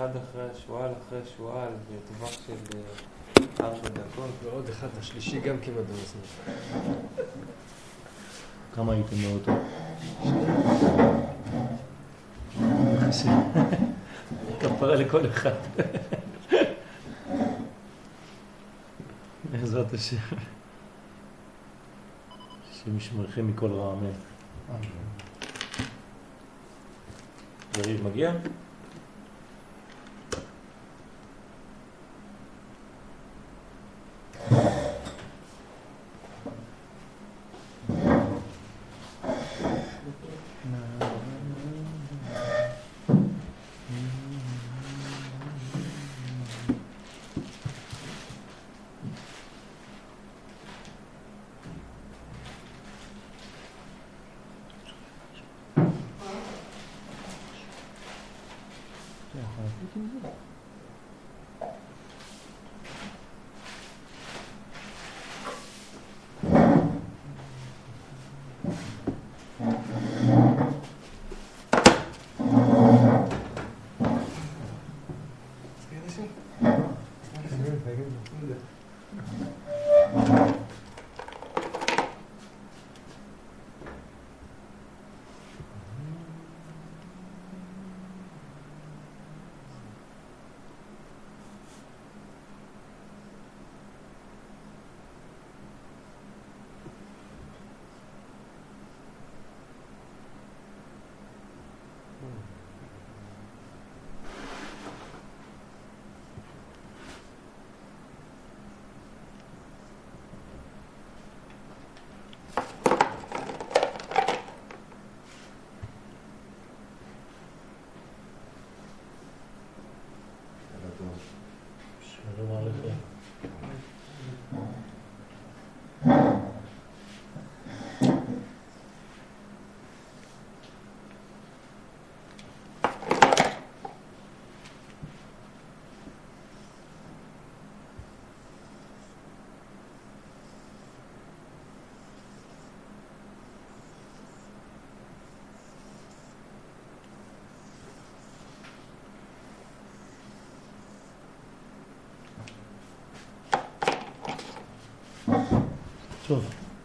אחד אחרי השועל, אחרי השועל, בטווח של אה, ארבע דקות. ועוד אחד, השלישי גם כמעט במסלול. כמה הייתם באוטו? כפרה לכל אחד. בעזרת השם. השם ישמרכם מכל רע, אמן. יריב מגיע?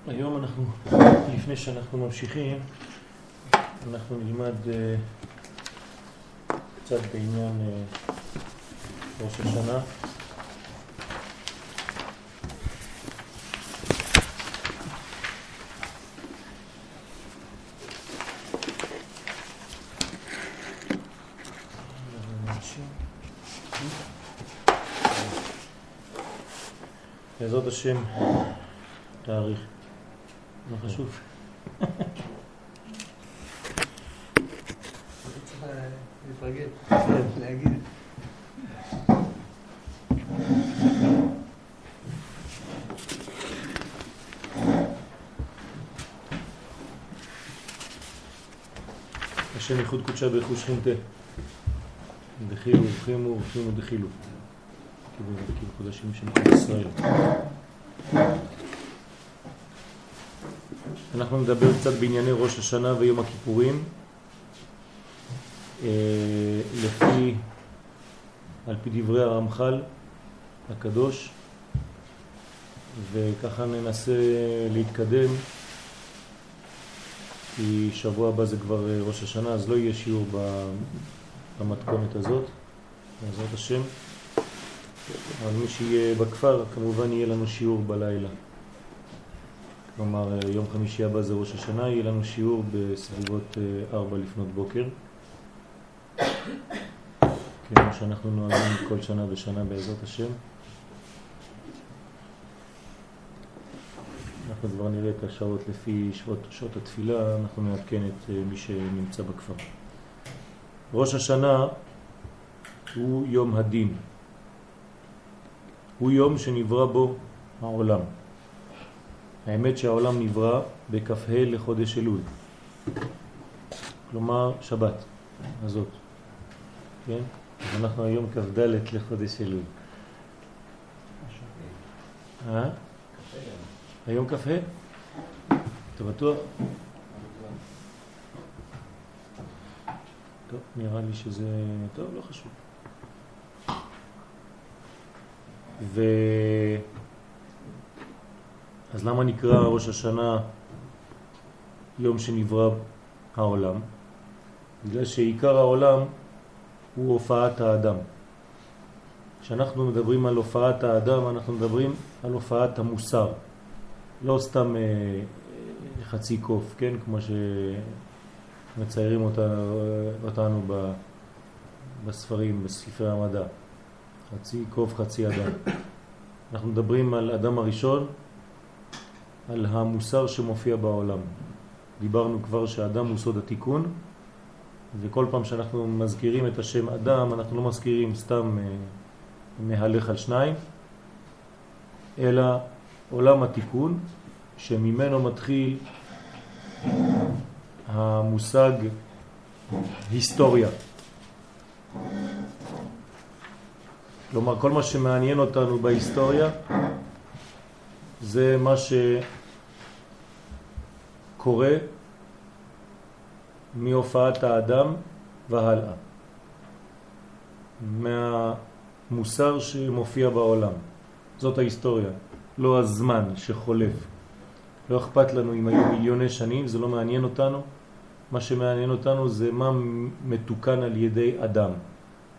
היום אנחנו, לפני שאנחנו ממשיכים, אנחנו נלמד uh, קצת בעניין uh, ראש השנה. בעזרת השם תאריך. חשוב. השם ייחוד קודשה ברכוש חינטה. דחילו ורחימו ורחימו דחילו. כאילו כאילו קודשים של ישראל. אנחנו נדבר קצת בענייני ראש השנה ויום הכיפורים. אה, לפי, על פי דברי הרמח"ל הקדוש, וככה ננסה להתקדם, כי שבוע הבא זה כבר אה, ראש השנה, אז לא יהיה שיעור במתכונת הזאת, בעזרת השם. אבל מי שיהיה בכפר, כמובן יהיה לנו שיעור בלילה. כלומר, אה, יום חמישי הבא זה ראש השנה, יהיה לנו שיעור בסביבות אה, ארבע לפנות בוקר. כמו שאנחנו נוהגים כל שנה ושנה בעזרת השם. אנחנו כבר נראה את השעות לפי שעות, שעות התפילה, אנחנו נעדכן את אה, מי שנמצא בכפר. ראש השנה הוא יום הדין. הוא יום שנברא בו העולם. האמת שהעולם נברא בכ"ה לחודש אלול, כלומר שבת הזאת, כן? אנחנו היום כ"ד לחודש אלול. אה? היום כ"ה? אתה בטוח? טוב, נראה לי שזה... טוב, לא חשוב. ו... אז למה נקרא ראש השנה יום שנברא העולם? בגלל שעיקר העולם הוא הופעת האדם. כשאנחנו מדברים על הופעת האדם, אנחנו מדברים על הופעת המוסר. לא סתם אה, חצי קוף, כן? כמו שמציירים אותה, אותנו ב, בספרים, בספרי המדע. חצי קוף, חצי אדם. אנחנו מדברים על אדם הראשון, על המוסר שמופיע בעולם. דיברנו כבר שאדם הוא סוד התיקון, וכל פעם שאנחנו מזכירים את השם אדם, אנחנו לא מזכירים סתם אה, מהלך על שניים, אלא עולם התיקון, שממנו מתחיל המושג היסטוריה. כלומר, כל מה שמעניין אותנו בהיסטוריה זה מה שקורה מהופעת האדם והלאה. מהמוסר שמופיע בעולם. זאת ההיסטוריה, לא הזמן שחולף. לא אכפת לנו אם היו מיליוני שנים, זה לא מעניין אותנו. מה שמעניין אותנו זה מה מתוקן על ידי אדם,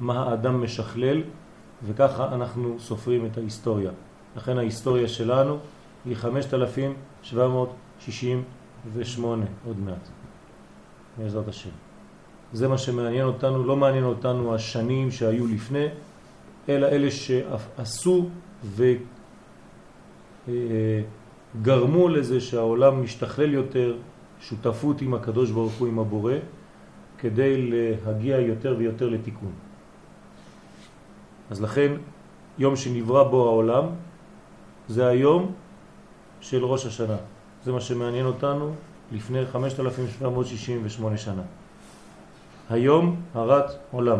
מה האדם משכלל, וככה אנחנו סופרים את ההיסטוריה. לכן ההיסטוריה שלנו היא 5768 עוד מעט, בעזרת השם. זה מה שמעניין אותנו, לא מעניין אותנו השנים שהיו לפני, אלא אלה שעשו וגרמו לזה שהעולם משתכלל יותר, שותפות עם הקדוש ברוך הוא, עם הבורא, כדי להגיע יותר ויותר לתיקון. אז לכן יום שנברא בו העולם זה היום של ראש השנה. זה מה שמעניין אותנו לפני 5,768 שנה. היום הרת עולם.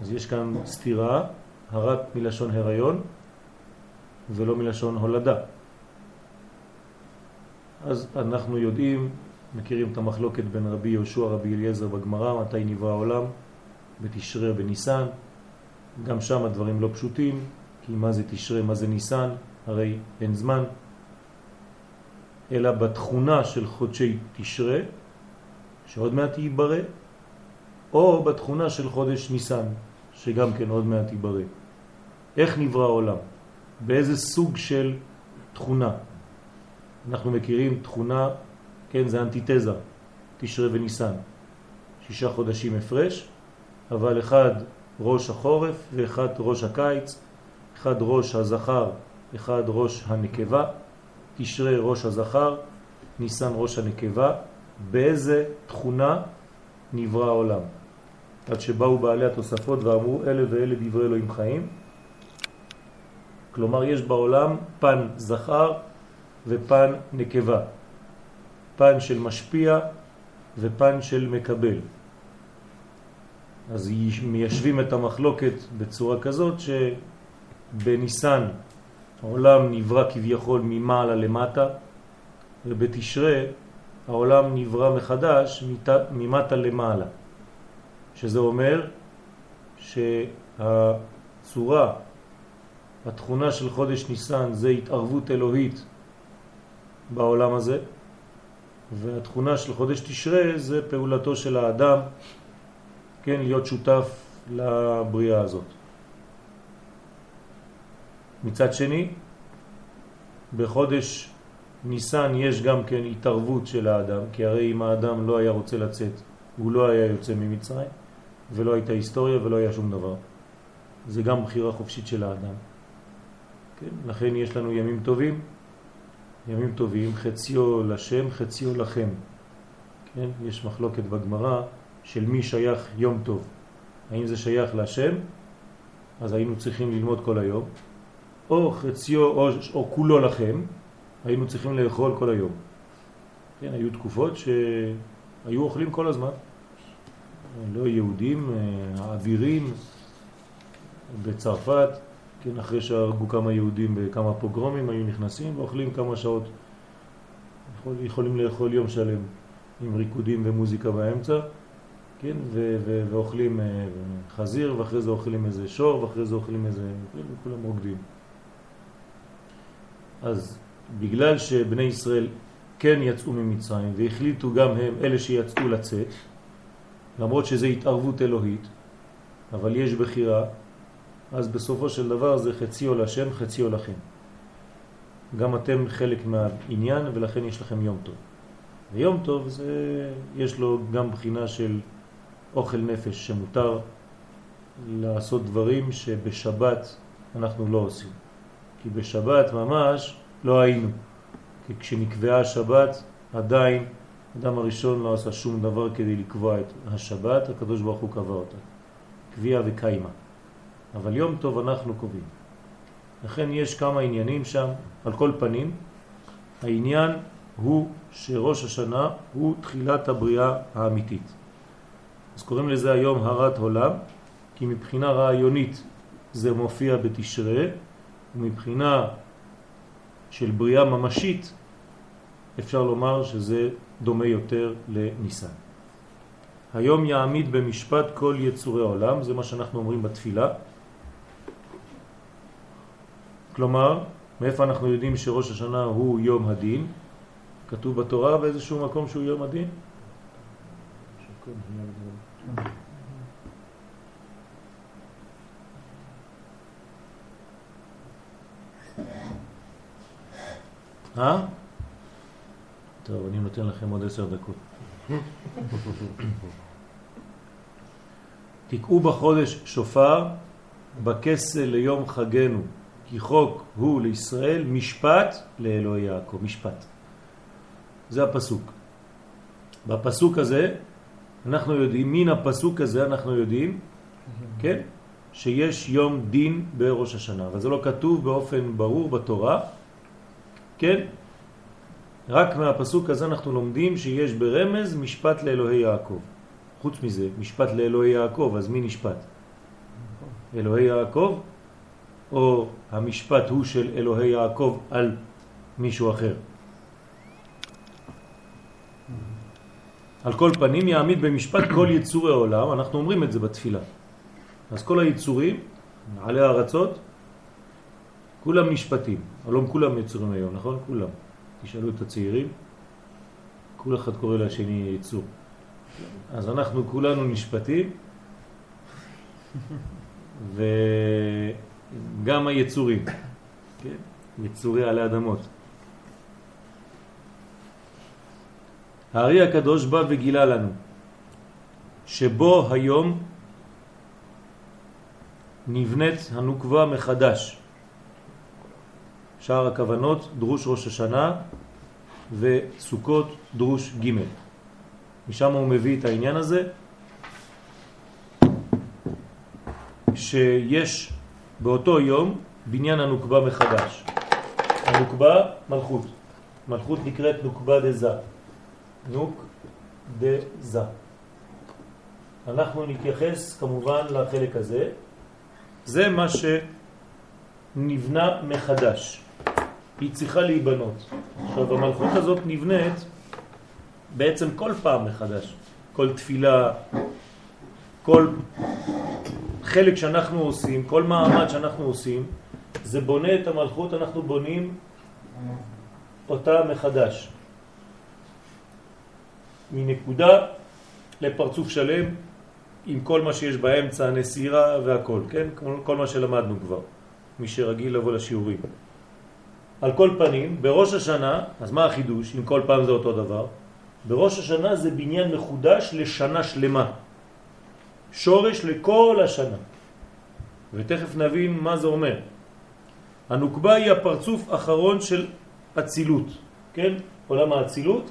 אז יש כאן סתירה, הרת מלשון הריון ולא מלשון הולדה. אז אנחנו יודעים, מכירים את המחלוקת בין רבי יהושע רבי אליעזר בגמרא, מתי נברא העולם, בתשרה בניסן. גם שם הדברים לא פשוטים, כי מה זה תשרה, מה זה ניסן, הרי אין זמן. אלא בתכונה של חודשי תשרה, שעוד מעט ייברא, או בתכונה של חודש ניסן, שגם כן עוד מעט ייברא. איך נברא העולם? באיזה סוג של תכונה? אנחנו מכירים תכונה, כן, זה אנטיתזה, תשרה וניסן. שישה חודשים הפרש, אבל אחד ראש החורף ואחד ראש הקיץ, אחד ראש הזכר, אחד ראש הנקבה, תשרה ראש הזכר, ניסן ראש הנקבה, באיזה תכונה נברא העולם. עד שבאו בעלי התוספות ואמרו אלה ואלה דברי אלוהים חיים. כלומר יש בעולם פן זכר ופן נקבה, פן של משפיע ופן של מקבל. אז מיישבים את המחלוקת בצורה כזאת שבניסן העולם נברא כביכול ממעלה למטה ובתשרה העולם נברא מחדש ממטה למעלה שזה אומר שהצורה, התכונה של חודש ניסן זה התערבות אלוהית בעולם הזה והתכונה של חודש תשרה זה פעולתו של האדם כן, להיות שותף לבריאה הזאת. מצד שני, בחודש ניסן יש גם כן התערבות של האדם, כי הרי אם האדם לא היה רוצה לצאת, הוא לא היה יוצא ממצרים, ולא הייתה היסטוריה ולא היה שום דבר. זה גם בחירה חופשית של האדם. כן? לכן יש לנו ימים טובים, ימים טובים, חציו לשם, חציו לכם. כן? יש מחלוקת בגמרא של מי שייך יום טוב. האם זה שייך להשם? אז היינו צריכים ללמוד כל היום, או חציו או, או כולו לכם, היינו צריכים לאכול כל היום. כן, היו תקופות שהיו אוכלים כל הזמן. לא יהודים, האווירים בצרפת, כן, אחרי שהרגו כמה יהודים בכמה פוגרומים, היו נכנסים ואוכלים כמה שעות. יכול, יכולים לאכול יום שלם עם ריקודים ומוזיקה באמצע. כן, ו- ו- ואוכלים אה, חזיר, ואחרי זה אוכלים איזה שור, ואחרי זה אוכלים איזה... כולם רוקדים. אז בגלל שבני ישראל כן יצאו ממצרים והחליטו גם הם, אלה שיצאו לצאת, למרות שזה התערבות אלוהית, אבל יש בחירה, אז בסופו של דבר זה חציו לשם, חציו לכם. גם אתם חלק מהעניין ולכן יש לכם יום טוב. ויום טוב זה, יש לו גם בחינה של אוכל נפש שמותר לעשות דברים שבשבת אנחנו לא עושים. כי בשבת ממש לא היינו. כי כשנקבעה השבת עדיין אדם הראשון לא עשה שום דבר כדי לקבוע את השבת, הקדוש ברוך הוא קבע אותה. קביעה וקיימה. אבל יום טוב אנחנו קובעים. לכן יש כמה עניינים שם, על כל פנים, העניין הוא שראש השנה הוא תחילת הבריאה האמיתית. אז קוראים לזה היום הרת עולם, כי מבחינה רעיונית זה מופיע בתשרה, ומבחינה של בריאה ממשית אפשר לומר שזה דומה יותר לניסן. היום יעמיד במשפט כל יצורי העולם, זה מה שאנחנו אומרים בתפילה. כלומר, מאיפה אנחנו יודעים שראש השנה הוא יום הדין? כתוב בתורה באיזשהו מקום שהוא יום הדין? אה? טוב, אני נותן לכם עוד עשר דקות. תקעו בחודש שופר בכסל ליום חגנו, כי חוק הוא לישראל משפט לאלוהי יעקב, משפט. זה הפסוק. בפסוק הזה אנחנו יודעים, מן הפסוק הזה אנחנו יודעים, כן, שיש יום דין בראש השנה, אבל זה לא כתוב באופן ברור בתורה, כן? רק מהפסוק הזה אנחנו לומדים שיש ברמז משפט לאלוהי יעקב. חוץ מזה, משפט לאלוהי יעקב, אז מי נשפט? אלוהי יעקב או המשפט הוא של אלוהי יעקב על מישהו אחר? על כל פנים יעמיד במשפט כל יצורי העולם, אנחנו אומרים את זה בתפילה. אז כל היצורים, עלי הארצות, כולם נשפטים. הלום כולם יצורים היום, נכון? כולם. תשאלו את הצעירים, כל אחד קורא לשני יצור. אז אנחנו כולנו נשפטים, וגם היצורים, כן? יצורי עלי אדמות. הארי הקדוש בא וגילה לנו שבו היום נבנית הנוקבה מחדש. שער הכוונות, דרוש ראש השנה וסוכות, דרוש ג' משם הוא מביא את העניין הזה שיש באותו יום בניין הנוקבה מחדש. הנוקבה מלכות. מלכות נקראת נוקבה דזה. נוק דזה. אנחנו נתייחס כמובן לחלק הזה. זה מה שנבנה מחדש. היא צריכה להיבנות. עכשיו המלכות הזאת נבנית בעצם כל פעם מחדש. כל תפילה, כל חלק שאנחנו עושים, כל מעמד שאנחנו עושים, זה בונה את המלכות, אנחנו בונים אותה מחדש. מנקודה לפרצוף שלם, עם כל מה שיש באמצע, הנסירה והכל, כן? כל מה שלמדנו כבר, מי שרגיל לבוא לשיעורים. על כל פנים, בראש השנה, אז מה החידוש, אם כל פעם זה אותו דבר? בראש השנה זה בניין מחודש לשנה שלמה. שורש לכל השנה. ותכף נבין מה זה אומר. הנוקבה היא הפרצוף האחרון של אצילות, כן? עולם האצילות.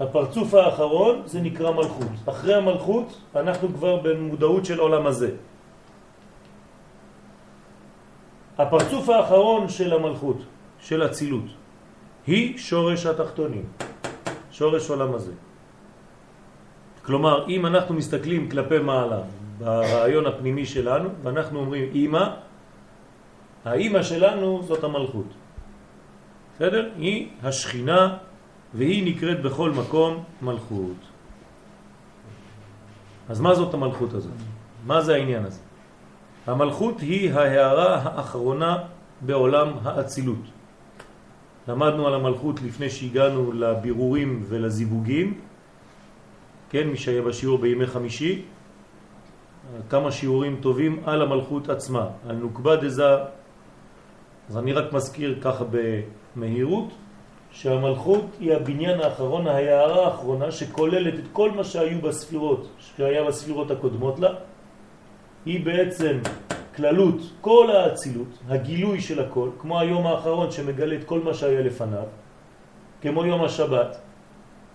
הפרצוף האחרון זה נקרא מלכות. אחרי המלכות אנחנו כבר במודעות של עולם הזה. הפרצוף האחרון של המלכות, של הצילות, היא שורש התחתונים, שורש עולם הזה. כלומר, אם אנחנו מסתכלים כלפי מעלה, ברעיון הפנימי שלנו, ואנחנו אומרים אמא, האמא שלנו זאת המלכות. בסדר? היא השכינה והיא נקראת בכל מקום מלכות. אז מה זאת המלכות הזאת? מה זה העניין הזה? המלכות היא ההערה האחרונה בעולם האצילות. למדנו על המלכות לפני שהגענו לבירורים ולזיווגים, כן, מי שהיה בשיעור בימי חמישי, כמה שיעורים טובים על המלכות עצמה, על נוקבה דזה. אז אני רק מזכיר ככה במהירות, שהמלכות היא הבניין האחרון, ההערה האחרונה, שכוללת את כל מה שהיו בספירות, שהיה בספירות הקודמות לה, היא בעצם כללות כל האצילות, הגילוי של הכל, כמו היום האחרון שמגלה את כל מה שהיה לפניו, כמו יום השבת,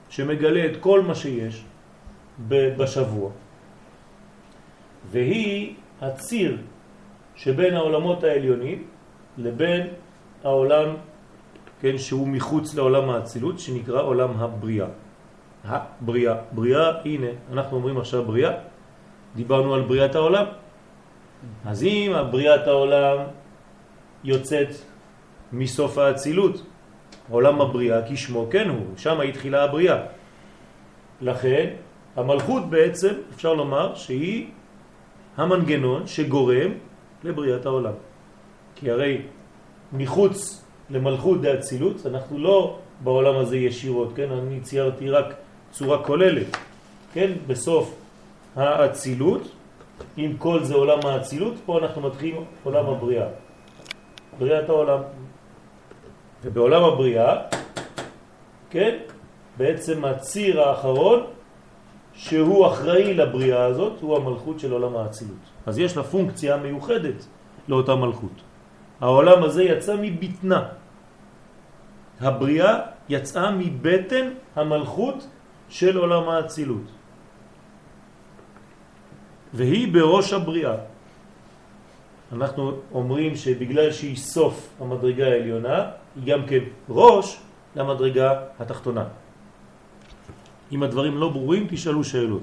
שמגלה את כל מה שיש בשבוע. והיא הציר שבין העולמות העליונים לבין העולם, כן, שהוא מחוץ לעולם האצילות, שנקרא עולם הבריאה. הבריאה. בריאה, הנה, אנחנו אומרים עכשיו בריאה, דיברנו על בריאת העולם. אז אם בריאת העולם יוצאת מסוף האצילות, עולם הבריאה כשמו כן הוא, שם התחילה הבריאה. לכן המלכות בעצם, אפשר לומר, שהיא המנגנון שגורם לבריאת העולם. כי הרי מחוץ למלכות דאצילות, אנחנו לא בעולם הזה ישירות, כן? אני ציירתי רק צורה כוללת, כן? בסוף האצילות, אם כל זה עולם האצילות, פה אנחנו מתחילים עולם הבריאה, בריאת העולם. ובעולם הבריאה, כן? בעצם הציר האחרון שהוא אחראי לבריאה הזאת, הוא המלכות של עולם האצילות. אז יש לה פונקציה מיוחדת לאותה מלכות. העולם הזה יצא מבטנה. הבריאה יצאה מבטן המלכות של עולם האצילות. והיא בראש הבריאה. אנחנו אומרים שבגלל שהיא סוף המדרגה העליונה, היא גם כן ראש למדרגה התחתונה. אם הדברים לא ברורים, תשאלו שאלות.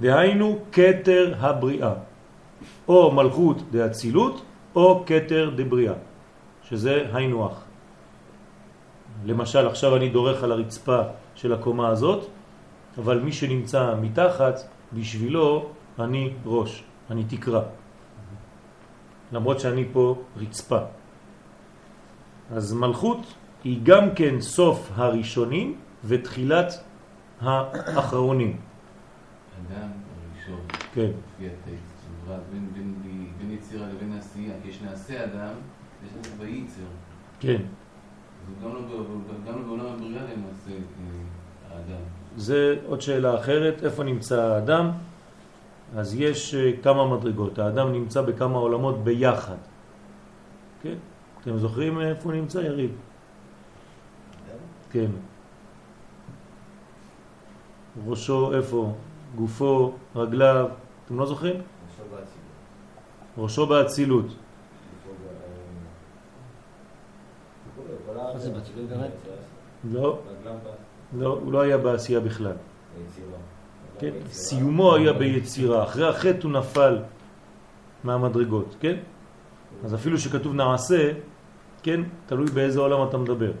דהיינו כתר הבריאה, או מלכות דאצילות, או כתר דבריאה, שזה היינו. למשל, עכשיו אני דורך על הרצפה של הקומה הזאת, אבל מי שנמצא מתחת, בשבילו אני ראש, אני תקרה. למרות שאני פה רצפה. אז מלכות היא גם כן סוף הראשונים ותחילת האחרונים. אדם הראשון, כן. לפי הטקסט, הוא בין, בין, בין יצירה לבין עשייה, כי יש נעשה אדם, יש נעשה וייצר. כן. גם לא, גם לא בעולם הבריאה למעשה אה, האדם. זה עוד שאלה אחרת, איפה נמצא האדם? אז יש אה, כמה מדרגות, האדם נמצא בכמה עולמות ביחד. כן? אתם זוכרים איפה הוא נמצא, יריב? כן. ראשו איפה? גופו, רגליו, אתם לא זוכרים? ראשו באצילות. באמת? לא, לא, הוא לא היה בעשייה בכלל. כן? סיומו היה ביצירה, אחרי החטא הוא נפל מהמדרגות, כן? אז אפילו שכתוב נעשה, כן? תלוי באיזה עולם אתה מדבר.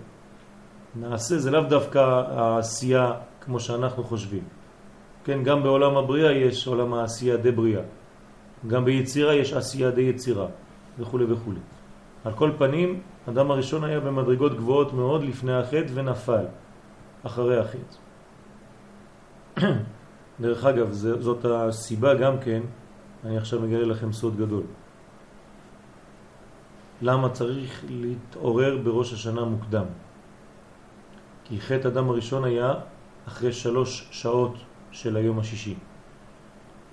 נעשה זה לאו דווקא העשייה כמו שאנחנו חושבים. כן, גם בעולם הבריאה יש עולם העשייה דה בריאה. גם ביצירה יש עשייה דה יצירה, וכו' וכו'. על כל פנים, אדם הראשון היה במדרגות גבוהות מאוד לפני החטא ונפל אחרי החטא. דרך אגב, זאת הסיבה גם כן, אני עכשיו מגלה לכם סוד גדול. למה צריך להתעורר בראש השנה מוקדם? כי חטא אדם הראשון היה אחרי שלוש שעות של היום השישי.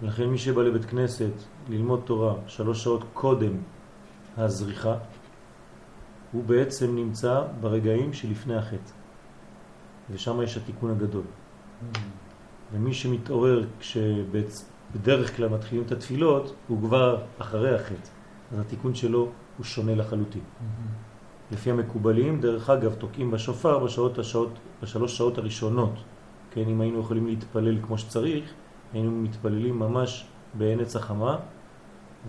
לכן מי שבא לבית כנסת ללמוד תורה שלוש שעות קודם הזריחה, הוא בעצם נמצא ברגעים שלפני החטא. ושם יש התיקון הגדול. Mm. ומי שמתעורר כשבדרך כלל מתחילים את התפילות, הוא כבר אחרי החטא. אז התיקון שלו הוא שונה לחלוטין. Mm-hmm. לפי המקובלים, דרך אגב, תוקעים בשופר בשעות השעות, בשלוש שעות הראשונות. כן, אם היינו יכולים להתפלל כמו שצריך, היינו מתפללים ממש בענץ החמה,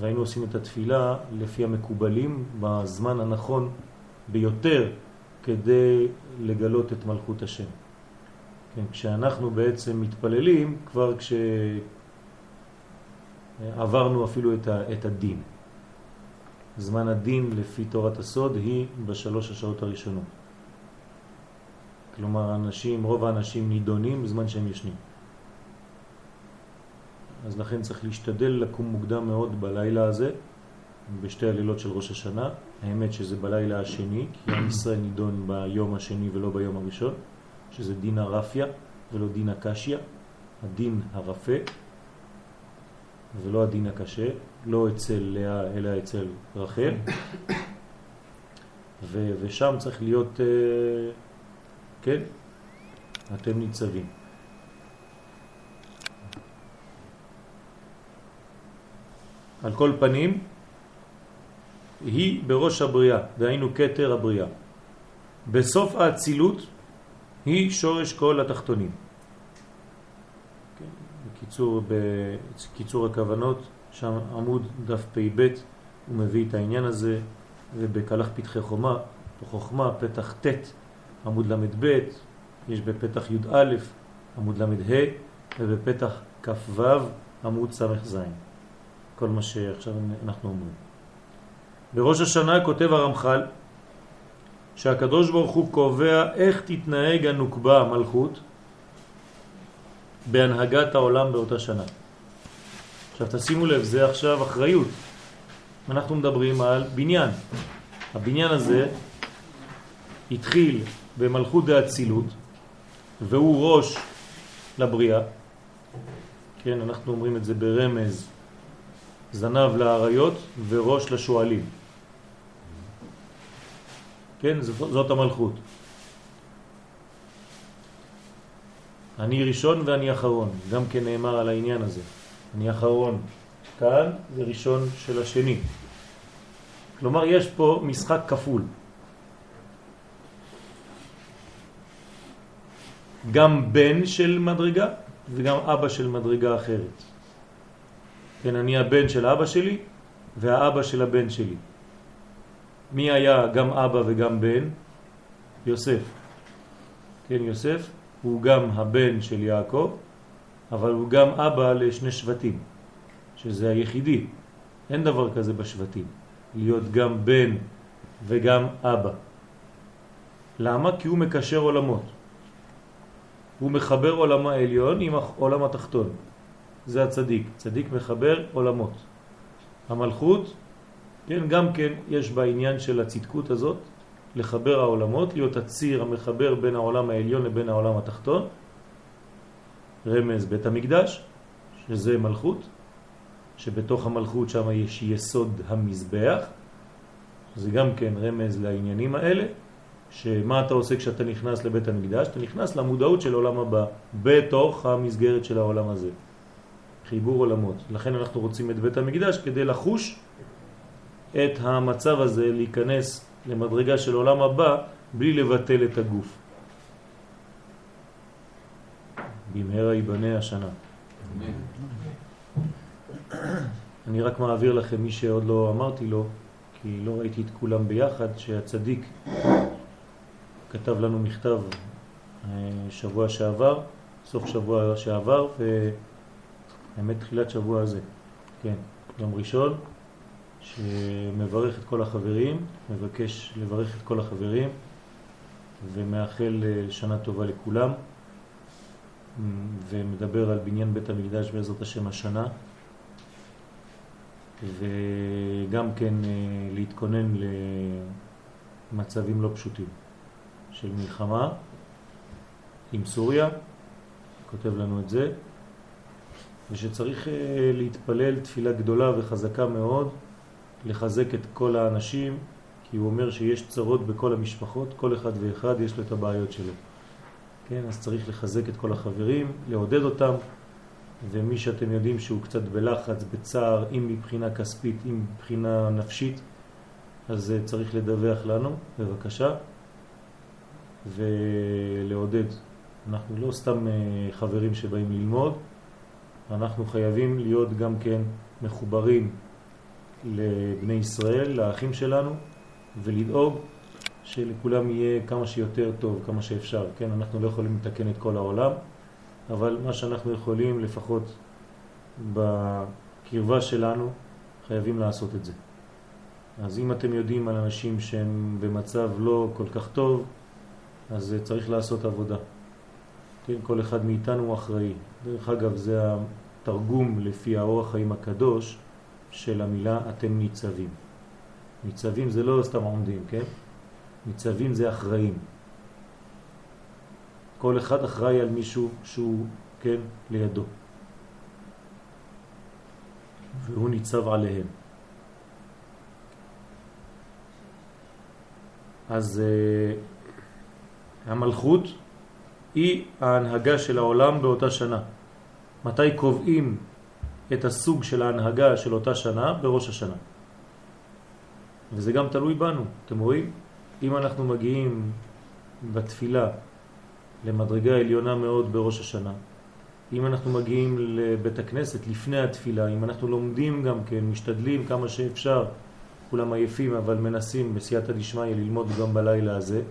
והיינו עושים את התפילה לפי המקובלים בזמן הנכון ביותר כדי לגלות את מלכות השם. כן, כשאנחנו בעצם מתפללים, כבר עברנו אפילו את, ה, את הדין. זמן הדין לפי תורת הסוד היא בשלוש השעות הראשונות. כלומר, אנשים, רוב האנשים נידונים בזמן שהם ישנים. אז לכן צריך להשתדל לקום מוקדם מאוד בלילה הזה, בשתי הלילות של ראש השנה. האמת שזה בלילה השני, כי עם ישראל נידון ביום השני ולא ביום הראשון, שזה דין הרפיה ולא דין הקשיה, הדין הרפה ולא הדין הקשה, לא אצל לאה אלא אצל רחל. ו- ושם צריך להיות, אה, כן, אתם ניצבים. על כל פנים, היא בראש הבריאה, דהיינו כתר הבריאה. בסוף האצילות היא שורש כל התחתונים. בקיצור, בקיצור הכוונות, שם עמוד דף פ"ב, הוא מביא את העניין הזה, ובקלח פתחי חומה, בחוכמה, פתח ט', עמוד ל"ב, יש בפתח י"א, עמוד ל"ה, ובפתח כ"ו, עמוד ס"ז. כל מה שעכשיו אנחנו אומרים. בראש השנה כותב הרמח"ל שהקדוש ברוך הוא קובע איך תתנהג הנוקבה המלכות בהנהגת העולם באותה שנה. עכשיו תשימו לב, זה עכשיו אחריות. אנחנו מדברים על בניין. הבניין הזה התחיל במלכות דאצילות והוא ראש לבריאה. כן, אנחנו אומרים את זה ברמז זנב לאריות וראש לשואלים. כן, זאת המלכות. אני ראשון ואני אחרון, גם כן נאמר על העניין הזה. אני אחרון כאן וראשון של השני. כלומר, יש פה משחק כפול. גם בן של מדרגה וגם אבא של מדרגה אחרת. כן, אני הבן של אבא שלי והאבא של הבן שלי. מי היה גם אבא וגם בן? יוסף. כן, יוסף הוא גם הבן של יעקב, אבל הוא גם אבא לשני שבטים, שזה היחידי. אין דבר כזה בשבטים, להיות גם בן וגם אבא. למה? כי הוא מקשר עולמות. הוא מחבר עולם העליון עם עולם התחתון. זה הצדיק. צדיק מחבר עולמות. המלכות כן, גם כן יש בעניין של הצדקות הזאת לחבר העולמות, להיות הציר המחבר בין העולם העליון לבין העולם התחתון, רמז בית המקדש, שזה מלכות, שבתוך המלכות שם יש יסוד המזבח, זה גם כן רמז לעניינים האלה, שמה אתה עושה כשאתה נכנס לבית המקדש? אתה נכנס למודעות של עולם הבא, בתוך המסגרת של העולם הזה. חיבור עולמות. לכן אנחנו רוצים את בית המקדש כדי לחוש את המצב הזה להיכנס למדרגה של עולם הבא בלי לבטל את הגוף. במהרה ייבנה השנה. אני רק מעביר לכם מי שעוד לא אמרתי לו, כי לא ראיתי את כולם ביחד, שהצדיק כתב לנו מכתב אה, שבוע שעבר, סוף שבוע שעבר, והאמת תחילת שבוע הזה, כן, יום ראשון, שמברך את כל החברים, מבקש לברך את כל החברים ומאחל אה, שנה טובה לכולם ומדבר על בניין בית המקדש בעזרת השם השנה וגם כן אה, להתכונן למצבים לא פשוטים של מלחמה עם סוריה, כותב לנו את זה, ושצריך אה, להתפלל תפילה גדולה וחזקה מאוד לחזק את כל האנשים, כי הוא אומר שיש צרות בכל המשפחות, כל אחד ואחד יש לו את הבעיות שלו. כן, אז צריך לחזק את כל החברים, לעודד אותם, ומי שאתם יודעים שהוא קצת בלחץ, בצער, אם מבחינה כספית, אם מבחינה נפשית, אז אה, צריך לדווח לנו, בבקשה, ולעודד. אנחנו לא סתם אה, חברים שבאים ללמוד, אנחנו חייבים להיות גם כן מחוברים לבני ישראל, לאחים שלנו, ולדאוג שלכולם יהיה כמה שיותר טוב, כמה שאפשר. כן, אנחנו לא יכולים לתקן את כל העולם, אבל מה שאנחנו יכולים לפחות הקרבה שלנו, חייבים לעשות את זה. אז אם אתם יודעים על אנשים שהם במצב לא כל כך טוב, אז צריך לעשות עבודה. כן, כל אחד מאיתנו אחראי. דרך אגב, זה התרגום לפי האורח חיים הקדוש של המילה אתם ניצבים. ניצבים זה לא סתם עומדים, כן? ניצבים זה אחראים. כל אחד אחראי על מישהו שהוא, כן, לידו. והוא ניצב עליהם. אז uh, המלכות היא ההנהגה של העולם באותה שנה. מתי קובעים את הסוג של ההנהגה של אותה שנה? בראש השנה. וזה גם תלוי בנו, אתם רואים? אם אנחנו מגיעים בתפילה למדרגה עליונה מאוד בראש השנה, אם אנחנו מגיעים לבית הכנסת לפני התפילה, אם אנחנו לומדים גם כן, משתדלים כמה שאפשר, כולם עייפים אבל מנסים בסייעתא דשמיא ללמוד גם בלילה הזה,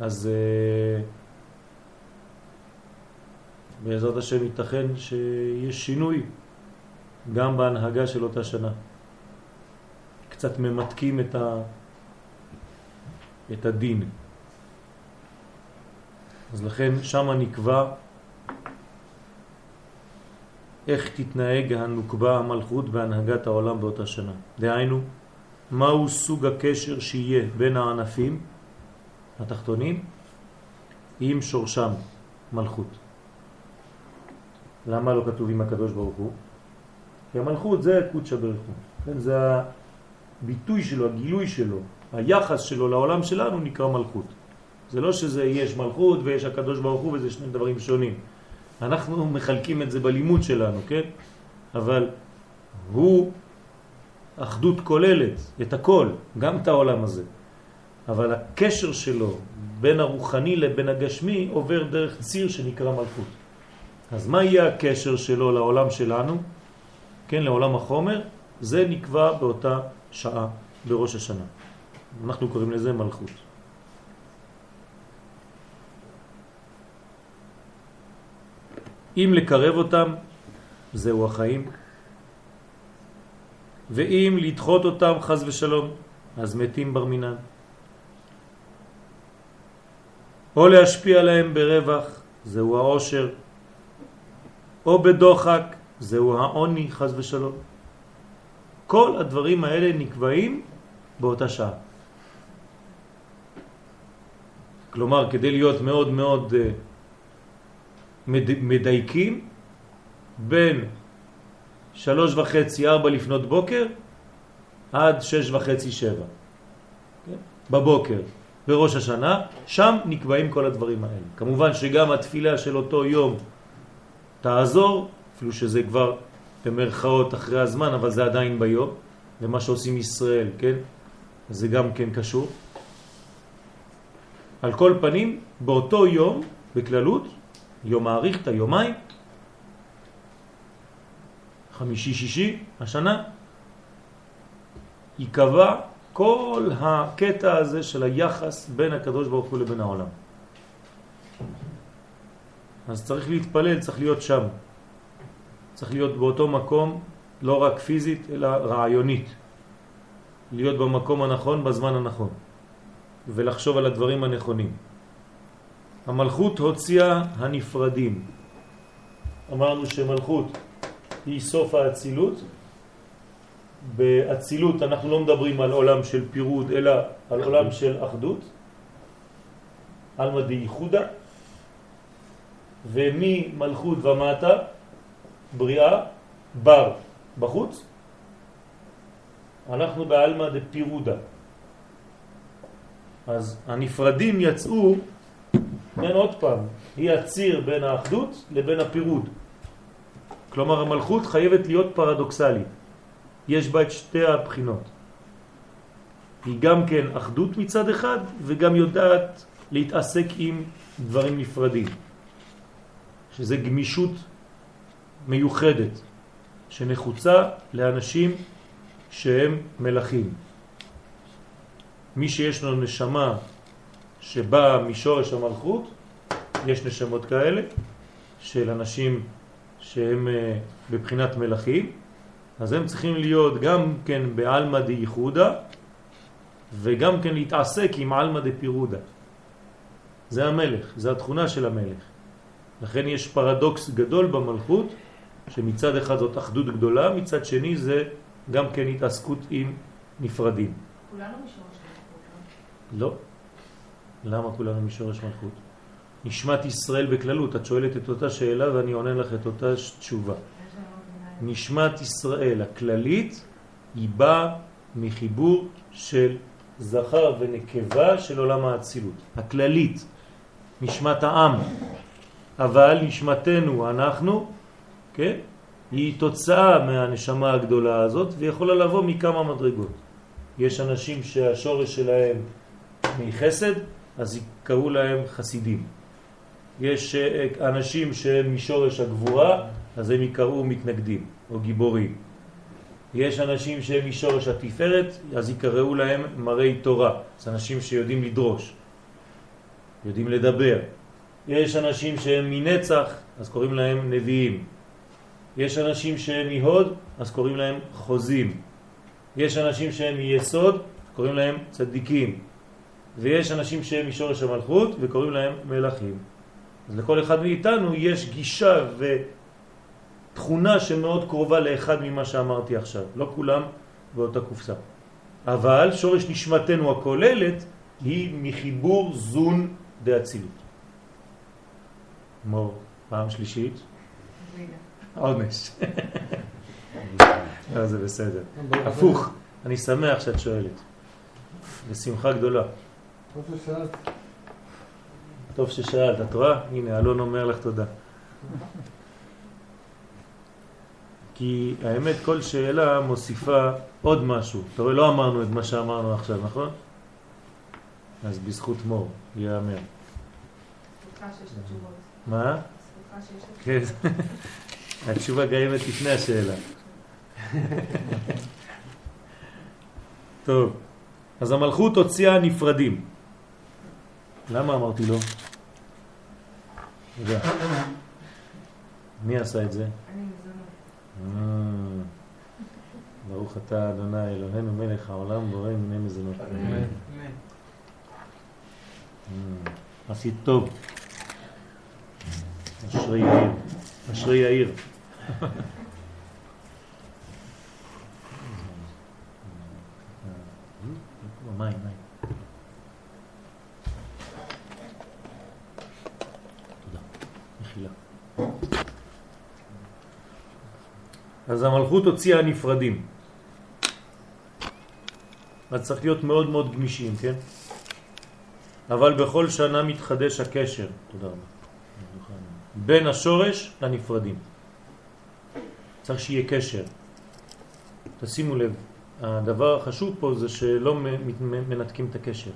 אז uh, בעזרת השם ייתכן שיש שינוי גם בהנהגה של אותה שנה. קצת ממתקים את, ה, את הדין. אז לכן שם נקבע איך תתנהג הנוקבה המלכות בהנהגת העולם באותה שנה. דהיינו, מהו סוג הקשר שיהיה בין הענפים התחתונים עם שורשם מלכות. למה לא כתוב עם הקדוש ברוך הוא? כי המלכות זה קודשא בריך הוא. כן, זה הביטוי שלו, הגילוי שלו, היחס שלו לעולם שלנו נקרא מלכות. זה לא שזה יש מלכות ויש הקדוש ברוך הוא וזה שני דברים שונים. אנחנו מחלקים את זה בלימוד שלנו, כן? אבל הוא אחדות כוללת את הכל, גם את העולם הזה. אבל הקשר שלו בין הרוחני לבין הגשמי עובר דרך ציר שנקרא מלכות. אז מה יהיה הקשר שלו לעולם שלנו? כן, לעולם החומר, זה נקבע באותה שעה בראש השנה. אנחנו קוראים לזה מלכות. אם לקרב אותם, זהו החיים, ואם לדחות אותם חז ושלום, אז מתים ברמינן. או להשפיע עליהם ברווח, זהו העושר, או בדוחק, זהו העוני חז ושלום. כל הדברים האלה נקבעים באותה שעה. כלומר, כדי להיות מאוד מאוד אה, מדייקים, בין שלוש וחצי, ארבע לפנות בוקר, עד שש וחצי, שבע. כן? בבוקר, בראש השנה, שם נקבעים כל הדברים האלה. כמובן שגם התפילה של אותו יום תעזור, אפילו שזה כבר במרכאות אחרי הזמן, אבל זה עדיין ביום, ומה שעושים ישראל, כן? זה גם כן קשור. על כל פנים, באותו יום, בכללות, יום מעריך את היומיים, חמישי-שישי, השנה, ייקבע כל הקטע הזה של היחס בין הקדוש ברוך הוא לבין העולם. אז צריך להתפלל, צריך להיות שם. צריך להיות באותו מקום, לא רק פיזית, אלא רעיונית. להיות במקום הנכון, בזמן הנכון. ולחשוב על הדברים הנכונים. המלכות הוציאה הנפרדים. אמרנו שמלכות היא סוף האצילות. באצילות אנחנו לא מדברים על עולם של פירוד, אלא על עולם של אחדות. עלמא דייחודה. וממלכות ומטה, בריאה, בר בחוץ, אנחנו בעלמא דפירודה. אז הנפרדים יצאו, כן עוד פעם, היא הציר בין האחדות לבין הפירוד. כלומר המלכות חייבת להיות פרדוקסלית. יש בה את שתי הבחינות. היא גם כן אחדות מצד אחד וגם יודעת להתעסק עם דברים נפרדים. שזה גמישות מיוחדת שנחוצה לאנשים שהם מלאכים. מי שיש לו נשמה שבאה משורש המלכות, יש נשמות כאלה של אנשים שהם אה, בבחינת מלאכים, אז הם צריכים להיות גם כן בעלמא דייחודה וגם כן להתעסק עם עלמא דפירודה. זה המלך, זה התכונה של המלך. לכן יש פרדוקס גדול במלכות, שמצד אחד זאת אחדות גדולה, מצד שני זה גם כן התעסקות עם נפרדים. כולנו משורש מלכות, לא. למה כולנו משורש מלכות? נשמת ישראל בכללות, את שואלת את אותה שאלה ואני עונה לך את אותה תשובה. לא? נשמת ישראל הכללית היא באה מחיבור של זכר ונקבה של עולם האצילות, הכללית, נשמת העם. אבל נשמתנו, אנחנו, כן, היא תוצאה מהנשמה הגדולה הזאת ויכולה לבוא מכמה מדרגות. יש אנשים שהשורש שלהם מחסד, אז יקראו להם חסידים. יש אה, אנשים שהם משורש הגבורה, אז הם יקראו מתנגדים או גיבורים. יש אנשים שהם משורש התפארת, אז יקראו להם מראי תורה. זה אנשים שיודעים לדרוש, יודעים לדבר. יש אנשים שהם מנצח, אז קוראים להם נביאים. יש אנשים שהם מהוד, אז קוראים להם חוזים. יש אנשים שהם מיסוד, קוראים להם צדיקים. ויש אנשים שהם משורש המלכות וקוראים להם מלכים. אז לכל אחד מאיתנו יש גישה ותכונה שמאוד קרובה לאחד ממה שאמרתי עכשיו. לא כולם באותה קופסה. אבל שורש נשמתנו הכוללת היא מחיבור זון דאצילות. מור, פעם שלישית. עונש. לא, זה בסדר. הפוך, אני שמח שאת שואלת. בשמחה גדולה. טוב ששאלת. טוב ששאלת, את רואה? הנה, אלון אומר לך תודה. כי האמת, כל שאלה מוסיפה עוד משהו. אתה רואה, לא אמרנו את מה שאמרנו עכשיו, נכון? אז בזכות מור, ייאמר. זכותך שיש את התשובות. מה? כן. התשובה קיימת לפני השאלה. טוב, אז המלכות הוציאה נפרדים. למה אמרתי לו? יודע. מי עשה את זה? אה, ברוך אתה אדוני אלוהינו מלך העולם בורא מיני מזונות. אמן. אה, עשית טוב. אשרי יאיר. אשרי יאיר. מים, מים. אז המלכות הוציאה נפרדים. אז צריך להיות מאוד מאוד גמישים, כן? אבל בכל שנה מתחדש הקשר, תודה רבה, בין השורש לנפרדים. צריך שיהיה קשר. תשימו לב, הדבר החשוב פה זה שלא מנתקים את הקשר.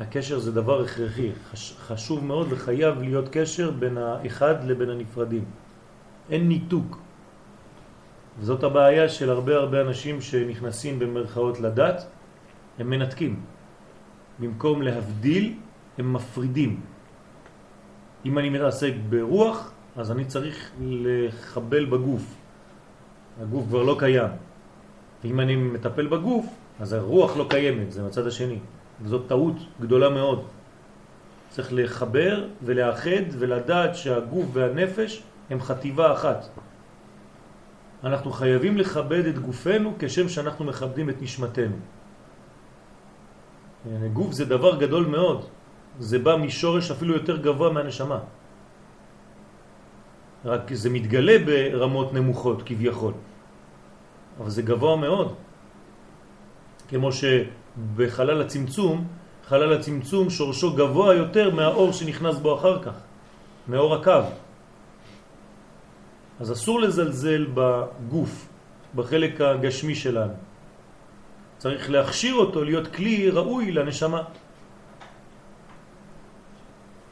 הקשר זה דבר הכרחי, חש, חשוב מאוד וחייב להיות קשר בין האחד לבין הנפרדים. אין ניתוק. וזאת הבעיה של הרבה הרבה אנשים שנכנסים במרכאות לדת, הם מנתקים. במקום להבדיל, הם מפרידים. אם אני מתעסק ברוח, אז אני צריך לחבל בגוף. הגוף כבר לא קיים. ואם אני מטפל בגוף, אז הרוח לא קיימת, זה מצד השני. וזאת טעות גדולה מאוד. צריך לחבר ולאחד ולדעת שהגוף והנפש הם חטיבה אחת. אנחנו חייבים לכבד את גופנו כשם שאנחנו מכבדים את נשמתנו. גוף זה דבר גדול מאוד, זה בא משורש אפילו יותר גבוה מהנשמה. רק זה מתגלה ברמות נמוכות כביכול, אבל זה גבוה מאוד. כמו שבחלל הצמצום, חלל הצמצום שורשו גבוה יותר מהאור שנכנס בו אחר כך, מאור הקו. אז אסור לזלזל בגוף, בחלק הגשמי שלנו. צריך להכשיר אותו להיות כלי ראוי לנשמה.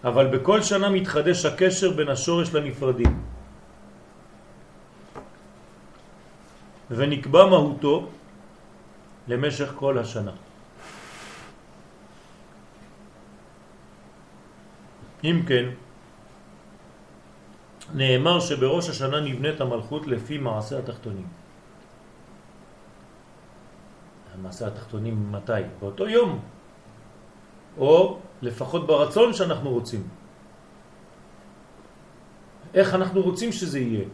אבל בכל שנה מתחדש הקשר בין השורש לנפרדים. ונקבע מהותו למשך כל השנה. אם כן, נאמר שבראש השנה נבנית המלכות לפי מעשה התחתונים. המעשה התחתונים מתי? באותו יום. או לפחות ברצון שאנחנו רוצים. איך אנחנו רוצים שזה יהיה?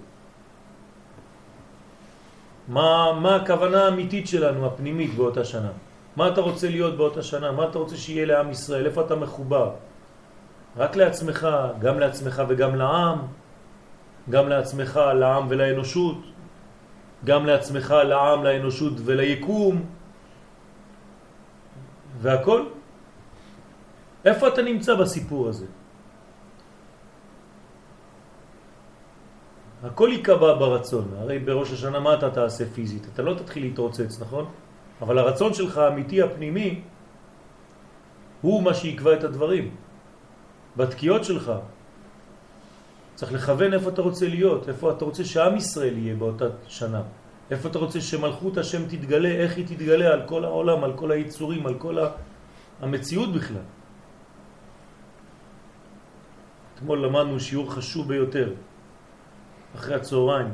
מה, מה הכוונה האמיתית שלנו, הפנימית, באותה שנה? מה אתה רוצה להיות באותה שנה? מה אתה רוצה שיהיה לעם ישראל? איפה אתה מחובר? רק לעצמך, גם לעצמך וגם לעם, גם לעצמך, לעם ולאנושות, גם לעצמך, לעם, לאנושות וליקום, והכל. איפה אתה נמצא בסיפור הזה? הכל ייקבע ברצון, הרי בראש השנה מה אתה תעשה פיזית? אתה לא תתחיל להתרוצץ, נכון? אבל הרצון שלך האמיתי הפנימי הוא מה שיקבע את הדברים. בתקיעות שלך צריך לכוון איפה אתה רוצה להיות, איפה אתה רוצה שעם ישראל יהיה באותה שנה, איפה אתה רוצה שמלכות השם תתגלה, איך היא תתגלה על כל העולם, על כל היצורים, על כל המציאות בכלל. אתמול למדנו שיעור חשוב ביותר, אחרי הצהריים,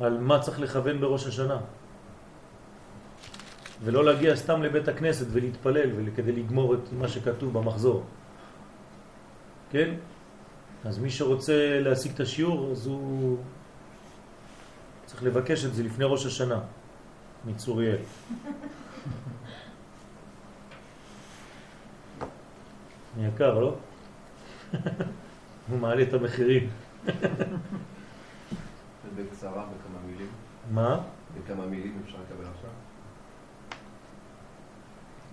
על מה צריך לכוון בראש השנה. ולא להגיע סתם לבית הכנסת ולהתפלל כדי לגמור את מה שכתוב במחזור. כן? אז מי שרוצה להשיג את השיעור, אז הוא צריך לבקש את זה לפני ראש השנה, מצוריאל. יקר, לא? הוא מעלה את המחירים. בקצרה, בכמה מילים. מה? בכמה מילים אפשר לקבל עכשיו?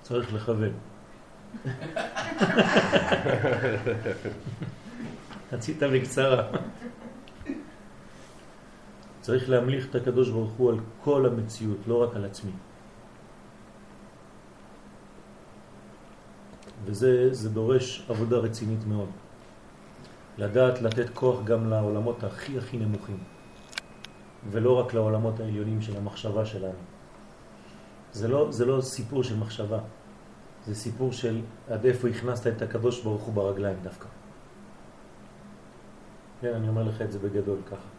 צריך לכוון. רצית בקצרה. צריך להמליך את הקדוש ברוך הוא על כל המציאות, לא רק על עצמי. וזה זה דורש עבודה רצינית מאוד. לדעת לתת כוח גם לעולמות הכי הכי נמוכים, ולא רק לעולמות העליונים של המחשבה שלנו. זה לא, זה לא סיפור של מחשבה, זה סיפור של עד איפה הכנסת את הקדוש ברוך הוא ברגליים דווקא. כן, אני אומר לך את זה בגדול ככה.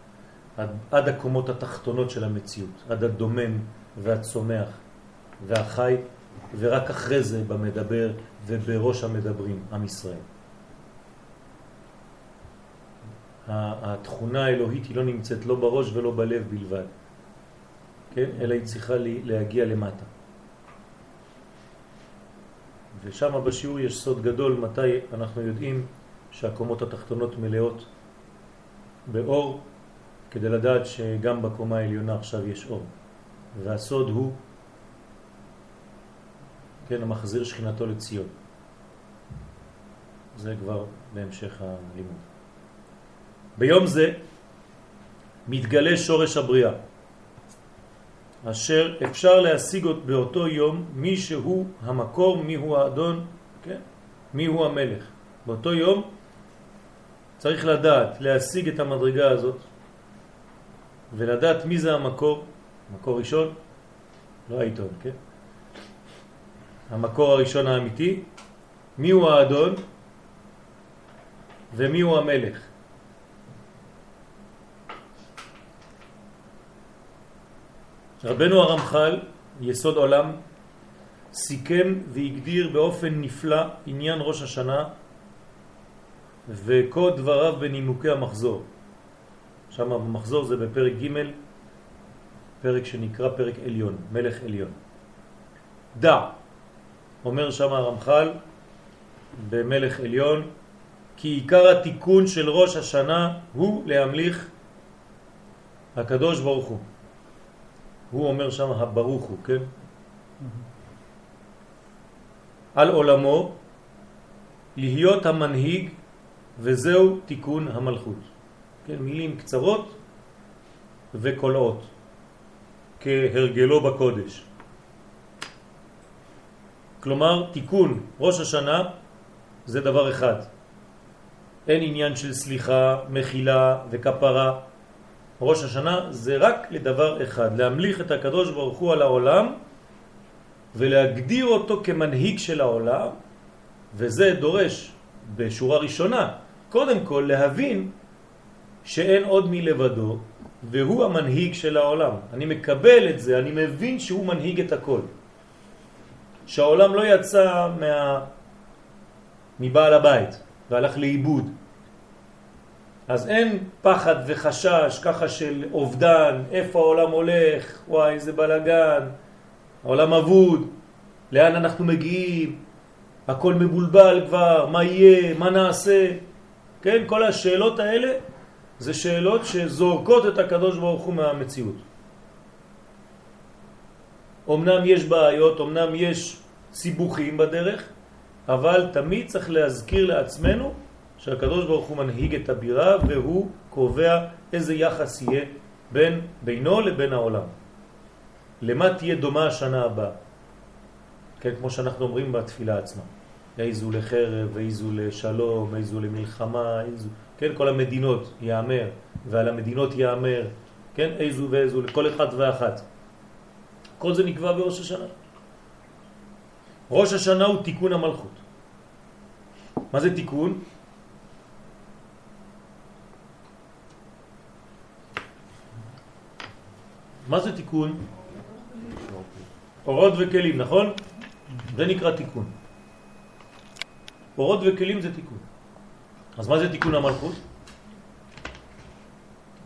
עד, עד הקומות התחתונות של המציאות, עד הדומם והצומח והחי, ורק אחרי זה במדבר ובראש המדברים, עם ישראל. התכונה האלוהית היא לא נמצאת לא בראש ולא בלב בלבד, כן? אלא היא צריכה להגיע למטה. ושם בשיעור יש סוד גדול מתי אנחנו יודעים שהקומות התחתונות מלאות באור, כדי לדעת שגם בקומה העליונה עכשיו יש אור. והסוד הוא, כן, המחזיר שכינתו לציון. זה כבר בהמשך הלימוד. ביום זה מתגלה שורש הבריאה, אשר אפשר להשיג באותו יום מי שהוא המקור, מי הוא האדון, כן? מי הוא המלך. באותו יום צריך לדעת להשיג את המדרגה הזאת ולדעת מי זה המקור, מקור ראשון, לא העיתון, כן? המקור הראשון האמיתי, מי הוא האדון ומי הוא המלך. רבנו הרמח"ל, יסוד עולם, סיכם והגדיר באופן נפלא עניין ראש השנה וכל דבריו בנימוקי המחזור. שם במחזור זה בפרק ג', פרק שנקרא פרק עליון, מלך עליון. דע, אומר שם הרמח"ל במלך עליון, כי עיקר התיקון של ראש השנה הוא להמליך הקדוש ברוך הוא. הוא אומר שם הברוך הוא, כן? על עולמו להיות המנהיג וזהו תיקון המלכות. כן, מילים קצרות וקולעות כהרגלו בקודש. כלומר, תיקון ראש השנה זה דבר אחד. אין עניין של סליחה, מחילה וכפרה. ראש השנה זה רק לדבר אחד, להמליך את הקדוש ברוך הוא על העולם ולהגדיר אותו כמנהיג של העולם, וזה דורש בשורה ראשונה, קודם כל להבין שאין עוד מלבדו, והוא המנהיג של העולם. אני מקבל את זה, אני מבין שהוא מנהיג את הכל. שהעולם לא יצא מה... מבעל הבית והלך לאיבוד. אז אין פחד וחשש ככה של אובדן, איפה העולם הולך, וואי איזה בלגן, העולם אבוד, לאן אנחנו מגיעים, הכל מבולבל כבר, מה יהיה, מה נעשה, כן, כל השאלות האלה זה שאלות שזורקות את הקדוש ברוך הוא מהמציאות. אמנם יש בעיות, אמנם יש סיבוכים בדרך, אבל תמיד צריך להזכיר לעצמנו שהקדוש ברוך הוא מנהיג את הבירה והוא קובע איזה יחס יהיה בין בינו לבין העולם. למה תהיה דומה השנה הבאה? כן, כמו שאנחנו אומרים בתפילה עצמה. איזו לחרב, איזו לשלום, איזו למלחמה, איזו... כן, כל המדינות יאמר, ועל המדינות יאמר, כן, איזו ואיזו, לכל אחד ואחת. כל זה נקבע בראש השנה. ראש השנה הוא תיקון המלכות. מה זה תיקון? מה זה תיקון? אורות וכלים, נכון? זה נקרא תיקון. אורות וכלים זה תיקון. אז מה זה תיקון המלכות?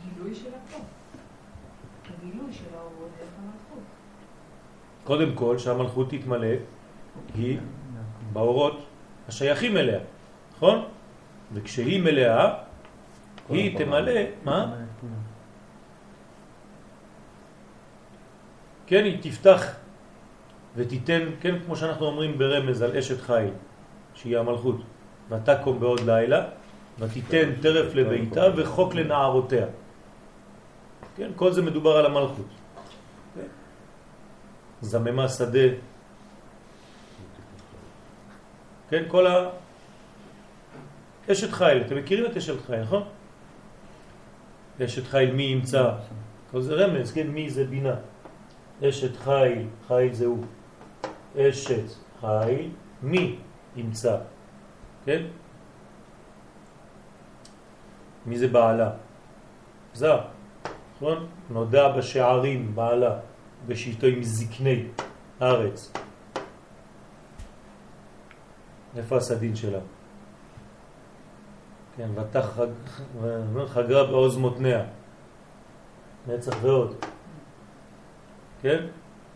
גילוי של הכל. הגילוי של האורות דרך המלכות. קודם כל שהמלכות תתמלא היא באורות השייכים אליה, נכון? וכשהיא מלאה היא תמלא, מה? כן, היא תפתח ותיתן, כן, כמו שאנחנו אומרים ברמז על אשת חיל, שהיא המלכות, ותקום בעוד לילה, ותיתן טרף לביתה וחוק לנערותיה. כן, כל זה מדובר על המלכות. זממה שדה. כן, כל ה... אשת חיל, אתם מכירים את אשת חיל, נכון? אשת חיל מי ימצא? כל זה רמז, כן, מי זה בינה. אשת חיל, חיל זה הוא. אשת חיל, מי ימצא? כן? מי זה בעלה? זר, נכון? נודע בשערים בעלה, בשיטו עם זקני הארץ. איפה הסדין שלה? כן, ותח חג... חגרה בעוז מותניה, נצח ועוד. כן?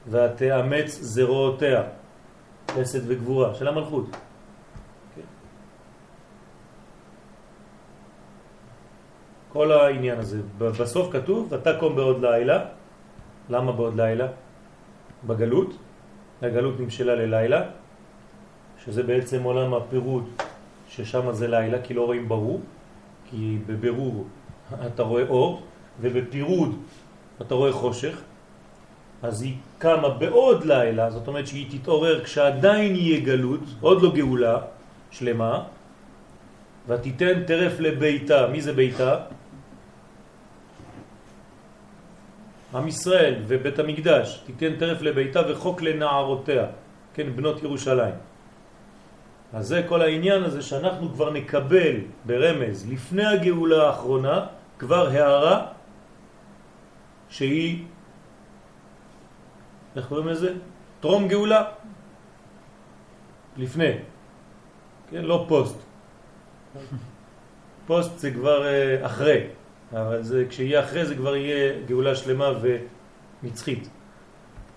ותאמץ זרועותיה, חסד וגבורה, של המלכות. כן? כל העניין הזה. בסוף כתוב, ותקום בעוד לילה. למה בעוד לילה? בגלות. הגלות נמשלה ללילה, שזה בעצם עולם הפירוד, ששם זה לילה, כי לא רואים ברור, כי בבירור אתה רואה אור, ובפירוד אתה רואה חושך. אז היא קמה בעוד לילה, זאת אומרת שהיא תתעורר כשעדיין יהיה גלות, עוד לא גאולה שלמה, ותיתן טרף לביתה. מי זה ביתה? עם ישראל ובית המקדש, תיתן טרף לביתה וחוק לנערותיה, כן, בנות ירושלים. אז זה כל העניין הזה שאנחנו כבר נקבל ברמז לפני הגאולה האחרונה כבר הערה שהיא איך קוראים לזה? טרום גאולה. לפני. כן, לא פוסט. פוסט זה כבר אה, אחרי, אבל זה, כשיהיה אחרי זה כבר יהיה גאולה שלמה ונצחית.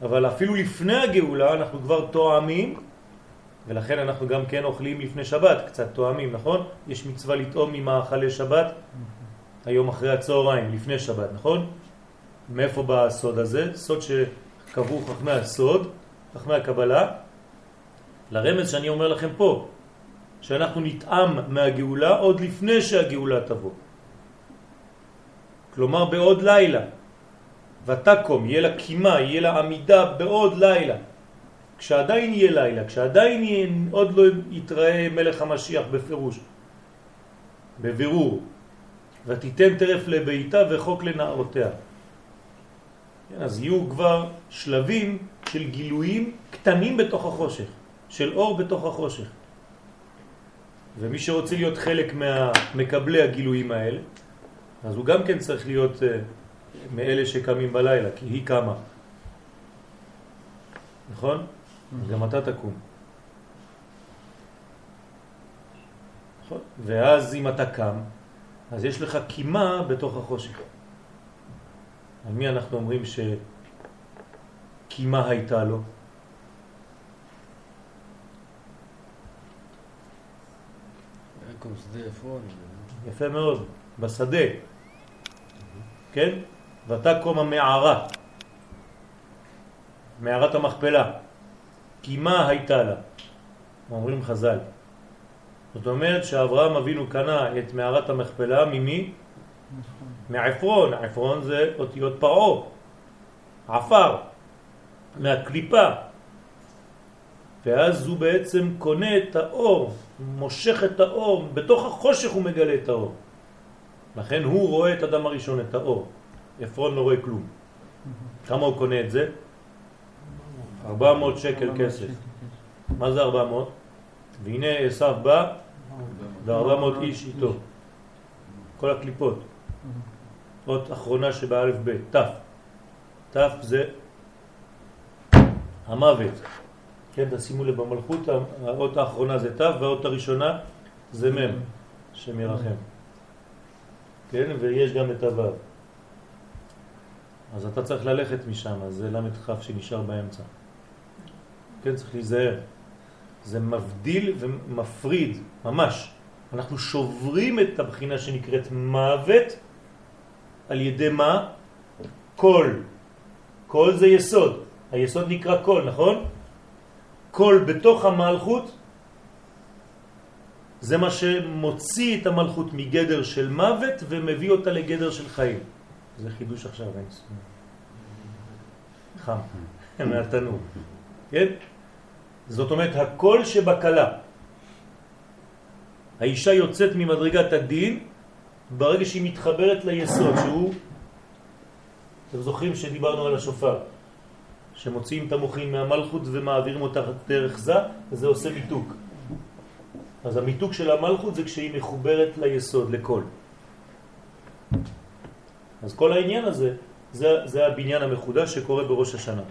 אבל אפילו לפני הגאולה אנחנו כבר תואמים, ולכן אנחנו גם כן אוכלים לפני שבת, קצת תואמים, נכון? יש מצווה לטעום ממאכלי שבת היום אחרי הצהריים, לפני שבת, נכון? מאיפה בא הסוד הזה? סוד ש... קבעו חכמי הסוד, חכמי הקבלה, לרמז שאני אומר לכם פה, שאנחנו נטעם מהגאולה עוד לפני שהגאולה תבוא. כלומר בעוד לילה. ותקום, יהיה לה קימה, יהיה לה עמידה בעוד לילה. כשעדיין יהיה לילה, כשעדיין יהיה, עוד לא יתראה מלך המשיח בפירוש, בבירור. ותיתן טרף לביתה וחוק לנערותיה. כן, אז יהיו כבר שלבים של גילויים קטנים בתוך החושך, של אור בתוך החושך. ומי שרוצה להיות חלק מהמקבלי הגילויים האלה, אז הוא גם כן צריך להיות אה, מאלה שקמים בלילה, כי היא קמה. נכון? אז גם אתה תקום. נכון? ואז אם אתה קם, אז יש לך קימה בתוך החושך. על מי אנחנו אומרים שקימה הייתה לו? יעקב שדה עפרון. יפה מאוד, בשדה, כן? ותקום המערה, מערת המכפלה, כי מה הייתה לה? אומרים חז"ל. זאת אומרת שאברהם אבינו קנה את מערת המכפלה ממי? מעפרון, עפרון זה אותיות פרעה, עפר, מהקליפה. ואז הוא בעצם קונה את האור, מושך את האור, בתוך החושך הוא מגלה את האור. לכן הוא רואה את אדם הראשון, את האור. עפרון לא רואה כלום. כמה הוא קונה את זה? 400 שקל כסף. מה זה 400? והנה עשיו בא ו-400 איש איתו. כל הקליפות. אות אחרונה שבאלף ב', ת'. ת' זה המוות. כן, תשימו לב, במלכות האות האחרונה זה ת' והאות הראשונה זה מ', שמרחם. כן, ויש גם את הו'. אז אתה צריך ללכת משם, אז זה ל"כ שנשאר באמצע. כן, צריך להיזהר. זה מבדיל ומפריד, ממש. אנחנו שוברים את הבחינה שנקראת מוות על ידי מה? קול. קול זה יסוד. היסוד נקרא קול, נכון? קול בתוך המלכות זה מה שמוציא את המלכות מגדר של מוות ומביא אותה לגדר של חיים. זה חידוש עכשיו, אין חם, מהתנור. כן? זאת אומרת, הקול שבקלה. האישה יוצאת ממדרגת הדין ברגע שהיא מתחברת ליסוד, שהוא, אתם זוכרים שדיברנו על השופר, שמוציאים את המוחים מהמלכות ומעבירים אותה דרך זה, זה עושה מיתוק. אז המיתוק של המלכות זה כשהיא מחוברת ליסוד, לכל. אז כל העניין הזה, זה, זה הבניין המחודש שקורה בראש השנה.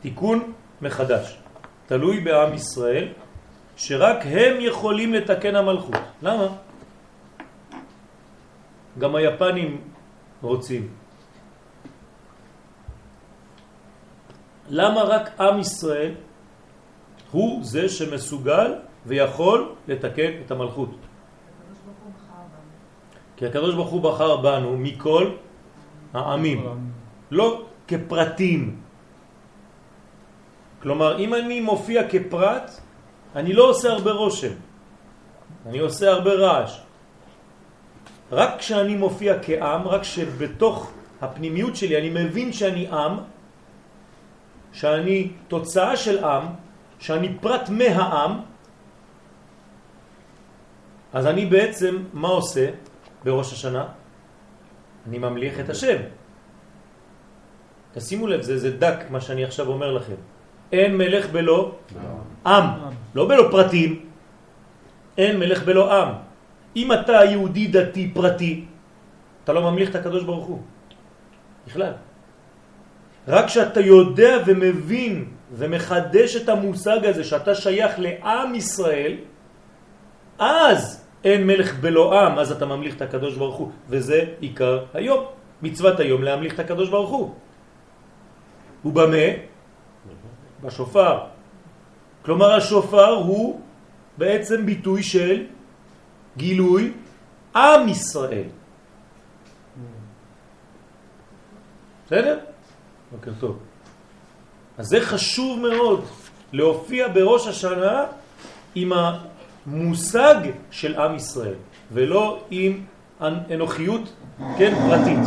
תיקון מחדש. תלוי בעם ישראל, שרק הם יכולים לתקן המלכות. למה? גם היפנים רוצים. למה רק עם ישראל הוא זה שמסוגל ויכול לתקן את המלכות? כי הקדוש ברוך הוא בחר בנו מכל העמים, לא כפרטים. כלומר, אם אני מופיע כפרט, אני לא עושה הרבה רושם, אני עושה הרבה רעש. רק כשאני מופיע כעם, רק שבתוך הפנימיות שלי אני מבין שאני עם, שאני תוצאה של עם, שאני פרט מהעם, אז אני בעצם, מה עושה בראש השנה? אני ממליך את השם. תשימו לב, זה, זה דק מה שאני עכשיו אומר לכם. אין מלך בלא עם, לא בלא פרטים. אין מלך בלא עם. אם אתה יהודי דתי פרטי, אתה לא ממליך את הקדוש ברוך הוא. בכלל. רק כשאתה יודע ומבין ומחדש את המושג הזה שאתה שייך לעם ישראל, אז אין מלך בלא עם, אז אתה ממליך את הקדוש ברוך הוא, וזה עיקר היום, מצוות היום להמליך את הקדוש ברוך הוא. ובמה? בשופר. כלומר השופר הוא בעצם ביטוי של גילוי עם ישראל. בסדר? בוקר טוב. אז זה חשוב מאוד להופיע בראש השנה עם המושג של עם ישראל, ולא עם אנוכיות, כן, פרטית.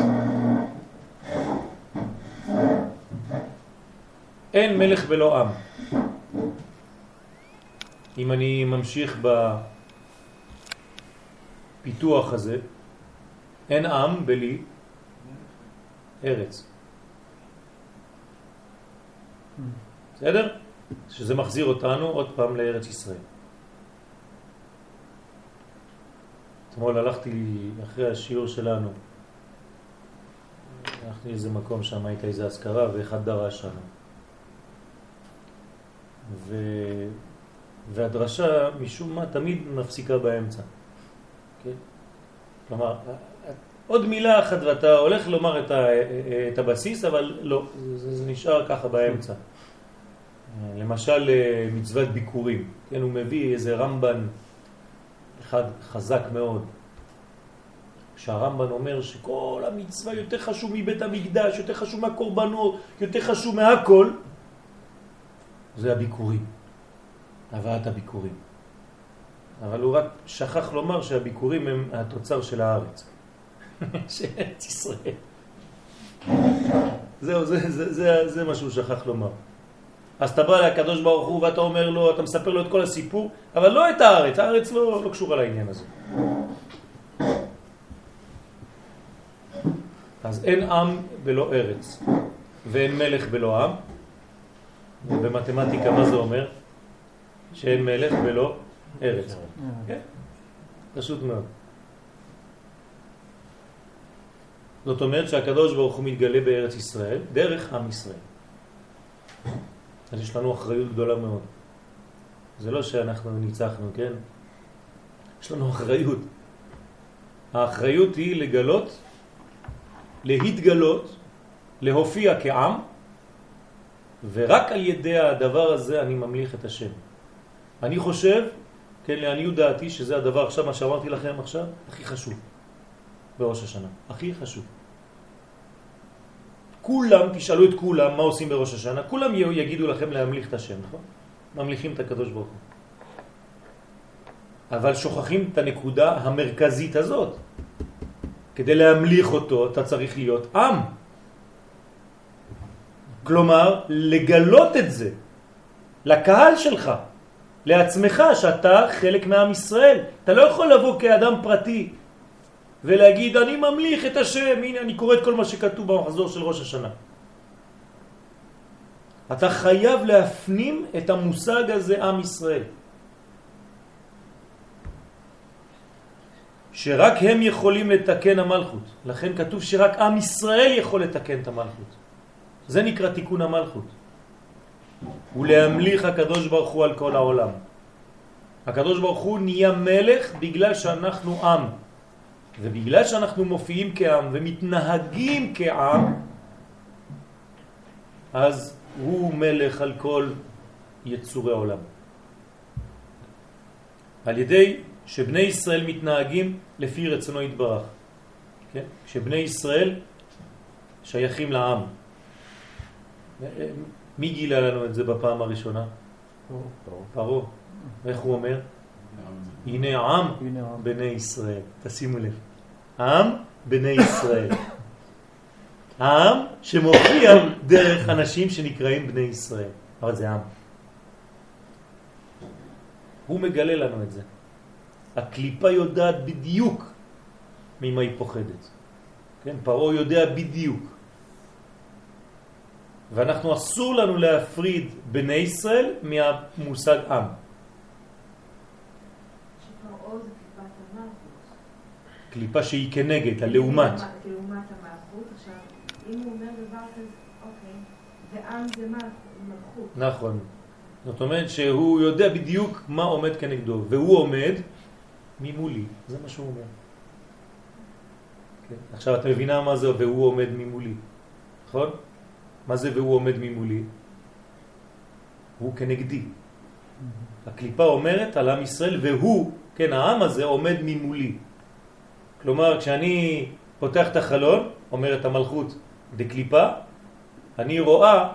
אין מלך ולא עם. אם אני ממשיך בפיתוח הזה, אין עם בלי ארץ. בסדר? שזה מחזיר אותנו עוד פעם לארץ ישראל. אתמול הלכתי אחרי השיעור שלנו הלכתי לאיזה מקום שם, הייתה איזה אזכרה ואחד דרש שם. ו... והדרשה משום מה תמיד מפסיקה באמצע. כלומר, עוד מילה אחת ואתה הולך לומר את, ה... את הבסיס, אבל לא, זה, זה נשאר ככה באמצע. למשל מצוות ביקורים, כן, הוא מביא איזה רמב"ן אחד חזק מאוד, שהרמב"ן אומר שכל המצווה יותר חשוב מבית המקדש, יותר חשוב מהקורבנות, יותר חשוב מהכל, זה הביקורים, הבאת הביקורים. אבל הוא רק שכח לומר שהביקורים הם התוצר של הארץ, של ארץ ישראל. זהו, זה, זה, זה, זה מה שהוא שכח לומר. אז אתה בא לקדוש ברוך הוא ואתה אומר לו, אתה מספר לו את כל הסיפור, אבל לא את הארץ, הארץ לא, לא קשורה לעניין הזה. אז אין עם בלא ארץ, ואין מלך בלא עם. במתמטיקה מה זה אומר? שאין מלך בלא ארץ. כן, פשוט מאוד. זאת אומרת שהקדוש ברוך הוא מתגלה בארץ ישראל דרך עם ישראל. אז יש לנו אחריות גדולה מאוד. זה לא שאנחנו ניצחנו, כן? יש לנו אחריות. האחריות היא לגלות, להתגלות, להופיע כעם, ורק על ידי הדבר הזה אני ממליך את השם. אני חושב, כן, לעניות דעתי, שזה הדבר עכשיו, מה שאמרתי לכם עכשיו, הכי חשוב בראש השנה. הכי חשוב. כולם, תשאלו את כולם מה עושים בראש השנה, כולם יגידו לכם להמליך את השם, נכון? ממליכים את הקדוש ברוך הוא. אבל שוכחים את הנקודה המרכזית הזאת. כדי להמליך אותו אתה צריך להיות עם. כלומר, לגלות את זה לקהל שלך, לעצמך, שאתה חלק מעם ישראל. אתה לא יכול לבוא כאדם פרטי ולהגיד, אני ממליך את השם, הנה אני קורא את כל מה שכתוב במחזור של ראש השנה. אתה חייב להפנים את המושג הזה עם ישראל. שרק הם יכולים לתקן המלכות. לכן כתוב שרק עם ישראל יכול לתקן את המלכות. זה נקרא תיקון המלכות. ולהמליך הקדוש ברוך הוא על כל העולם. הקדוש ברוך הוא נהיה מלך בגלל שאנחנו עם. ובגלל שאנחנו מופיעים כעם ומתנהגים כעם, אז הוא מלך על כל יצורי העולם. על ידי שבני ישראל מתנהגים לפי רצונו יתברך. כן? שבני ישראל שייכים לעם. מי גילה לנו את זה בפעם הראשונה? פרו. איך הוא אומר? הנה עם בני ישראל. תשימו לב. עם בני ישראל. העם שמופיע דרך אנשים שנקראים בני ישראל. אבל זה עם. הוא מגלה לנו את זה. הקליפה יודעת בדיוק ממה היא פוחדת. כן, פרעה יודע בדיוק. ואנחנו אסור לנו להפריד בני ישראל מהמושג עם. קליפה שהיא כנגד, הלעומת. לעומת המלכות. עכשיו, אם הוא אומר דבר כזה, אוקיי, ועם זה מלכות. נכון. זאת אומרת שהוא יודע בדיוק מה עומד כנגדו, והוא עומד ממולי, זה מה שהוא אומר. כן? עכשיו את מבינה מה זה והוא עומד ממולי, נכון? מה זה והוא עומד ממולי? הוא כנגדי. הקליפה אומרת על עם ישראל והוא, כן, העם הזה עומד ממולי. כלומר, כשאני פותח את החלון, אומרת המלכות דקליפה, אני רואה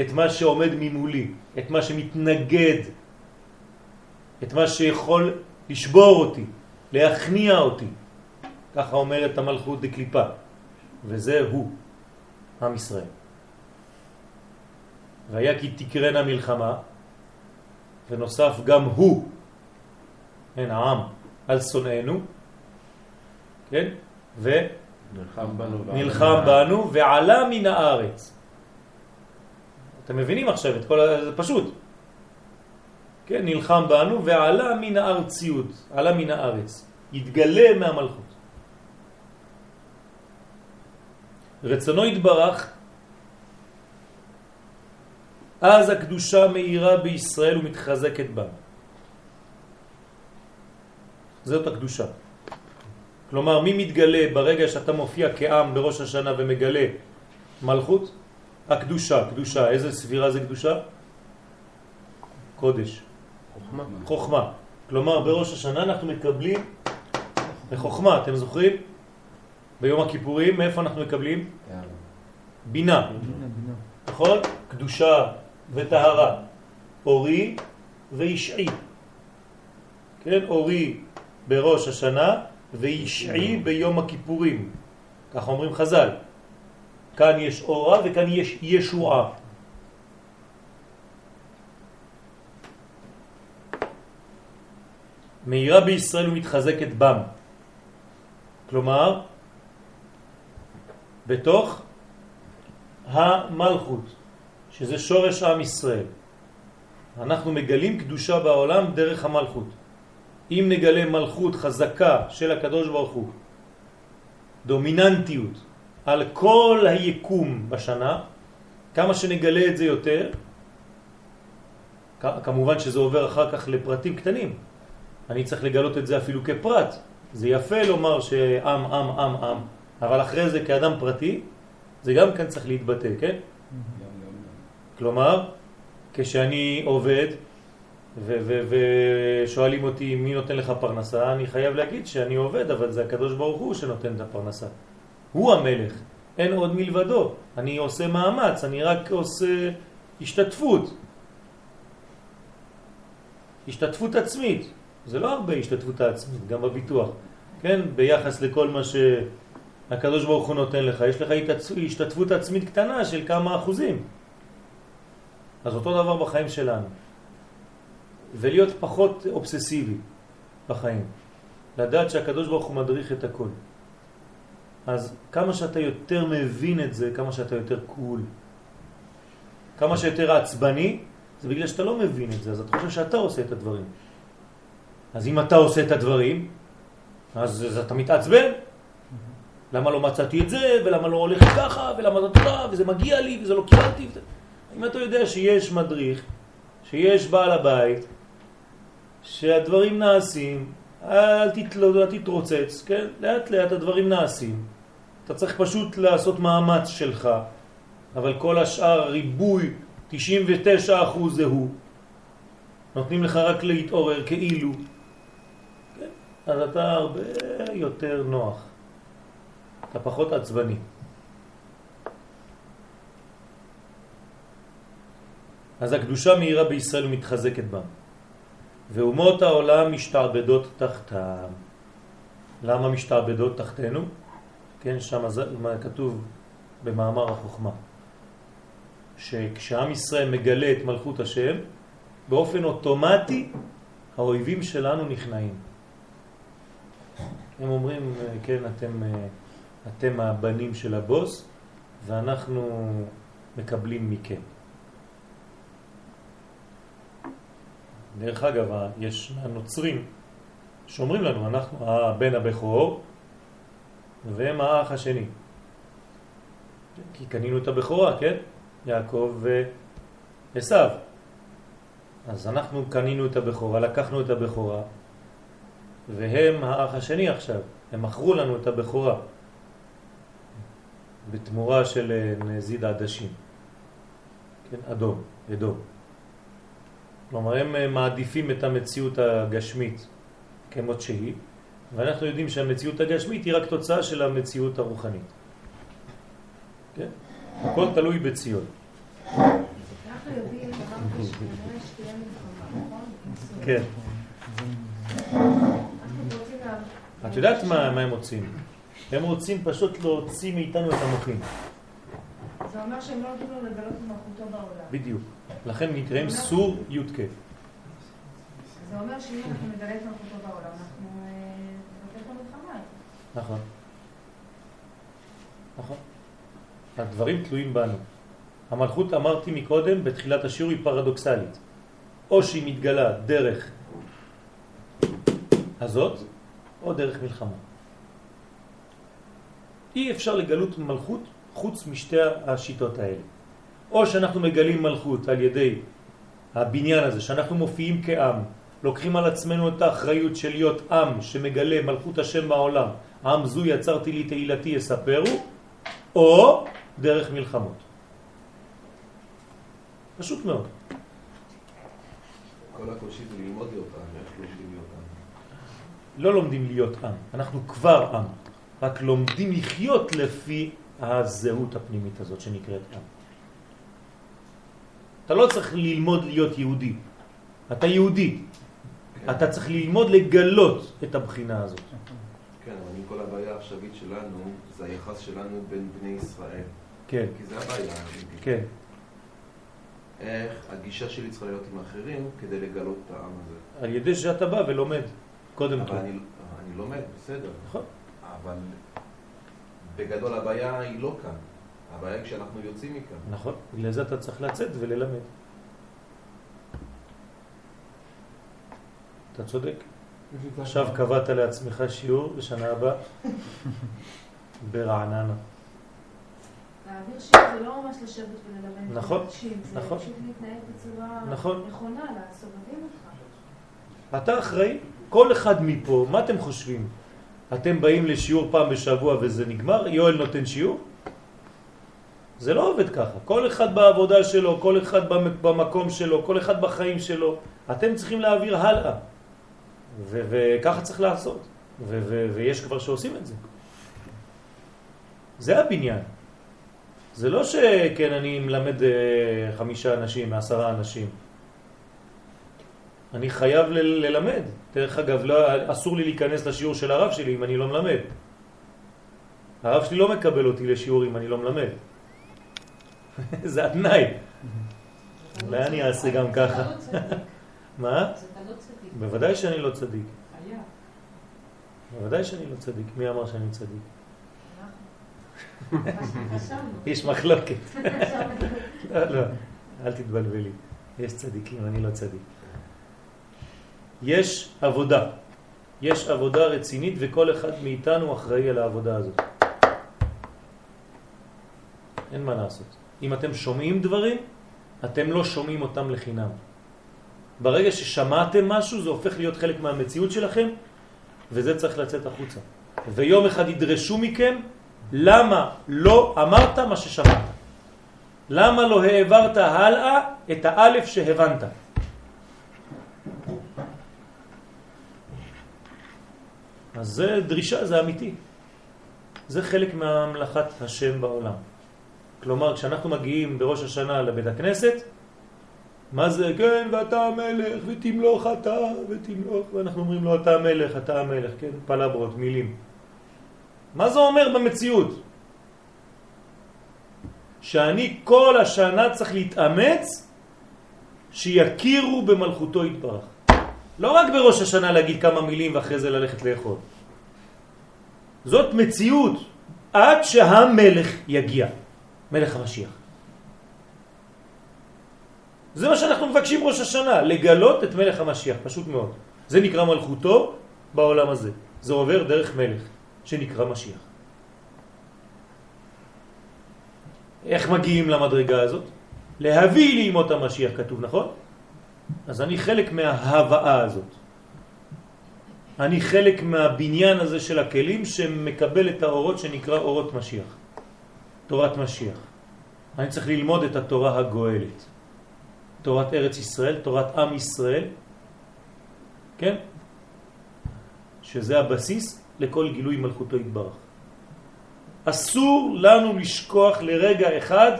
את מה שעומד ממולי, את מה שמתנגד, את מה שיכול לשבור אותי, להכניע אותי. ככה אומרת המלכות דקליפה, וזה הוא, עם ישראל. והיה כי תקרנה מלחמה, ונוסף גם הוא, כן, העם, על שונאינו, כן? ונלחם בנו, נלחם בנו ועלה מן הארץ. אתם מבינים עכשיו את כל ה... זה פשוט. כן, נלחם בנו ועלה מן הארציות, עלה מן הארץ, התגלה מהמלכות. רצונו יתברך, אז הקדושה מאירה בישראל ומתחזקת בה. זאת הקדושה. כלומר, מי מתגלה ברגע שאתה מופיע כעם בראש השנה ומגלה מלכות? הקדושה, קדושה. איזה ספירה זה קדושה? קודש. חוכמה. חוכמה. כלומר, בראש השנה אנחנו מקבלים חוכמה, אתם זוכרים? ביום הכיפורים, מאיפה אנחנו מקבלים? בינה, בינה, בינה. נכון? קדושה וטהרה. אורי וישעי. כן, אורי בראש השנה וישעי ביום הכיפורים. כך אומרים חז"ל. כאן יש אורה וכאן יש ישועה. מהירה בישראל ומתחזקת בם. כלומר, בתוך המלכות, שזה שורש עם ישראל. אנחנו מגלים קדושה בעולם דרך המלכות. אם נגלה מלכות חזקה של הקדוש ברוך הוא, דומיננטיות על כל היקום בשנה, כמה שנגלה את זה יותר, כמובן שזה עובר אחר כך לפרטים קטנים. אני צריך לגלות את זה אפילו כפרט. זה יפה לומר שעם, עם, עם, עם, אבל אחרי זה כאדם פרטי, זה גם כאן צריך להתבטא, כן? כלומר, כשאני עובד ושואלים אותי מי נותן לך פרנסה, אני חייב להגיד שאני עובד, אבל זה הקדוש ברוך הוא שנותן את הפרנסה. הוא המלך, אין עוד מלבדו. אני עושה מאמץ, אני רק עושה השתתפות. השתתפות עצמית. זה לא הרבה השתתפות העצמית, גם בביטוח. כן, ביחס לכל מה שהקדוש ברוך הוא נותן לך, יש לך השתתפות עצמית קטנה של כמה אחוזים. אז אותו דבר בחיים שלנו. ולהיות פחות אובססיבי בחיים. לדעת שהקדוש ברוך הוא מדריך את הכל. אז כמה שאתה יותר מבין את זה, כמה שאתה יותר קול. כמה שיותר עצבני, זה בגלל שאתה לא מבין את זה, אז אתה חושב שאתה עושה את הדברים. אז אם אתה עושה את הדברים, אז, אז אתה מתעצבן. למה לא מצאתי את זה, ולמה לא הולך ככה, ולמה זה טובה, וזה מגיע לי, וזה לא קיבלתי. אם אתה יודע שיש מדריך, שיש בעל הבית, שהדברים נעשים, אל תתלוד, אל תתרוצץ, כן? לאט לאט הדברים נעשים. אתה צריך פשוט לעשות מאמץ שלך, אבל כל השאר, ריבוי, 99% זה הוא. נותנים לך רק להתעורר כאילו. כן? אז אתה הרבה יותר נוח. אתה פחות עצבני. אז הקדושה מהירה בישראל מתחזקת בה. ואומות העולם משתעבדות תחתם. למה משתעבדות תחתנו? כן, שם כתוב במאמר החוכמה, שכשעם ישראל מגלה את מלכות השם, באופן אוטומטי האויבים שלנו נכנעים. הם אומרים, כן, אתם, אתם הבנים של הבוס, ואנחנו מקבלים מכם. דרך אגב, יש הנוצרים שאומרים לנו, אנחנו הבן הבכור והם האח השני. כי קנינו את הבכורה, כן? יעקב ועשיו. אז אנחנו קנינו את הבכורה, לקחנו את הבכורה, והם האח השני עכשיו. הם מכרו לנו את הבכורה בתמורה של נזיד עדשים. כן, אדום, אדום. כלומר, הם אה, מעדיפים את המציאות הגשמית כמות שהיא, ואנחנו יודעים שהמציאות הגשמית היא רק תוצאה של המציאות הרוחנית. כן? הכל תלוי בציון. מלחמה, נכון? כן. את יודעת מה, מה הם רוצים? הם רוצים פשוט להוציא מאיתנו את המוחים. זה אומר שהם לא נותנים לו לגלות את מלכותו בעולם. בדיוק. לכן נקראים סור י"ק. זה אומר שאם אנחנו נגלה את מלכותו בעולם, אנחנו אה, נבטל את המלחמה. נכון. נכון. הדברים תלויים בנו. המלכות, אמרתי מקודם, בתחילת השיעור היא פרדוקסלית. או שהיא מתגלה דרך הזאת, או דרך מלחמה. אי אפשר לגלות מלכות חוץ משתי השיטות האלה. או שאנחנו מגלים מלכות על ידי הבניין הזה, שאנחנו מופיעים כעם, לוקחים על עצמנו את האחריות של להיות עם שמגלה מלכות השם בעולם, עם זו יצרתי לי תהילתי יספרו, או דרך מלחמות. פשוט מאוד. כל הקושי זה ללמוד להיות עם, איך לומדים להיות עם. לא לומדים להיות עם, אנחנו כבר עם, רק לומדים לחיות לפי הזהות הפנימית הזאת שנקראת עם. אתה לא צריך ללמוד להיות יהודי, אתה יהודי, כן. אתה צריך ללמוד לגלות את הבחינה הזאת. כן, אבל כל הבעיה העכשווית שלנו, זה היחס שלנו בין בני ישראל. כן, כי זה הבעיה האמיתית. כן, איך הגישה שלי צריכה להיות עם האחרים כדי לגלות את העם הזה. על ידי שאתה בא ולומד, קודם אבל כל. אני, אני לומד, בסדר. נכון. אבל בגדול הבעיה היא לא כאן. הבעיה היא כשאנחנו יוצאים מכאן. נכון, בגלל זה אתה צריך לצאת וללמד. אתה צודק. עכשיו קבעת לעצמך שיעור בשנה הבאה ברעננה. להעביר שיעור זה לא ממש לשבת וללמד נכון, אנשים, זה נכון. פשוט להתנהג בצורה נכון. נכונה לסובבים אותך. אתה אחראי, כל אחד מפה, מה אתם חושבים? אתם באים לשיעור פעם בשבוע וזה נגמר? יואל נותן שיעור? זה לא עובד ככה. כל אחד בעבודה שלו, כל אחד במ- במקום שלו, כל אחד בחיים שלו. אתם צריכים להעביר הלאה. וככה צריך לעשות. ויש כבר שעושים את זה. זה הבניין. זה לא שכן אני מלמד אה, חמישה אנשים, עשרה אנשים. אני חייב ל- ללמד. דרך אגב, לא, אסור לי להיכנס לשיעור של הרב שלי אם אני לא מלמד. הרב שלי לא מקבל אותי לשיעור אם אני לא מלמד. זה התנאי. אולי אני אעשה גם ככה. לא צדיק. מה? אתה לא צדיק. בוודאי שאני לא צדיק. בוודאי שאני לא צדיק. מי אמר שאני צדיק? יש מחלוקת. לא, לא, אל תתבלבלי. יש צדיקים, אני לא צדיק. יש עבודה. יש עבודה רצינית וכל אחד מאיתנו אחראי על העבודה הזאת. אין מה לעשות. אם אתם שומעים דברים, אתם לא שומעים אותם לחינם. ברגע ששמעתם משהו, זה הופך להיות חלק מהמציאות שלכם, וזה צריך לצאת החוצה. ויום אחד ידרשו מכם, למה לא אמרת מה ששמעת? למה לא העברת הלאה את האלף שהבנת? אז זה דרישה, זה אמיתי. זה חלק מהמלאכת השם בעולם. כלומר, כשאנחנו מגיעים בראש השנה לבית הכנסת, מה זה, כן, ואתה המלך, ותמלוך אתה, ותמלוך, ואנחנו אומרים לו, אתה המלך, אתה המלך, כן, פלברות, מילים. מה זה אומר במציאות? שאני כל השנה צריך להתאמץ שיכירו במלכותו יתברך. לא רק בראש השנה להגיד כמה מילים ואחרי זה ללכת לאכול. זאת מציאות עד שהמלך יגיע, מלך המשיח. זה מה שאנחנו מבקשים ראש השנה, לגלות את מלך המשיח, פשוט מאוד. זה נקרא מלכותו בעולם הזה. זה עובר דרך מלך שנקרא משיח. איך מגיעים למדרגה הזאת? להביא לימות המשיח כתוב, נכון? אז אני חלק מההבאה הזאת. אני חלק מהבניין הזה של הכלים שמקבל את האורות שנקרא אורות משיח. תורת משיח. אני צריך ללמוד את התורה הגואלת. תורת ארץ ישראל, תורת עם ישראל, כן? שזה הבסיס לכל גילוי מלכותו יתברך. אסור לנו לשכוח לרגע אחד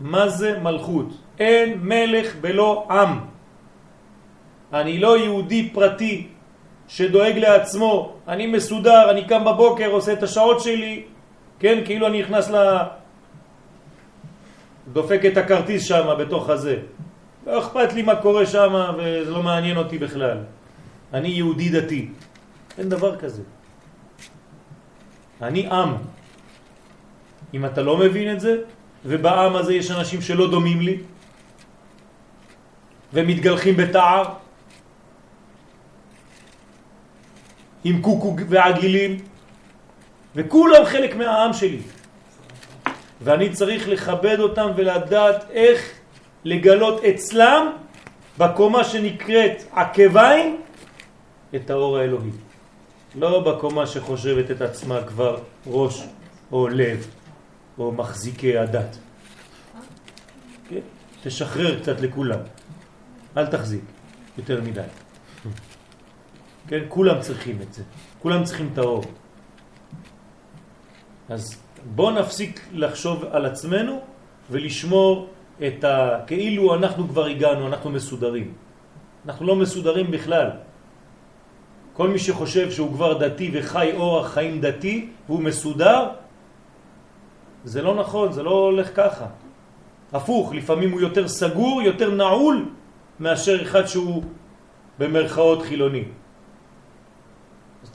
מה זה מלכות. אין מלך בלא עם. אני לא יהודי פרטי שדואג לעצמו, אני מסודר, אני קם בבוקר, עושה את השעות שלי, כן, כאילו אני נכנס ל... דופק את הכרטיס שם בתוך הזה. לא אכפת לי מה קורה שם וזה לא מעניין אותי בכלל. אני יהודי דתי. אין דבר כזה. אני עם. אם אתה לא מבין את זה, ובעם הזה יש אנשים שלא דומים לי, ומתגלחים בתער, עם קוקו ועגילים, וכולם חלק מהעם שלי. ואני צריך לכבד אותם ולדעת איך לגלות אצלם בקומה שנקראת עקביים את האור האלוהי. לא בקומה שחושבת את עצמה כבר ראש או לב או מחזיקי הדת. כן? תשחרר קצת לכולם, אל תחזיק יותר מדי. כן? כולם צריכים את זה, כולם צריכים את האור. אז בוא נפסיק לחשוב על עצמנו ולשמור את ה... כאילו אנחנו כבר הגענו, אנחנו מסודרים. אנחנו לא מסודרים בכלל. כל מי שחושב שהוא כבר דתי וחי אורח חיים דתי והוא מסודר, זה לא נכון, זה לא הולך ככה. הפוך, לפעמים הוא יותר סגור, יותר נעול, מאשר אחד שהוא במרכאות חילוני.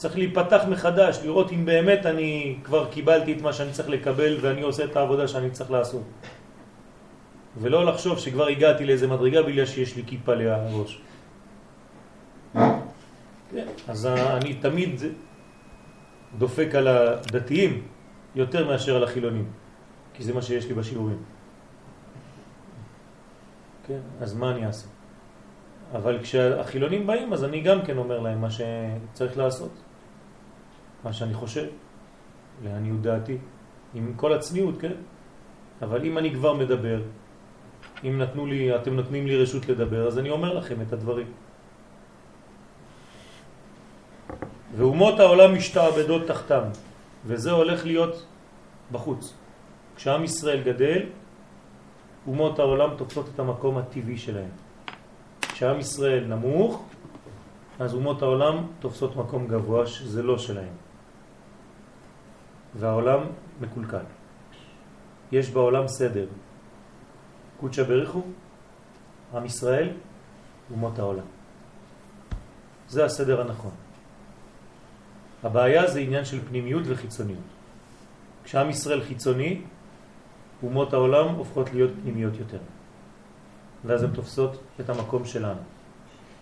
צריך להיפתח מחדש, לראות אם באמת אני כבר קיבלתי את מה שאני צריך לקבל ואני עושה את העבודה שאני צריך לעשות. ולא לחשוב שכבר הגעתי לאיזה מדרגה בגלל שיש לי כיפה. כן, אז אני תמיד דופק על הדתיים יותר מאשר על החילונים, כי זה מה שיש לי בשיעורים. כן, אז מה אני אעשה? אבל כשהחילונים באים, אז אני גם כן אומר להם מה שצריך לעשות, מה שאני חושב, לעניות דעתי, עם כל הצניעות, כן? אבל אם אני כבר מדבר, אם נתנו לי, אתם נותנים לי רשות לדבר, אז אני אומר לכם את הדברים. ואומות העולם משתעבדות תחתם, וזה הולך להיות בחוץ. כשעם ישראל גדל, אומות העולם תופסות את המקום הטבעי שלהם. כשעם ישראל נמוך, אז אומות העולם תופסות מקום גבוה שזה לא שלהם. והעולם מקולקל. יש בעולם סדר. קודשא בריחו, עם ישראל, אומות העולם. זה הסדר הנכון. הבעיה זה עניין של פנימיות וחיצוניות. כשעם ישראל חיצוני, אומות העולם הופכות להיות פנימיות יותר. ואז הן תופסות את המקום שלנו.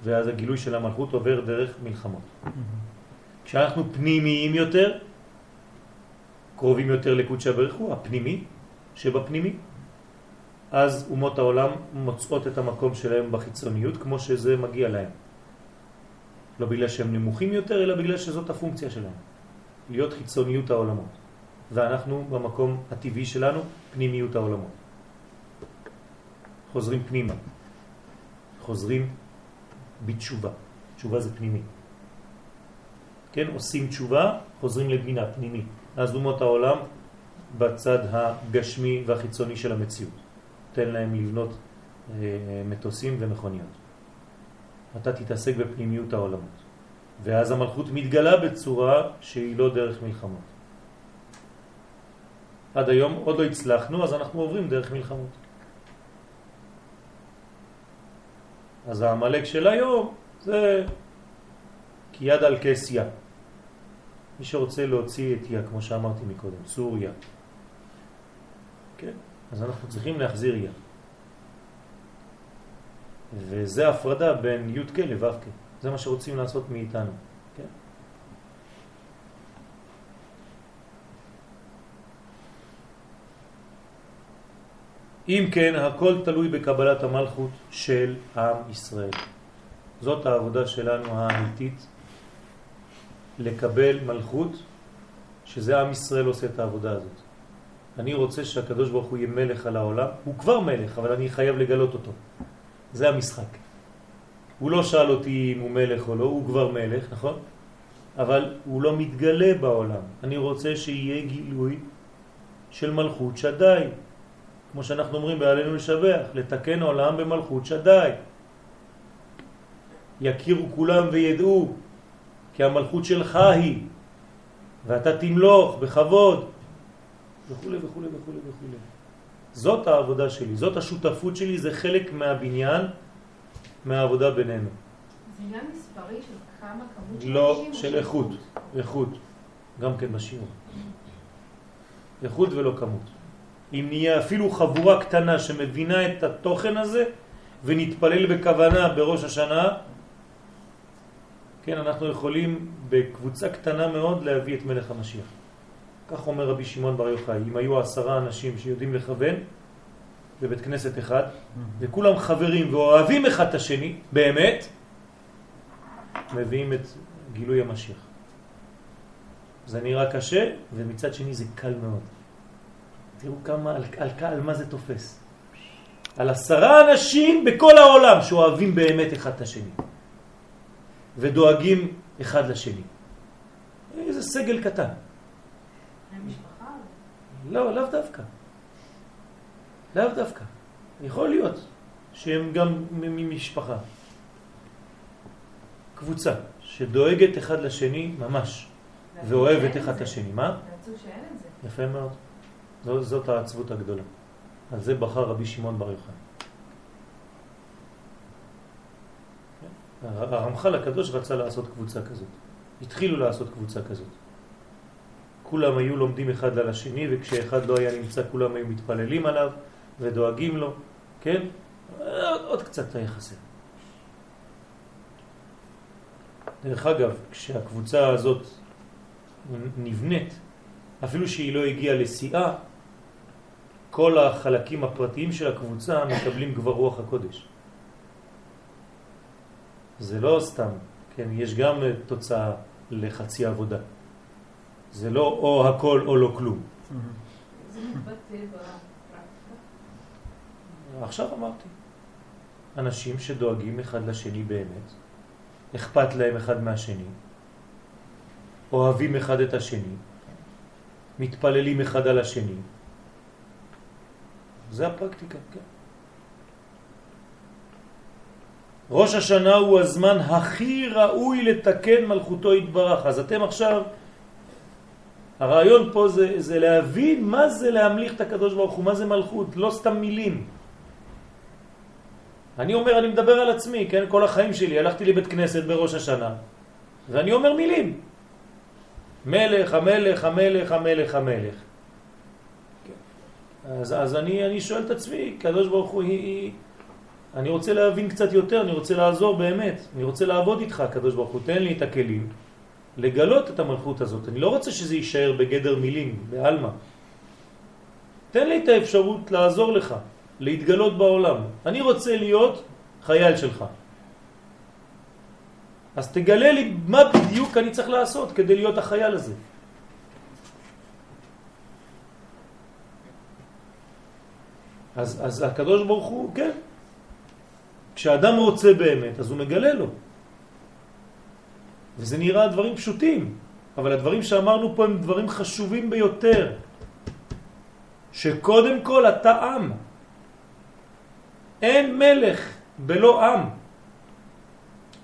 ואז הגילוי של המלכות עובר דרך מלחמות. כשאנחנו פנימיים יותר, קרובים יותר לקודשא בריך הוא, הפנימי שבפנימי, אז אומות העולם מוצאות את המקום שלהם בחיצוניות כמו שזה מגיע להם. לא בגלל שהם נמוכים יותר, אלא בגלל שזאת הפונקציה שלהם. להיות חיצוניות העולמות. ואנחנו במקום הטבעי שלנו, פנימיות העולמות. חוזרים פנימה. חוזרים בתשובה. תשובה זה פנימי. כן, עושים תשובה, חוזרים לבינה, פנימי. אז אומות העולם בצד הגשמי והחיצוני של המציאות. תן להם לבנות אה, מטוסים ומכוניות. אתה תתעסק בפנימיות העולמות. ואז המלכות מתגלה בצורה שהיא לא דרך מלחמות. עד היום עוד לא הצלחנו, אז אנחנו עוברים דרך מלחמות. אז העמלק של היום זה כיד על כסיה. מי שרוצה להוציא את יה, כמו שאמרתי מקודם, סוריה. כן? אז אנחנו צריכים להחזיר יה. וזה הפרדה בין י' כ' לו' כ'. זה מה שרוצים לעשות מאיתנו. כן? אם כן, הכל תלוי בקבלת המלכות של עם ישראל. זאת העבודה שלנו האמיתית, לקבל מלכות, שזה עם ישראל עושה את העבודה הזאת. אני רוצה שהקדוש ברוך הוא יהיה מלך על העולם, הוא כבר מלך, אבל אני חייב לגלות אותו. זה המשחק. הוא לא שאל אותי אם הוא מלך או לא, הוא כבר מלך, נכון? אבל הוא לא מתגלה בעולם. אני רוצה שיהיה גילוי של מלכות שדי. כמו שאנחנו אומרים בעלינו לשבח, לתקן עולם במלכות שדי. יכירו כולם וידעו כי המלכות שלך היא, ואתה תמלוך בכבוד, וכו' וכו' וכו' וכו'. זאת העבודה שלי, זאת השותפות שלי, זה חלק מהבניין, מהעבודה בינינו. זה עניין מספרי של כמה כמות של לא, של איכות, איכות, גם כן בשיעור. איכות ולא כמות. אם נהיה אפילו חבורה קטנה שמבינה את התוכן הזה ונתפלל בכוונה בראש השנה, כן, אנחנו יכולים בקבוצה קטנה מאוד להביא את מלך המשיח. כך אומר רבי שמעון בר יוחאי, אם היו עשרה אנשים שיודעים לכוון בבית כנסת אחד, וכולם חברים ואוהבים אחד את השני, באמת, מביאים את גילוי המשיח. זה נראה קשה, ומצד שני זה קל מאוד. תראו כמה, על, על, על מה זה תופס. על עשרה אנשים בכל העולם שאוהבים באמת אחד את השני. ודואגים אחד לשני. איזה סגל קטן. לא, לאו דווקא. לאו דווקא. יכול להיות שהם גם ממשפחה. קבוצה שדואגת אחד לשני ממש, ואוהבת אחד את השני. מה? רצו שאין את זה. יפה מאוד. זאת, זאת העצבות הגדולה. על זה בחר רבי שמעון בר יוחאי. הרמח"ל הקדוש רצה לעשות קבוצה כזאת. התחילו לעשות קבוצה כזאת. כולם היו לומדים אחד על השני, וכשאחד לא היה נמצא כולם היו מתפללים עליו ודואגים לו, כן? עוד, עוד קצת היה חסר. דרך אגב, כשהקבוצה הזאת נבנית, אפילו שהיא לא הגיעה לשיאה, כל החלקים הפרטיים של הקבוצה מקבלים כבר רוח הקודש. זה לא סתם, כן, יש גם תוצאה לחצי עבודה. זה לא או הכל או לא כלום. זה מתבטא בפרקטיקה. עכשיו אמרתי. אנשים שדואגים אחד לשני באמת, אכפת להם אחד מהשני, אוהבים אחד את השני, מתפללים אחד על השני. זה הפרקטיקה, כן. ראש השנה הוא הזמן הכי ראוי לתקן מלכותו התברך. אז אתם עכשיו, הרעיון פה זה, זה להבין מה זה להמליך את הקדוש ברוך הוא, מה זה מלכות, לא סתם מילים. אני אומר, אני מדבר על עצמי, כן? כל החיים שלי, הלכתי לבית כנסת בראש השנה, ואני אומר מילים. מלך, המלך, המלך, המלך, המלך. אז, אז אני, אני שואל את עצמי, קדוש ברוך הוא, היא, היא, אני רוצה להבין קצת יותר, אני רוצה לעזור באמת, אני רוצה לעבוד איתך, קדוש ברוך הוא, תן לי את הכלים לגלות את המלכות הזאת. אני לא רוצה שזה יישאר בגדר מילים, בעלמא. תן לי את האפשרות לעזור לך, להתגלות בעולם. אני רוצה להיות חייל שלך. אז תגלה לי מה בדיוק אני צריך לעשות כדי להיות החייל הזה. אז, אז הקדוש ברוך הוא, כן, כשאדם רוצה באמת, אז הוא מגלה לו. וזה נראה דברים פשוטים, אבל הדברים שאמרנו פה הם דברים חשובים ביותר. שקודם כל אתה עם. אין מלך בלא עם.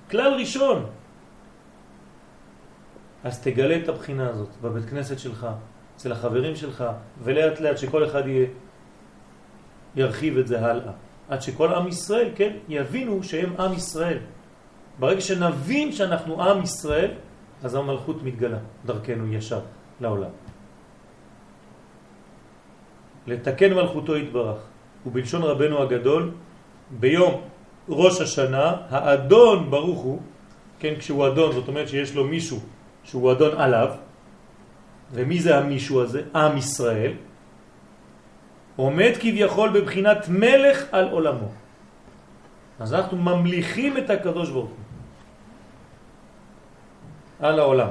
כלל ראשון. אז תגלה את הבחינה הזאת בבית כנסת שלך, אצל החברים שלך, ולאט לאט שכל אחד יהיה, ירחיב את זה הלאה. עד שכל עם ישראל, כן, יבינו שהם עם ישראל. ברגע שנבין שאנחנו עם ישראל, אז המלכות מתגלה דרכנו ישר לעולם. לתקן מלכותו יתברך, ובלשון רבנו הגדול, ביום ראש השנה, האדון ברוך הוא, כן, כשהוא אדון, זאת אומרת שיש לו מישהו שהוא אדון עליו, ומי זה המישהו הזה? עם ישראל, עומד כביכול בבחינת מלך על עולמו. אז אנחנו ממליכים את הקדוש ברוך הוא על העולם.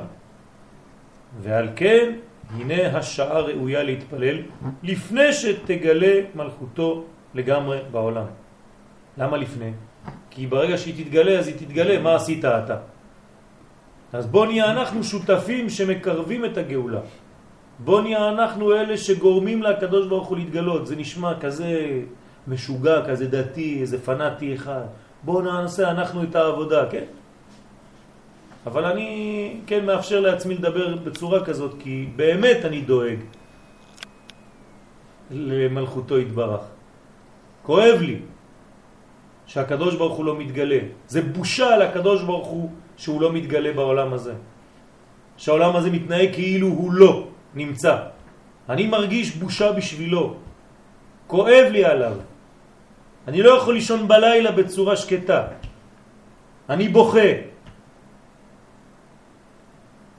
ועל כן, הנה השעה ראויה להתפלל לפני שתגלה מלכותו לגמרי בעולם. למה לפני? כי ברגע שהיא תתגלה, אז היא תתגלה, מה עשית אתה? אז בוא נהיה אנחנו שותפים שמקרבים את הגאולה. בוא נהיה אנחנו אלה שגורמים לקדוש ברוך הוא להתגלות. זה נשמע כזה משוגע, כזה דתי, איזה פנאטי אחד. בוא נעשה אנחנו את העבודה, כן? אבל אני כן מאפשר לעצמי לדבר בצורה כזאת, כי באמת אני דואג למלכותו יתברך. כואב לי שהקדוש ברוך הוא לא מתגלה. זה בושה לקדוש ברוך הוא שהוא לא מתגלה בעולם הזה. שהעולם הזה מתנהג כאילו הוא לא. נמצא. אני מרגיש בושה בשבילו. כואב לי עליו. אני לא יכול לישון בלילה בצורה שקטה. אני בוכה.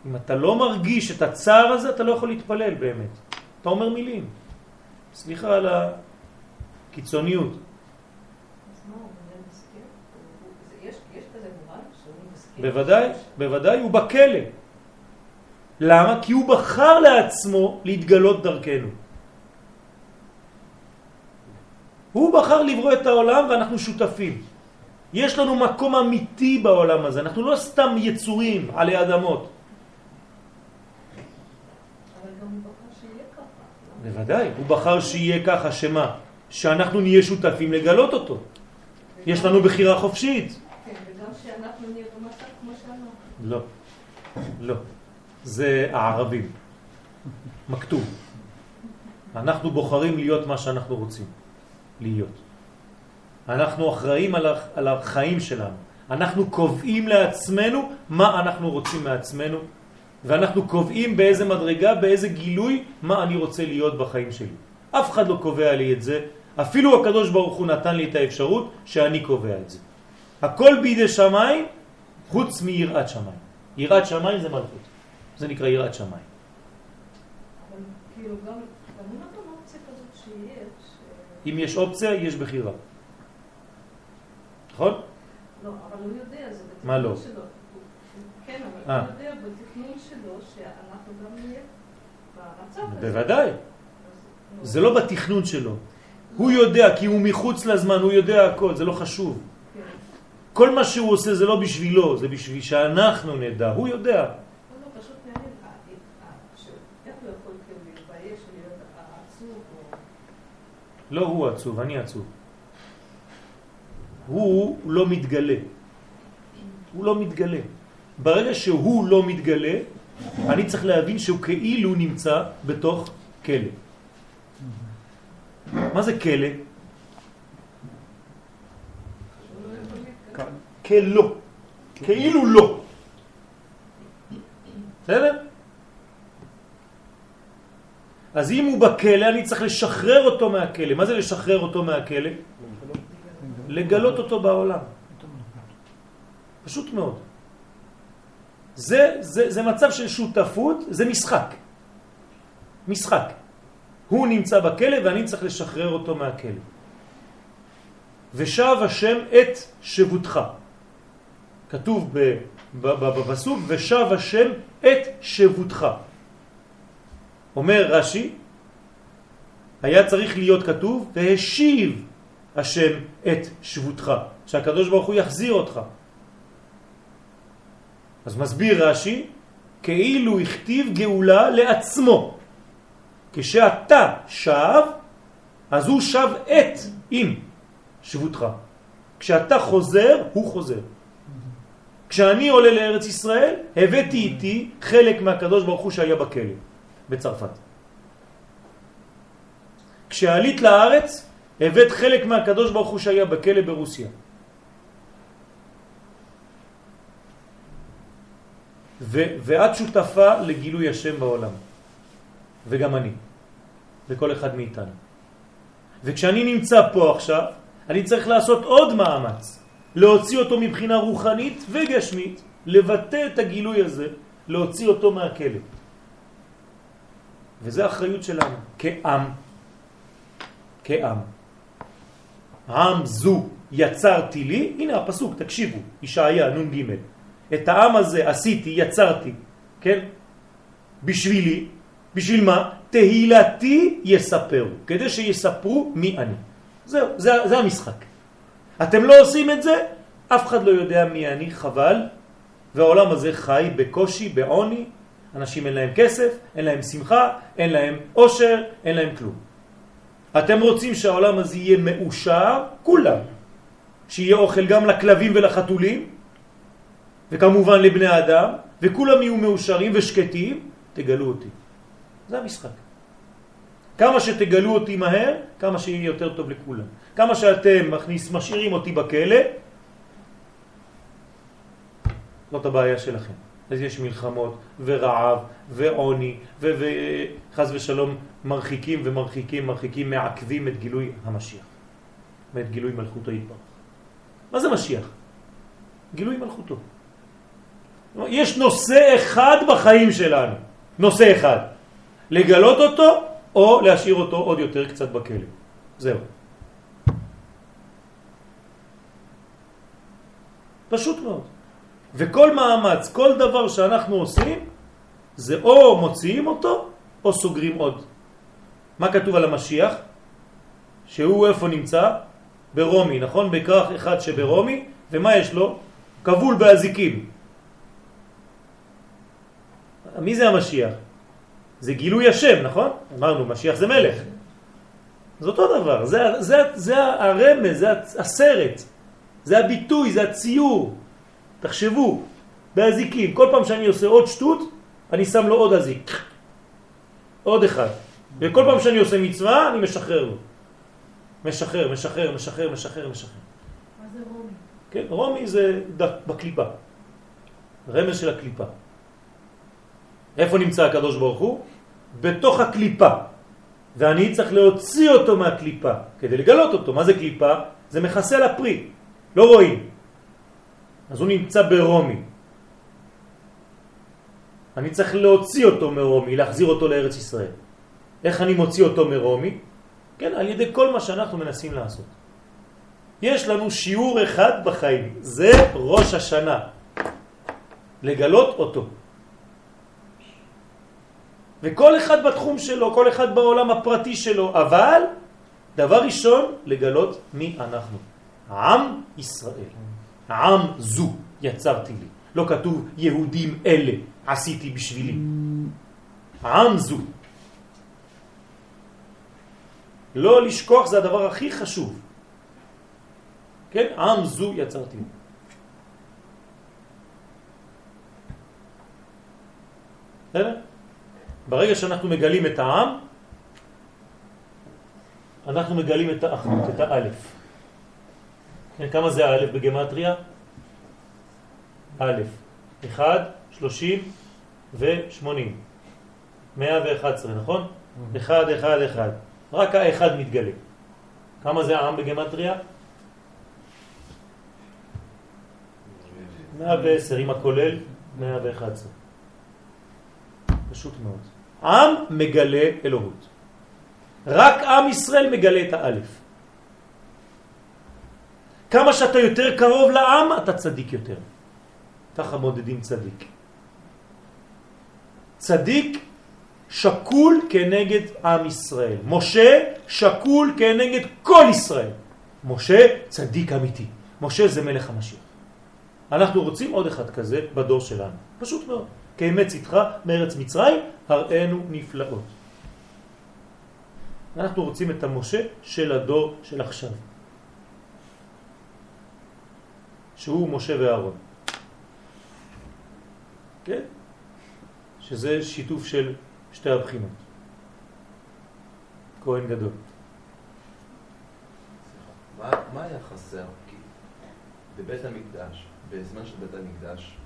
אם אתה לא מרגיש את הצער הזה, אתה לא יכול להתפלל באמת. אתה אומר מילים. סליחה על הקיצוניות. בוודאי, בוודאי, הוא בכלא. למה? כי הוא בחר לעצמו להתגלות דרכנו. הוא בחר לברוא את העולם ואנחנו שותפים. יש לנו מקום אמיתי בעולם הזה, אנחנו לא סתם יצורים עלי אדמות. לא? בוודאי, הוא בחר שיהיה ככה, שמה? שאנחנו נהיה שותפים לגלות אותו. יש לנו בחירה חופשית. כן, וגם שאנחנו נהיה במצב כמו שאנחנו. לא, לא. זה הערבים. מכתוב. אנחנו בוחרים להיות מה שאנחנו רוצים להיות. אנחנו אחראים על הח- על החיים שלנו. אנחנו קובעים לעצמנו מה אנחנו רוצים מעצמנו, ואנחנו קובעים באיזה מדרגה, באיזה גילוי, מה אני רוצה להיות בחיים שלי. אף אחד לא קובע לי את זה, אפילו הקדוש ברוך הוא נתן לי את האפשרות שאני קובע את זה. הכל בידי שמיים, חוץ מיראת שמיים. יראת שמיים זה מלכות. זה נקרא יראת שמיים. אבל כאילו גם, גם הוא נתן אופציה כזאת שיש. ש- אם יש אופציה, יש בחירה. נכון? לא, אבל הוא יודע, זה בתכנון מה לא? שלו. כן, אבל אה. הוא יודע בתכנון שלו שאנחנו גם נהיה במצב הזה. בוודאי. זה לא בתכנון שלו. הוא יודע, כי הוא מחוץ לזמן, הוא יודע הכל, זה לא חשוב. כן. כל מה שהוא עושה זה לא בשבילו, זה בשביל שאנחנו נדע. הוא יודע. לא, לא, פשוט מעניין, אה, אה, ש- איך הוא יכול כאילו להתבייש ולהיות עצוב או... לא הוא עצוב, אני עצוב. הוא לא מתגלה. הוא לא מתגלה. ברגע שהוא לא מתגלה, אני צריך להבין שהוא כאילו נמצא בתוך כלא. מה זה כלא? לא. כלא. כאילו לא. בסדר? אז אם הוא בכלא, אני צריך לשחרר אותו מהכלא. מה זה לשחרר אותו מהכלא? לגלות אותו בעולם. פשוט מאוד. זה, זה, זה מצב של שותפות, זה משחק. משחק. הוא נמצא בכלא ואני צריך לשחרר אותו מהכלא. ושב השם את שבותך. כתוב בפסוק, ושב השם את שבותך. אומר רש"י, היה צריך להיות כתוב, והשיב השם את שבותך, שהקדוש ברוך הוא יחזיר אותך. אז מסביר רש"י, כאילו הכתיב גאולה לעצמו. כשאתה שב, אז הוא שב את עם שבותך. כשאתה חוזר, הוא חוזר. כשאני עולה לארץ ישראל, הבאתי איתי חלק מהקדוש ברוך הוא שהיה בכלא, בצרפת. כשעלית לארץ, הבאת חלק מהקדוש ברוך הוא שהיה בכלא ברוסיה. ו- ואת שותפה לגילוי השם בעולם, וגם אני, וכל אחד מאיתנו. וכשאני נמצא פה עכשיו, אני צריך לעשות עוד מאמץ, להוציא אותו מבחינה רוחנית וגשמית, לבטא את הגילוי הזה, להוציא אותו מהכלא. וזה אחריות שלנו, כעם. כעם. עם זו יצרתי לי, הנה הפסוק, תקשיבו, ישעיה נ"ג. את העם הזה עשיתי, יצרתי, כן? בשבילי, בשביל מה? תהילתי יספרו, כדי שיספרו מי אני. זהו, זה, זה המשחק. אתם לא עושים את זה, אף אחד לא יודע מי אני, חבל, והעולם הזה חי בקושי, בעוני, אנשים אין להם כסף, אין להם שמחה, אין להם עושר, אין להם כלום. אתם רוצים שהעולם הזה יהיה מאושר, כולם, שיהיה אוכל גם לכלבים ולחתולים, וכמובן לבני האדם, וכולם יהיו מאושרים ושקטים, תגלו אותי. זה המשחק. כמה שתגלו אותי מהר, כמה שיהיה יותר טוב לכולם. כמה שאתם מכניס, משאירים אותי בכלא, זאת הבעיה שלכם. אז יש מלחמות ורעב ועוני וחז ושלום מרחיקים ומרחיקים, מרחיקים, מעכבים את גילוי המשיח. ואת גילוי מלכותו יתברך. מה זה משיח? גילוי מלכותו. יש נושא אחד בחיים שלנו, נושא אחד. לגלות אותו או להשאיר אותו עוד יותר קצת בכלא. זהו. פשוט מאוד. וכל מאמץ, כל דבר שאנחנו עושים, זה או מוציאים אותו או סוגרים עוד. מה כתוב על המשיח? שהוא איפה נמצא? ברומי, נכון? בכרך אחד שברומי, ומה יש לו? כבול באזיקים. מי זה המשיח? זה גילוי השם, נכון? אמרנו, משיח זה מלך. זה אותו דבר, זה, זה, זה הרמז, זה הסרט, זה הביטוי, זה הציור. תחשבו, באזיקים, כל פעם שאני עושה עוד שטות, אני שם לו עוד אזיק. עוד אחד. וכל פעם שאני עושה מצווה, אני משחרר לו. משחרר, משחרר, משחרר, משחרר, משחרר. מה זה רומי? כן, רומי זה בקליפה. רמז של הקליפה. איפה נמצא הקדוש ברוך הוא? בתוך הקליפה. ואני צריך להוציא אותו מהקליפה כדי לגלות אותו. מה זה קליפה? זה מכסה לפרי, לא רואים. אז הוא נמצא ברומי. אני צריך להוציא אותו מרומי, להחזיר אותו לארץ ישראל. איך אני מוציא אותו מרומי? כן, על ידי כל מה שאנחנו מנסים לעשות. יש לנו שיעור אחד בחיים, זה ראש השנה. לגלות אותו. וכל אחד בתחום שלו, כל אחד בעולם הפרטי שלו, אבל דבר ראשון, לגלות מי אנחנו. עם ישראל. עם זו יצרתי לי. לא כתוב יהודים אלה עשיתי בשבילי. עם זו. לא לשכוח זה הדבר הכי חשוב. כן? עם זו יצרתי. בסדר? ברגע שאנחנו מגלים את העם, אנחנו מגלים את האחדות, את האלף. כן, כמה זה האלף בגמטריה? שלושים ושמונים. מאה ואחת עשרה, נכון? אחד, אחד, אחד. רק האחד מתגלה. כמה זה העם בגמטריה? 110, עם הכולל 111. פשוט מאוד. עם מגלה אלוהות. רק עם ישראל מגלה את האלף. כמה שאתה יותר קרוב לעם, אתה צדיק יותר. ככה מודדים צדיק. צדיק שקול כנגד עם ישראל. משה שקול כנגד כל ישראל. משה צדיק אמיתי. משה זה מלך המשיח. אנחנו רוצים עוד אחד כזה בדור שלנו. פשוט מאוד. כאמת צדך מארץ מצרים, הראינו נפלאות. אנחנו רוצים את המשה של הדור של עכשיו. שהוא משה ואהרון. כן? שזה שיתוף של שתי הבחינות. כהן גדול. מה, מה היה חסר? כי בבית המקדש, בזמן של בית המקדש,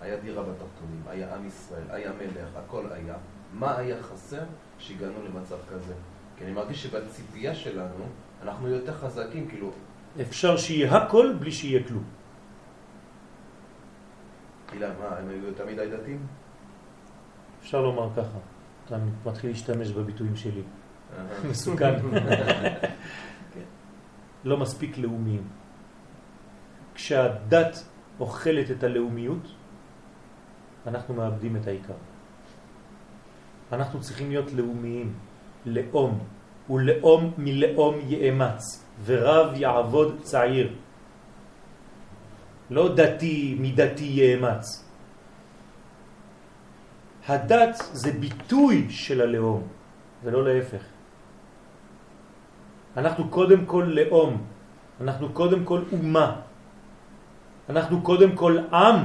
היה דירה בתחתונים, היה עם ישראל, היה מלך, הכל היה. מה היה חסר שהגענו למצב כזה? כי אני מרגיש שבציפייה שלנו אנחנו יותר חזקים, כאילו... אפשר שיהיה הכל בלי שיהיה כלום. כאילו, מה, הם היו יותר מדי דתיים? אפשר לומר ככה. אתה מתחיל להשתמש בביטויים שלי. מסוכן. כן. לא מספיק לאומיים. כשהדת אוכלת את הלאומיות, אנחנו מאבדים את העיקר. אנחנו צריכים להיות לאומיים, לאום, ולאום מלאום יאמץ, ורב יעבוד צעיר. לא דתי מדתי יאמץ. הדת זה ביטוי של הלאום, ולא להפך. אנחנו קודם כל לאום, אנחנו קודם כל אומה, אנחנו קודם כל עם,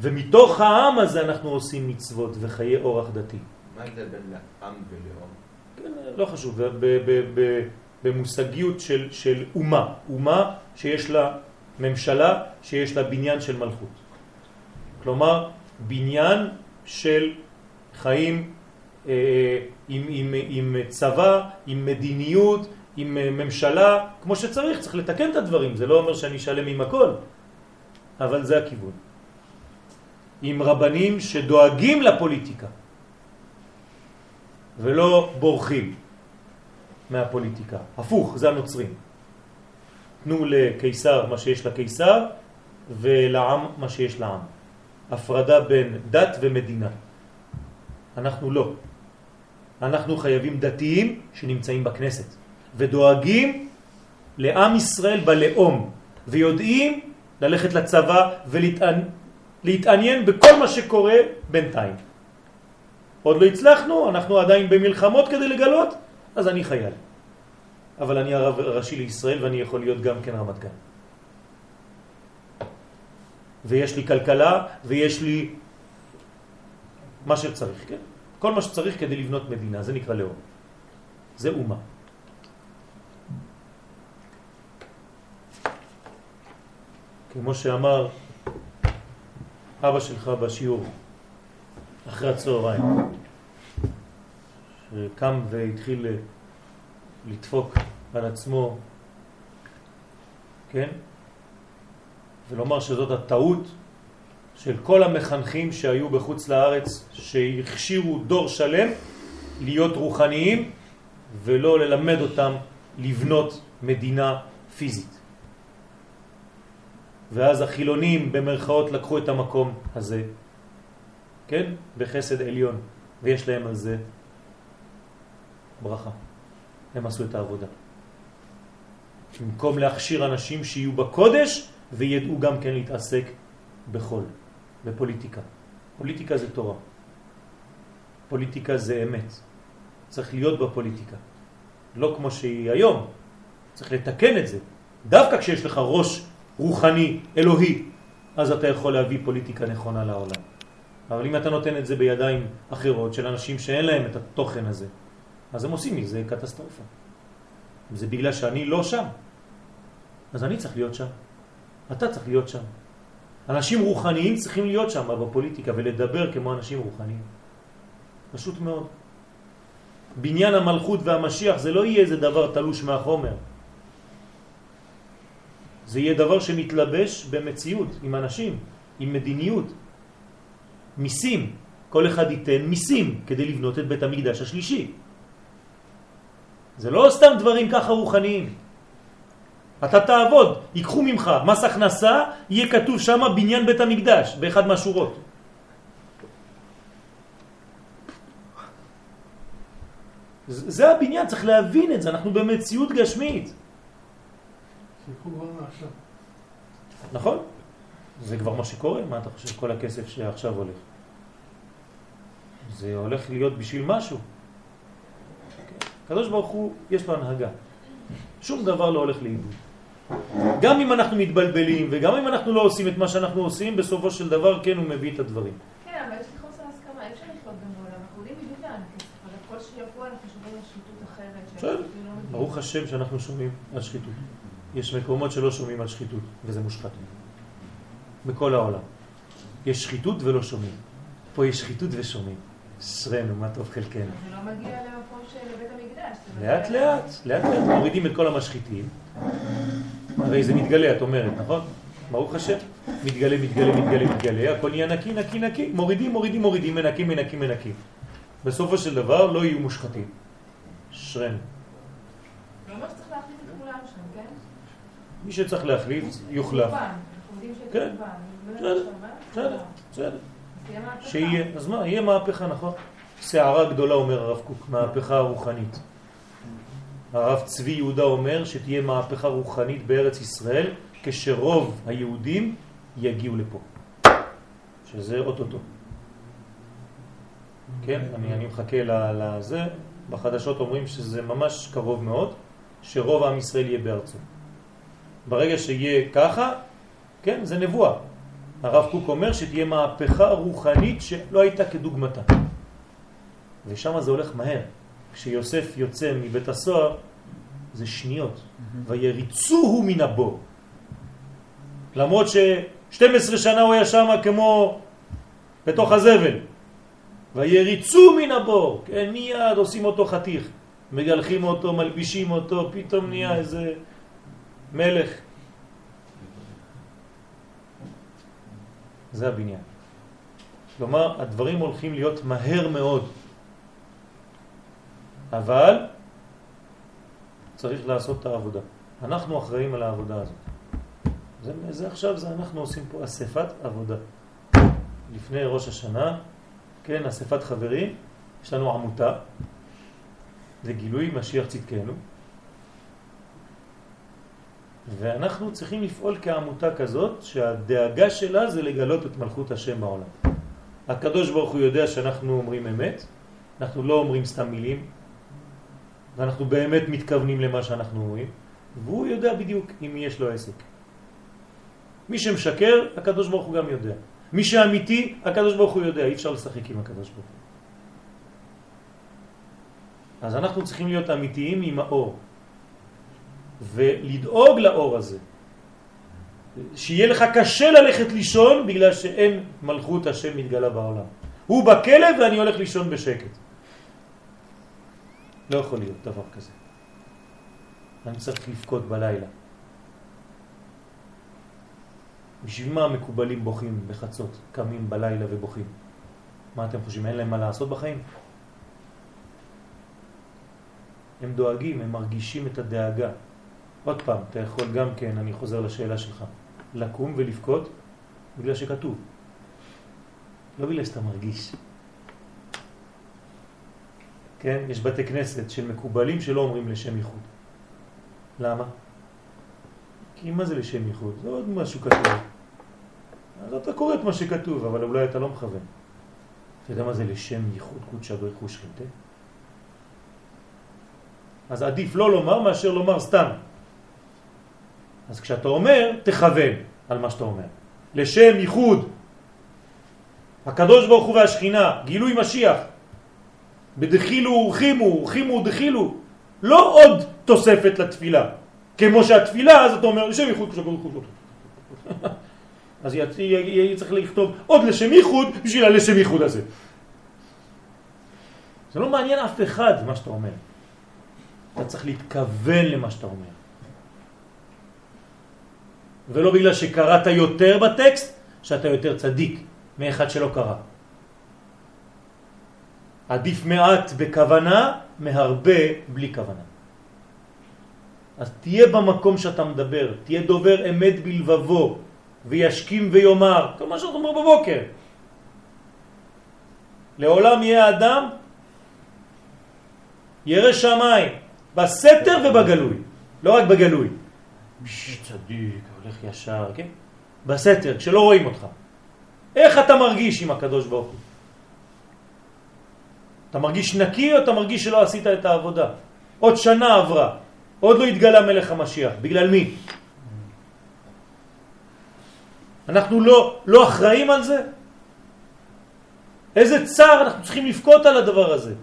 ומתוך העם הזה אנחנו עושים מצוות וחיי אורח דתי. מה ההבדל בין עם ולאום? כן, לא חשוב, במושגיות של, של אומה, אומה שיש לה ממשלה, שיש לה בניין של מלכות. כלומר, בניין של חיים אה, עם, עם, עם צבא, עם מדיניות, עם אה, ממשלה, כמו שצריך, צריך לתקן את הדברים, זה לא אומר שאני שלם עם הכל, אבל זה הכיוון. עם רבנים שדואגים לפוליטיקה ולא בורחים מהפוליטיקה. הפוך, זה הנוצרים. תנו לקיסר מה שיש לקיסר ולעם מה שיש לעם. הפרדה בין דת ומדינה. אנחנו לא. אנחנו חייבים דתיים שנמצאים בכנסת ודואגים לעם ישראל בלאום ויודעים ללכת לצבא ולהתעניין בכל מה שקורה בינתיים. עוד לא הצלחנו, אנחנו עדיין במלחמות כדי לגלות, אז אני חייל. אבל אני הרב הראשי לישראל ואני יכול להיות גם כן רמת גן. ויש לי כלכלה ויש לי מה שצריך, כן? כל מה שצריך כדי לבנות מדינה, זה נקרא לאום. זה אומה. כמו שאמר אבא שלך בשיעור אחרי הצהריים, שקם והתחיל לדפוק על עצמו, כן? ולומר שזאת הטעות של כל המחנכים שהיו בחוץ לארץ, שהכשירו דור שלם להיות רוחניים ולא ללמד אותם לבנות מדינה פיזית. ואז החילונים במרכאות לקחו את המקום הזה, כן? בחסד עליון, ויש להם על זה ברכה. הם עשו את העבודה. במקום להכשיר אנשים שיהיו בקודש וידעו גם כן להתעסק בחול. בפוליטיקה. פוליטיקה זה תורה. פוליטיקה זה אמת. צריך להיות בפוליטיקה. לא כמו שהיא היום. צריך לתקן את זה. דווקא כשיש לך ראש רוחני, אלוהי, אז אתה יכול להביא פוליטיקה נכונה לעולם. אבל אם אתה נותן את זה בידיים אחרות של אנשים שאין להם את התוכן הזה, אז הם עושים מזה קטסטרופה. זה בגלל שאני לא שם. אז אני צריך להיות שם. אתה צריך להיות שם. אנשים רוחניים צריכים להיות שם בפוליטיקה ולדבר כמו אנשים רוחניים. פשוט מאוד. בניין המלכות והמשיח זה לא יהיה איזה דבר תלוש מהחומר. זה יהיה דבר שמתלבש במציאות, עם אנשים, עם מדיניות. מיסים, כל אחד ייתן מיסים כדי לבנות את בית המקדש השלישי. זה לא סתם דברים ככה רוחניים. אתה תעבוד, ייקחו ממך מס הכנסה, יהיה כתוב שם בניין בית המקדש, באחד מהשורות. זה הבניין, צריך להבין את זה, אנחנו במציאות גשמית. נכון, זה כבר מה שקורה, מה אתה חושב כל הכסף שעכשיו הולך? זה הולך להיות בשביל משהו. הקדוש ברוך הוא, יש לו הנהגה. שום דבר לא הולך לאיבוד. גם אם אנחנו מתבלבלים וגם אם אנחנו לא עושים את מה שאנחנו עושים, בסופו של דבר כן הוא מביא את הדברים. כן, אבל יש לי חוסר הסכמה, אי אפשר לחיות גם בעולם, אנחנו יודעים בדיוק לאן אבל כל שיבוא אנחנו שומעים על שחיתות אחרת. בסדר, ברוך השם שאנחנו שומעים על שחיתות. יש מקומות שלא שומעים על שחיתות, וזה מושחת. בכל העולם. יש שחיתות ולא שומעים. פה יש שחיתות ושומעים. אשרנו, מה טוב חלקנו. זה לא מגיע למקום של בית המקדש. לאט לאט, לאט לאט מורידים את כל המשחיתים, הרי זה מתגלה, את אומרת, נכון? ברוך השם, מתגלה, מתגלה, מתגלה, מתגלה, הכל נהיה נקי, נקי, נקי, מורידים, מורידים, מורידים, מנקים, מנקים, מנקים. בסופו של דבר לא יהיו מושחתים. שרן. לא כן? מי שצריך להחליף, יוחלף. כן. בסדר, בסדר, שיהיה, אז מה, יהיה מהפכה, נכון? שערה גדולה, אומר הרב קוק, מהפכה רוחנית. הרב צבי יהודה אומר שתהיה מהפכה רוחנית בארץ ישראל כשרוב היהודים יגיעו לפה. שזה אוטוטו. כן, אני, אני מחכה לזה. בחדשות אומרים שזה ממש קרוב מאוד, שרוב עם ישראל יהיה בארצו. ברגע שיהיה ככה, כן, זה נבואה. הרב קוק אומר שתהיה מהפכה רוחנית שלא הייתה כדוגמתה. ושם זה הולך מהר. כשיוסף יוצא מבית הסוהר, זה שניות. ויריצוהו מן הבור. למרות ש-12 שנה הוא היה שם כמו בתוך הזבל. ויריצו מן הבור. כן, מיד עושים אותו חתיך. מגלחים אותו, מלבישים אותו, פתאום נהיה איזה מלך. זה הבניין. כלומר, הדברים הולכים להיות מהר מאוד. אבל צריך לעשות את העבודה. אנחנו אחראים על העבודה הזאת. זה, זה עכשיו, זה אנחנו עושים פה אספת עבודה. לפני ראש השנה, כן, אספת חברים, יש לנו עמותה, זה גילוי משיח צדקנו, ואנחנו צריכים לפעול כעמותה כזאת שהדאגה שלה זה לגלות את מלכות השם בעולם. הקדוש ברוך הוא יודע שאנחנו אומרים אמת, אנחנו לא אומרים סתם מילים, ואנחנו באמת מתכוונים למה שאנחנו אומרים, והוא יודע בדיוק אם יש לו עסק. מי שמשקר, הקדוש ברוך הוא גם יודע. מי שאמיתי, הקדוש ברוך הוא יודע, אי אפשר לשחק עם הקדוש ברוך הוא. אז אנחנו צריכים להיות אמיתיים עם האור, ולדאוג לאור הזה. שיהיה לך קשה ללכת לישון בגלל שאין מלכות השם מתגלה בעולם. הוא בכלב ואני הולך לישון בשקט. לא יכול להיות דבר כזה. אני צריך לבכות בלילה. בשביל מה המקובלים בוכים בחצות, קמים בלילה ובוכים? מה אתם חושבים, אין להם מה לעשות בחיים? הם דואגים, הם מרגישים את הדאגה. עוד פעם, אתה יכול גם כן, אני חוזר לשאלה שלך, לקום ולבכות בגלל שכתוב. לא בגלל שאתה מרגיש. כן? יש בתי כנסת של מקובלים שלא אומרים לשם ייחוד. למה? כי מה זה לשם ייחוד? זה עוד משהו כתוב. אז אתה קורא את מה שכתוב, אבל אולי אתה לא מכוון. אתה יודע מה זה לשם ייחוד קודשא הוא שכינתה? אז עדיף לא לומר מאשר לומר סתם. אז כשאתה אומר, תכוון על מה שאתה אומר. לשם ייחוד. הקדוש ברוך הוא והשכינה, גילוי משיח. בדחילו ורחימו, ורחימו ודחילו. לא עוד תוספת לתפילה. כמו שהתפילה, אז אתה אומר, לשם ייחוד קדוש ברוך הוא. אז יהיה צריך לכתוב עוד לשם ייחוד בשביל הלשם ייחוד הזה. זה לא מעניין אף אחד מה שאתה אומר. אתה צריך להתכוון למה שאתה אומר. ולא בגלל שקראת יותר בטקסט, שאתה יותר צדיק מאחד שלא קרא. עדיף מעט בכוונה מהרבה בלי כוונה. אז תהיה במקום שאתה מדבר, תהיה דובר אמת בלבבו, וישכים ויומר, כל מה שאתה אומר בבוקר. לעולם יהיה אדם ירא שמיים, בסתר ובגלוי, לא רק בגלוי. צדיק, הולך ישר, כן? בסתר, כשלא רואים אותך. איך אתה מרגיש עם הקדוש ברוך הוא? אתה מרגיש נקי או אתה מרגיש שלא עשית את העבודה? עוד שנה עברה, עוד לא התגלה מלך המשיח. בגלל מי? אנחנו לא, לא אחראים על זה? איזה צער אנחנו צריכים לפקוט על הדבר הזה.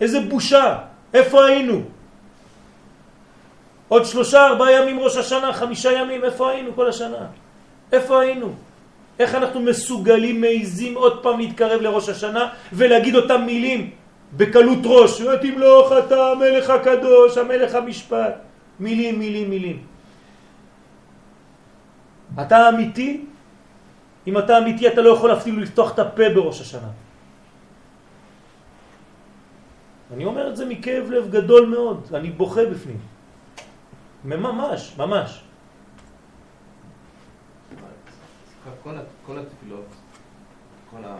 איזה בושה. איפה היינו? עוד שלושה, ארבעה ימים ראש השנה, חמישה ימים, איפה היינו כל השנה? איפה היינו? איך אנחנו מסוגלים, מעיזים עוד פעם להתקרב לראש השנה ולהגיד אותם מילים בקלות ראש, ותמלוך אתה המלך הקדוש, המלך המשפט. מילים, מילים, מילים. אתה אמיתי? אם אתה אמיתי אתה לא יכול אפילו לפתוח את הפה בראש השנה. אני אומר את זה מכאב לב גדול מאוד, אני בוכה בפנים. ממש, ממש. כל, כל התפילות, כל ה...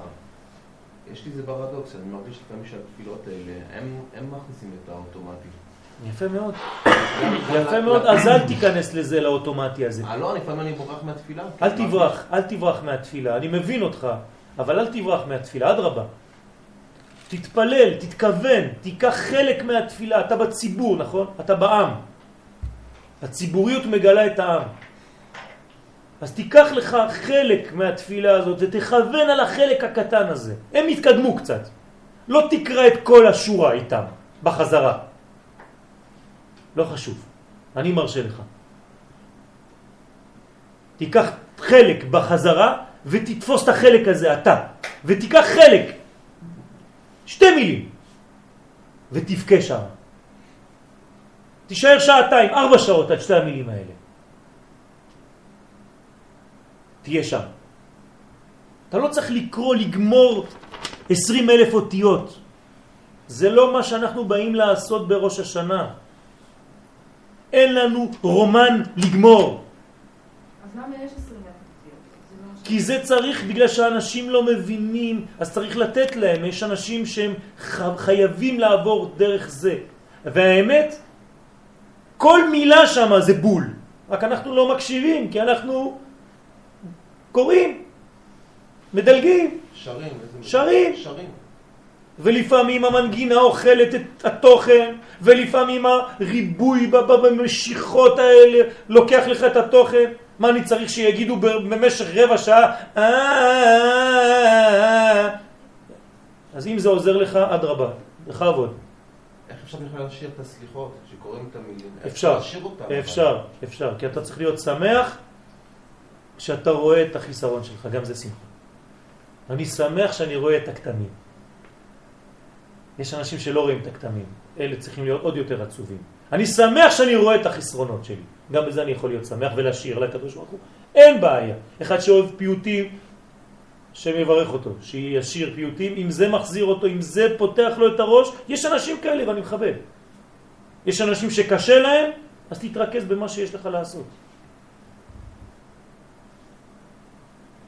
יש לי איזה ברדוקס, אני מרגיש לפעמים שהתפילות האלה, הם, הם מכניסים את האוטומטי. יפה מאוד. יפה מאוד, אז אל תיכנס לזה, לאוטומטי הזה. אה, לא, לפעמים אני בורח מהתפילה. אל תברח, אל תברח מהתפילה. אני מבין אותך, אבל אל תברח מהתפילה, אדרבה. תתפלל, תתכוון, תיקח חלק מהתפילה. אתה בציבור, נכון? אתה בעם. הציבוריות מגלה את העם. אז תיקח לך חלק מהתפילה הזאת ותכוון על החלק הקטן הזה. הם יתקדמו קצת. לא תקרא את כל השורה איתם בחזרה. לא חשוב, אני מרשה לך. תיקח חלק בחזרה ותתפוס את החלק הזה, אתה, ותיקח חלק, שתי מילים, ותבכה שם. תישאר שעתיים, ארבע שעות עד שתי המילים האלה. תהיה שם. אתה לא צריך לקרוא, לגמור 20 אלף אותיות. זה לא מה שאנחנו באים לעשות בראש השנה. אין לנו רומן לגמור. אז למה יש 20 אלף זה לא כי זה צריך, בגלל שאנשים לא מבינים, אז צריך לתת להם. יש אנשים שהם חייבים לעבור דרך זה. והאמת, כל מילה שם זה בול. רק אנחנו לא מקשיבים, כי אנחנו קוראים, מדלגים. שרים. שרים. שרים. ולפעמים המנגינה אוכלת את התוכן, ולפעמים הריבוי במשיכות האלה לוקח לך את התוכן. מה אני צריך שיגידו במשך רבע שעה? "אה". אז אם זה עוזר לך, אדרבה, בכבוד. איך אפשר בכלל לשיר את הסליחות, שקוראים את המילים? אפשר? אפשר, אפשר, כי אתה צריך להיות שמח כשאתה רואה את החיסרון שלך, גם זה שמחה. אני שמח שאני רואה את הכתמים. יש אנשים שלא רואים את הכתמים, אלה צריכים להיות עוד יותר עצובים. אני שמח שאני רואה את החסרונות שלי, גם בזה אני יכול להיות שמח ולהשאיר לקדוש ברוך הוא. אין בעיה. אחד שאוהב פיוטים, שמברך אותו, שישיר פיוטים, אם זה מחזיר אותו, אם זה פותח לו את הראש, יש אנשים כאלה ואני מכבד. יש אנשים שקשה להם, אז תתרכז במה שיש לך לעשות.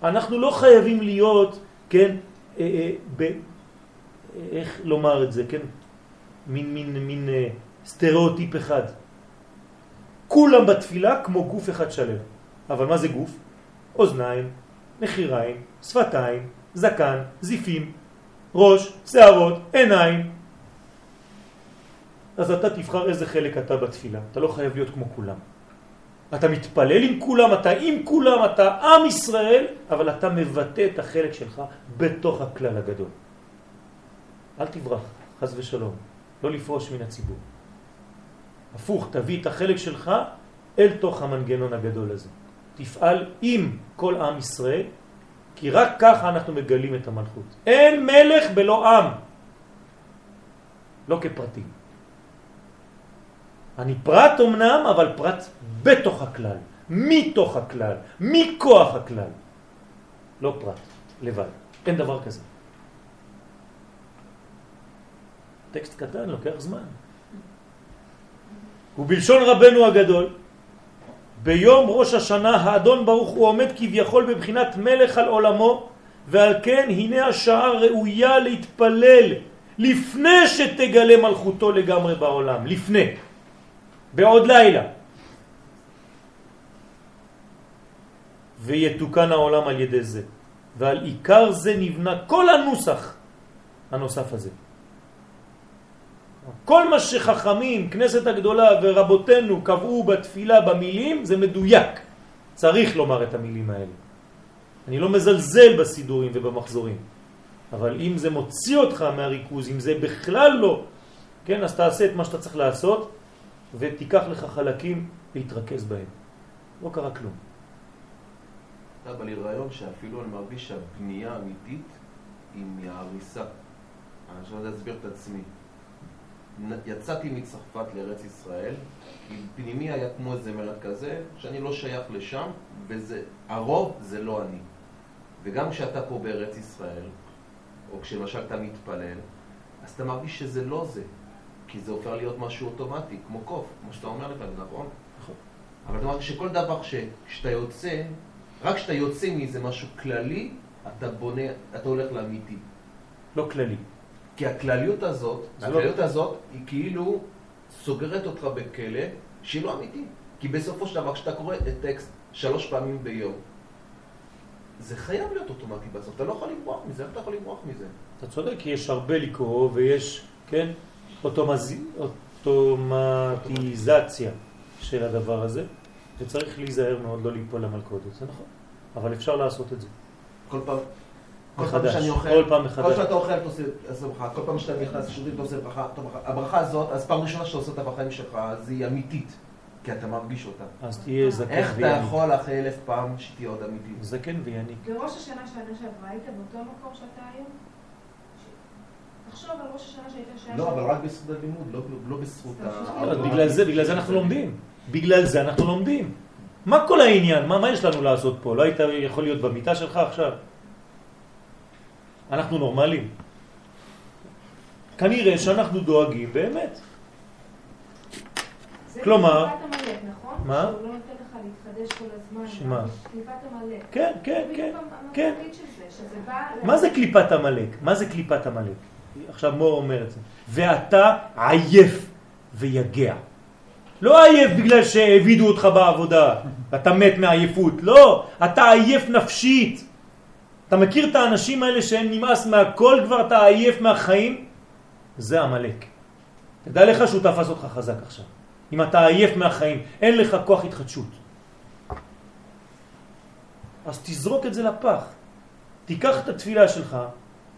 אנחנו לא חייבים להיות, כן, אה, אה, ב, אה, איך לומר את זה, כן, מין, מין, מין אה, סטריאוטיפ אחד. כולם בתפילה כמו גוף אחד שלם. אבל מה זה גוף? אוזניים, נחיריים, שפתיים, זקן, זיפים, ראש, שערות, עיניים. אז אתה תבחר איזה חלק אתה בתפילה. אתה לא חייב להיות כמו כולם. אתה מתפלל עם כולם, אתה עם כולם, אתה עם ישראל, אבל אתה מבטא את החלק שלך בתוך הכלל הגדול. אל תברח, חס ושלום. לא לפרוש מן הציבור. הפוך, תביא את החלק שלך אל תוך המנגנון הגדול הזה. תפעל עם כל עם ישראל, כי רק ככה אנחנו מגלים את המלכות. אין מלך בלא עם, לא כפרטים. אני פרט אמנם, אבל פרט בתוך הכלל, מתוך הכלל, מכוח הכלל. לא פרט, לבד. אין דבר כזה. טקסט קטן, לוקח זמן. ובלשון רבנו הגדול, ביום ראש השנה האדון ברוך הוא עומד כביכול בבחינת מלך על עולמו, ועל כן הנה השעה ראויה להתפלל לפני שתגלה מלכותו לגמרי בעולם, לפני, בעוד לילה. ויתוקן העולם על ידי זה, ועל עיקר זה נבנה כל הנוסח הנוסף הזה. כל מה שחכמים, כנסת הגדולה ורבותינו קבעו בתפילה במילים זה מדויק. צריך לומר את המילים האלה. אני לא מזלזל בסידורים ובמחזורים, אבל אם זה מוציא אותך מהריכוז, אם זה בכלל לא, כן, אז תעשה את מה שאתה צריך לעשות ותיקח לך חלקים להתרכז בהם. לא קרה כלום. אבל לי רעיון שאפילו אני מרגיש שהבנייה האמיתית היא מההריסה. אני עכשיו להסביר את עצמי. יצאתי מצרפת לארץ ישראל, כי פנימי היה כמו איזה מלך כזה, שאני לא שייך לשם, וזה, הרוב זה לא אני. וגם כשאתה פה בארץ ישראל, או כשלמשל אתה מתפלל, אז אתה מרגיש שזה לא זה, כי זה הופך להיות משהו אוטומטי, כמו קוף, כמו שאתה אומר לפעמים, נכון? נכון. אבל אתה מרגיש שכל דבר ש- כשאתה יוצא, רק כשאתה יוצא מאיזה משהו כללי, אתה בונה, אתה הולך לאמיתי. לא כללי. כי הכלליות הזאת, לא- הכלליות הזאת היא כאילו סוגרת אותך בכלא שהיא לא אמיתית. כי בסופו של דבר, כשאתה קורא את טקסט שלוש פעמים ביום, זה חייב להיות אוטומטי בסוף, אתה לא יכול לברוח מזה, איך אתה יכול לברוח מזה? אתה צודק, כי יש הרבה לקרוא ויש, כן, אוטומז... אוטומטיזציה של הדבר הזה, וצריך להיזהר מאוד לא ליפול למלכודת, זה נכון, אבל אפשר לעשות את זה. כל פעם, כל פעם שאני אוכל, כל פעם כל. שאתה אוכל אתה עושה ברכה, כל פעם שאתה נכנס לשירותים אתה עושה ברכה. הברכה הזאת, אז פעם ראשונה שאתה עושה אותה בחיים שלך, אז היא אמיתית, כי אתה מרגיש אותה. אז תהיה זקן איך אתה ויניק. יכול אחרי אלף פעם שתהיה עוד אמיתית? זקן ויניק. בראש השנה שנה שעברה היית באותו מקום שאתה היום? תחשוב על ראש השנה שהיית שנה לא, אבל. רק בזכות הלימוד, לא- לא בזכות ה... לא, בגלל זה, בגלל זה אנחנו לומדים. בגלל זה אנחנו לומדים. מה כל העניין? מה, מה יש לנו לעשות פה? לא היית יכול להיות במיטה שלך עכשיו? אנחנו נורמלים. כנראה שאנחנו דואגים באמת. כלומר- נכון? מה? שהוא לא נותן לך להתחדש כל הזמן. שמה? קליפת עמלק. כן, כן, כן, כן. מה זה קליפת עמלק? מה זה קליפת עמלק? עכשיו מור אומר את זה. ואתה עייף ויגע. לא עייף בגלל שהעבידו אותך בעבודה, אתה מת מעייפות. לא, אתה עייף נפשית. אתה מכיר את האנשים האלה שהם נמאס מהכל כבר, אתה עייף מהחיים? זה עמלק. תדע לך שהוא תפס אותך חזק עכשיו. אם אתה עייף מהחיים, אין לך כוח התחדשות. אז תזרוק את זה לפח. תיקח את התפילה שלך,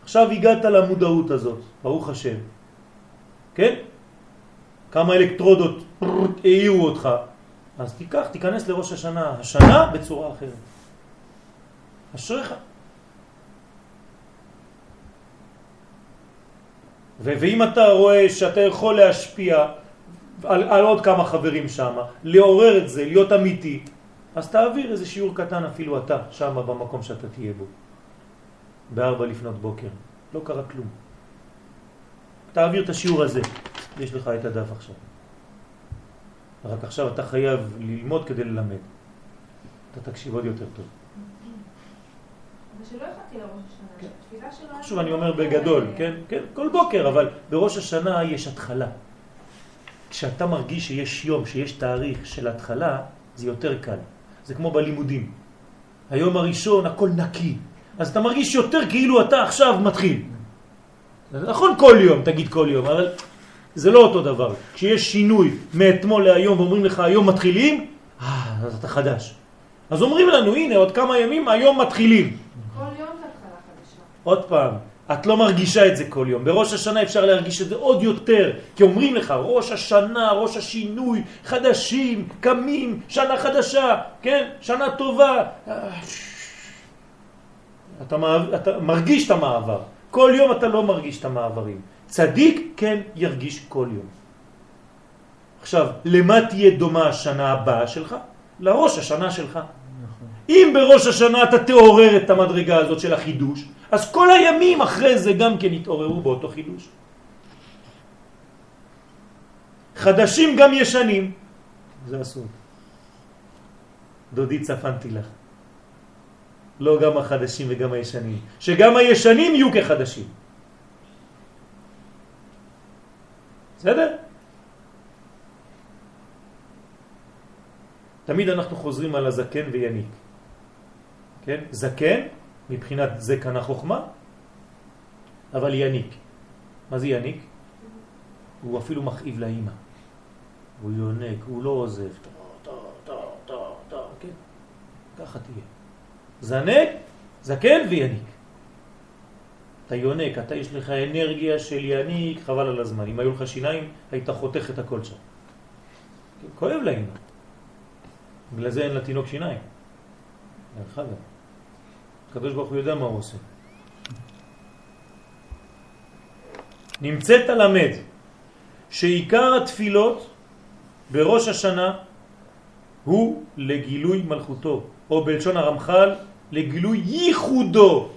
עכשיו הגעת למודעות הזאת, ברוך השם, כן? כמה אלקטרודות העירו אותך, אז תיקח, תיכנס לראש השנה, השנה בצורה אחרת. אשריך. ואם אתה רואה שאתה יכול להשפיע על, על עוד כמה חברים שם, לעורר את זה, להיות אמיתי, אז תעביר איזה שיעור קטן אפילו אתה, שם במקום שאתה תהיה בו. בארבע לפנות בוקר. לא קרה כלום. תעביר את השיעור הזה, יש לך את הדף עכשיו. רק עכשיו אתה חייב ללמוד כדי ללמד. אתה תקשיב עוד יותר טוב. ושלא יחכה לראש השנה, שהתפילה שלנו... שוב אני אומר בגדול, כן? כן? כל בוקר, אבל בראש השנה יש התחלה. כשאתה מרגיש שיש יום, שיש תאריך של התחלה, זה יותר קל. זה כמו בלימודים. היום הראשון הכל נקי, אז אתה מרגיש יותר כאילו אתה עכשיו מתחיל. נכון כל יום, תגיד כל יום, אבל זה לא אותו דבר. כשיש שינוי מאתמול להיום ואומרים לך היום מתחילים, אה, אז אתה חדש. אז אומרים לנו, הנה עוד כמה ימים היום מתחילים. כל יום זה התחלה חדשה. עוד פעם, את לא מרגישה את זה כל יום. בראש השנה אפשר להרגיש את זה עוד יותר, כי אומרים לך, ראש השנה, ראש השינוי, חדשים, קמים, שנה חדשה, כן? שנה טובה. אה, אתה, מעב- אתה מרגיש את המעבר. כל יום אתה לא מרגיש את המעברים. צדיק כן ירגיש כל יום. עכשיו, למה תהיה דומה השנה הבאה שלך? לראש השנה שלך. אם בראש השנה אתה תעורר את המדרגה הזאת של החידוש, אז כל הימים אחרי זה גם כן יתעוררו באותו חידוש. חדשים גם ישנים. זה אסור. דודי צפנתי לך. לא גם החדשים וגם הישנים. שגם הישנים יהיו כחדשים. בסדר? תמיד אנחנו חוזרים על הזקן ויניק. כן? זקן, מבחינת זקן החוכמה, אבל יניק. מה זה יניק? הוא אפילו מכאיב לאימא. הוא יונק, הוא לא עוזב. כן? ככה תהיה. זנק, זקן ויניק. אתה יונק, אתה יש לך אנרגיה של יניק, חבל על הזמן. אם היו לך שיניים, היית חותך את הכל שם. כן, כואב לאמא. בגלל זה אין לתינוק שיניים. דרך אגב. הקדוש ברוך הוא יודע מה הוא עושה. נמצאת למד שעיקר התפילות בראש השנה הוא לגילוי מלכותו, או בלשון הרמח"ל, לגילוי ייחודו.